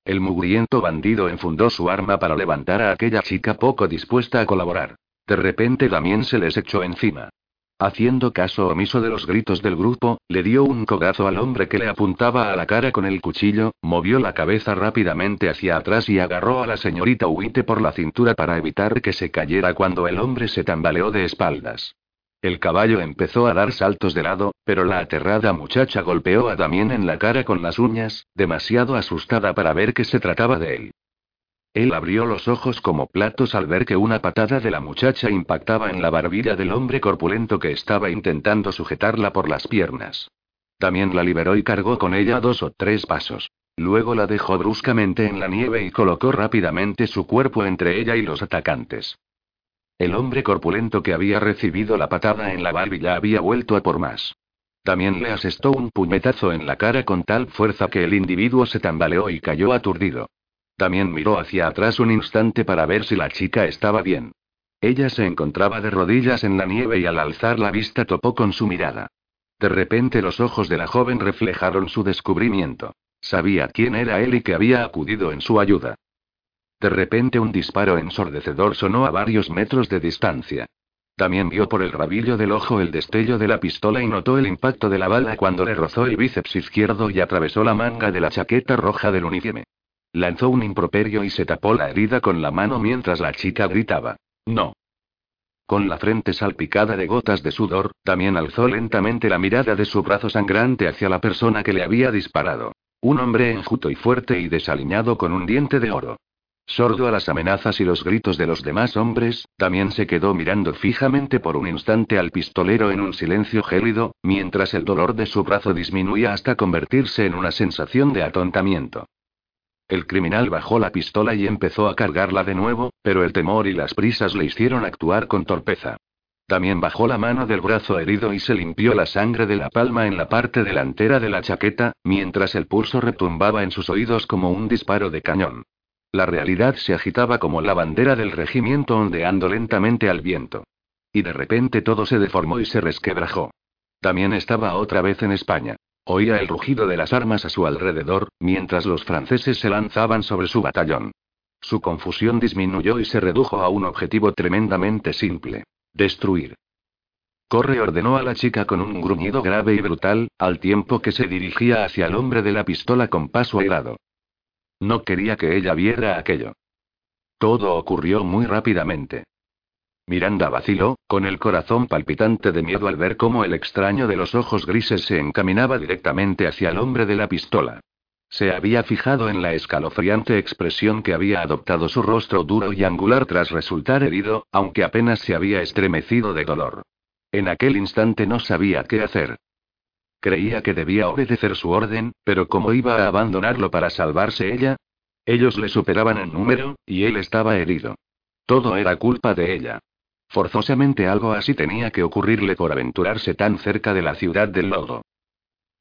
El mugriento bandido enfundó su arma para levantar a aquella chica poco dispuesta a colaborar. De repente Damien se les echó encima. Haciendo caso omiso de los gritos del grupo, le dio un cogazo al hombre que le apuntaba a la cara con el cuchillo, movió la cabeza rápidamente hacia atrás y agarró a la señorita Huite por la cintura para evitar que se cayera cuando el hombre se tambaleó de espaldas. El caballo empezó a dar saltos de lado, pero la aterrada muchacha golpeó a Damien en la cara con las uñas, demasiado asustada para ver que se trataba de él. Él abrió los ojos como platos al ver que una patada de la muchacha impactaba en la barbilla del hombre corpulento que estaba intentando sujetarla por las piernas. También la liberó y cargó con ella dos o tres pasos. Luego la dejó bruscamente en la nieve y colocó rápidamente su cuerpo entre ella y los atacantes. El hombre corpulento que había recibido la patada en la barbilla había vuelto a por más. También le asestó un puñetazo en la cara con tal fuerza que el individuo se tambaleó y cayó aturdido. También miró hacia atrás un instante para ver si la chica estaba bien. Ella se encontraba de rodillas en la nieve y al alzar la vista topó con su mirada. De repente los ojos de la joven reflejaron su descubrimiento. Sabía quién era él y que había acudido en su ayuda. De repente un disparo ensordecedor sonó a varios metros de distancia. También vio por el rabillo del ojo el destello de la pistola y notó el impacto de la bala cuando le rozó el bíceps izquierdo y atravesó la manga de la chaqueta roja del uniforme. Lanzó un improperio y se tapó la herida con la mano mientras la chica gritaba. No. Con la frente salpicada de gotas de sudor, también alzó lentamente la mirada de su brazo sangrante hacia la persona que le había disparado. Un hombre enjuto y fuerte y desaliñado con un diente de oro. Sordo a las amenazas y los gritos de los demás hombres, también se quedó mirando fijamente por un instante al pistolero en un silencio gélido, mientras el dolor de su brazo disminuía hasta convertirse en una sensación de atontamiento. El criminal bajó la pistola y empezó a cargarla de nuevo, pero el temor y las prisas le hicieron actuar con torpeza. También bajó la mano del brazo herido y se limpió la sangre de la palma en la parte delantera de la chaqueta, mientras el pulso retumbaba en sus oídos como un disparo de cañón. La realidad se agitaba como la bandera del regimiento ondeando lentamente al viento. Y de repente todo se deformó y se resquebrajó. También estaba otra vez en España. Oía el rugido de las armas a su alrededor, mientras los franceses se lanzaban sobre su batallón. Su confusión disminuyó y se redujo a un objetivo tremendamente simple. Destruir. Corre ordenó a la chica con un gruñido grave y brutal, al tiempo que se dirigía hacia el hombre de la pistola con paso airado. No quería que ella viera aquello. Todo ocurrió muy rápidamente. Miranda vaciló, con el corazón palpitante de miedo al ver cómo el extraño de los ojos grises se encaminaba directamente hacia el hombre de la pistola. Se había fijado en la escalofriante expresión que había adoptado su rostro duro y angular tras resultar herido, aunque apenas se había estremecido de dolor. En aquel instante no sabía qué hacer. Creía que debía obedecer su orden, pero ¿cómo iba a abandonarlo para salvarse ella? Ellos le superaban en número, y él estaba herido. Todo era culpa de ella. Forzosamente algo así tenía que ocurrirle por aventurarse tan cerca de la ciudad del lodo.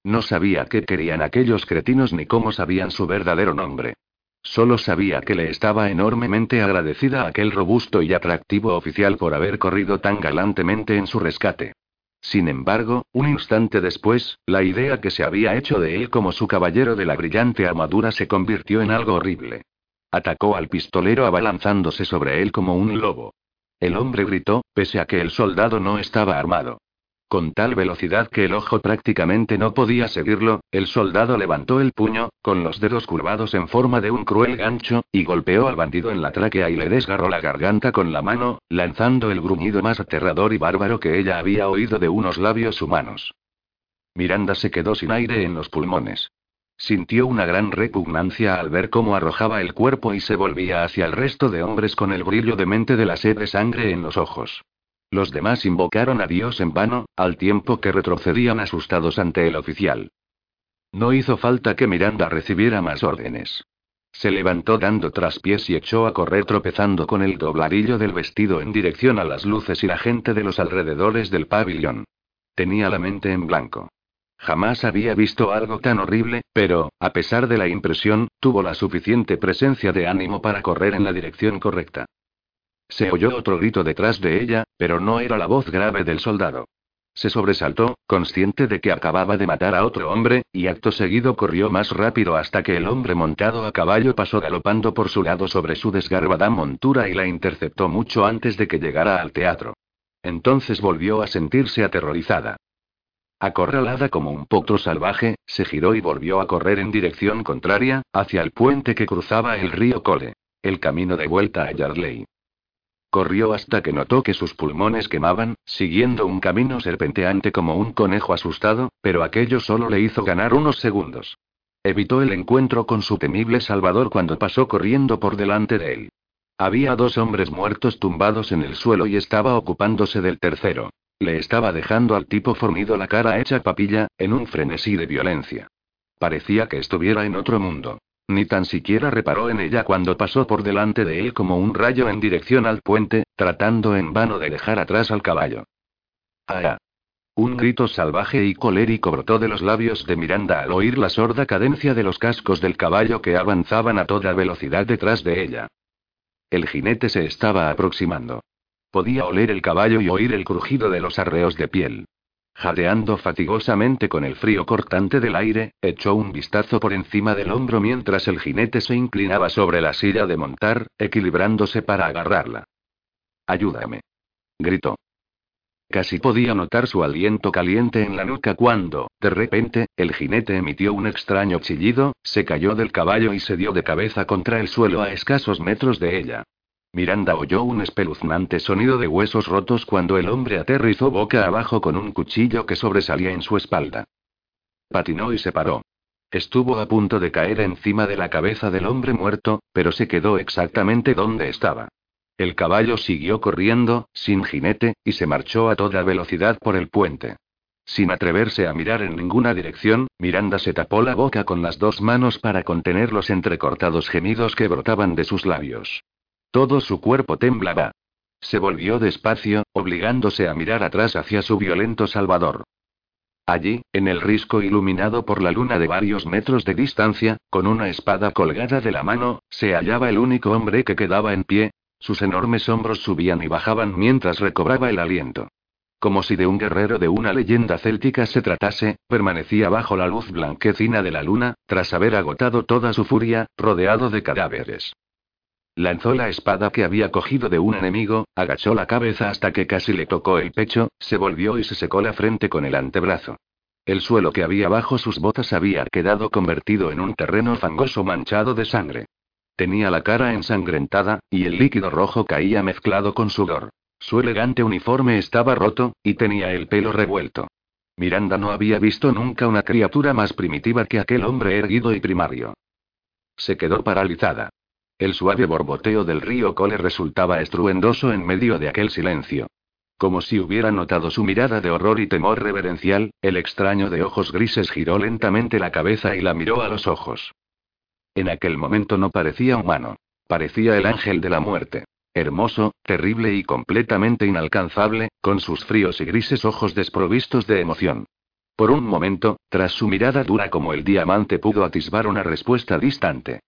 No sabía qué querían aquellos cretinos ni cómo sabían su verdadero nombre. Solo sabía que le estaba enormemente agradecida a aquel robusto y atractivo oficial por haber corrido tan galantemente en su rescate. Sin embargo, un instante después, la idea que se había hecho de él como su caballero de la brillante armadura se convirtió en algo horrible. Atacó al pistolero abalanzándose sobre él como un lobo. El hombre gritó, pese a que el soldado no estaba armado. Con tal velocidad que el ojo prácticamente no podía seguirlo, el soldado levantó el puño, con los dedos curvados en forma de un cruel gancho, y golpeó al bandido en la tráquea y le desgarró la garganta con la mano, lanzando el gruñido más aterrador y bárbaro que ella había oído de unos labios humanos. Miranda se quedó sin aire en los pulmones. Sintió una gran repugnancia al ver cómo arrojaba el cuerpo y se volvía hacia el resto de hombres con el brillo demente de la sed de sangre en los ojos. Los demás invocaron a Dios en vano, al tiempo que retrocedían asustados ante el oficial. No hizo falta que Miranda recibiera más órdenes. Se levantó dando traspiés y echó a correr tropezando con el dobladillo del vestido en dirección a las luces y la gente de los alrededores del pabellón. Tenía la mente en blanco. Jamás había visto algo tan horrible, pero, a pesar de la impresión, tuvo la suficiente presencia de ánimo para correr en la dirección correcta. Se oyó otro grito detrás de ella, pero no era la voz grave del soldado. Se sobresaltó, consciente de que acababa de matar a otro hombre, y acto seguido corrió más rápido hasta que el hombre montado a caballo pasó galopando por su lado sobre su desgarbada montura y la interceptó mucho antes de que llegara al teatro. Entonces volvió a sentirse aterrorizada. Acorralada como un potro salvaje, se giró y volvió a correr en dirección contraria, hacia el puente que cruzaba el río Cole. El camino de vuelta a Yardley. Corrió hasta que notó que sus pulmones quemaban, siguiendo un camino serpenteante como un conejo asustado, pero aquello solo le hizo ganar unos segundos. Evitó el encuentro con su temible salvador cuando pasó corriendo por delante de él. Había dos hombres muertos tumbados en el suelo y estaba ocupándose del tercero. Le estaba dejando al tipo fornido la cara hecha papilla, en un frenesí de violencia. Parecía que estuviera en otro mundo. Ni tan siquiera reparó en ella cuando pasó por delante de él como un rayo en dirección al puente, tratando en vano de dejar atrás al caballo. ¡Ah! Un grito salvaje y colérico brotó de los labios de Miranda al oír la sorda cadencia de los cascos del caballo que avanzaban a toda velocidad detrás de ella. El jinete se estaba aproximando. Podía oler el caballo y oír el crujido de los arreos de piel. Jadeando fatigosamente con el frío cortante del aire, echó un vistazo por encima del hombro mientras el jinete se inclinaba sobre la silla de montar, equilibrándose para agarrarla. Ayúdame. Gritó. Casi podía notar su aliento caliente en la nuca cuando, de repente, el jinete emitió un extraño chillido, se cayó del caballo y se dio de cabeza contra el suelo a escasos metros de ella. Miranda oyó un espeluznante sonido de huesos rotos cuando el hombre aterrizó boca abajo con un cuchillo que sobresalía en su espalda. Patinó y se paró. Estuvo a punto de caer encima de la cabeza del hombre muerto, pero se quedó exactamente donde estaba. El caballo siguió corriendo, sin jinete, y se marchó a toda velocidad por el puente. Sin atreverse a mirar en ninguna dirección, Miranda se tapó la boca con las dos manos para contener los entrecortados gemidos que brotaban de sus labios. Todo su cuerpo temblaba. Se volvió despacio, obligándose a mirar atrás hacia su violento salvador. Allí, en el risco iluminado por la luna de varios metros de distancia, con una espada colgada de la mano, se hallaba el único hombre que quedaba en pie. Sus enormes hombros subían y bajaban mientras recobraba el aliento. Como si de un guerrero de una leyenda céltica se tratase, permanecía bajo la luz blanquecina de la luna, tras haber agotado toda su furia, rodeado de cadáveres. Lanzó la espada que había cogido de un enemigo, agachó la cabeza hasta que casi le tocó el pecho, se volvió y se secó la frente con el antebrazo. El suelo que había bajo sus botas había quedado convertido en un terreno fangoso manchado de sangre. Tenía la cara ensangrentada, y el líquido rojo caía mezclado con sudor. Su elegante uniforme estaba roto, y tenía el pelo revuelto. Miranda no había visto nunca una criatura más primitiva que aquel hombre erguido y primario. Se quedó paralizada. El suave borboteo del río Cole resultaba estruendoso en medio de aquel silencio. Como si hubiera notado su mirada de horror y temor reverencial, el extraño de ojos grises giró lentamente la cabeza y la miró a los ojos. En aquel momento no parecía humano. Parecía el ángel de la muerte. Hermoso, terrible y completamente inalcanzable, con sus fríos y grises ojos desprovistos de emoción. Por un momento, tras su mirada dura como el diamante pudo atisbar una respuesta distante.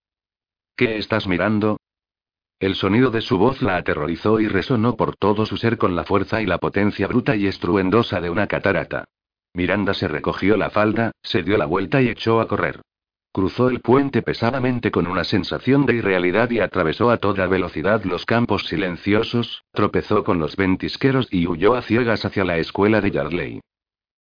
¿Qué estás mirando? El sonido de su voz la aterrorizó y resonó por todo su ser con la fuerza y la potencia bruta y estruendosa de una catarata. Miranda se recogió la falda, se dio la vuelta y echó a correr. Cruzó el puente pesadamente con una sensación de irrealidad y atravesó a toda velocidad los campos silenciosos, tropezó con los ventisqueros y huyó a ciegas hacia la escuela de Yardley.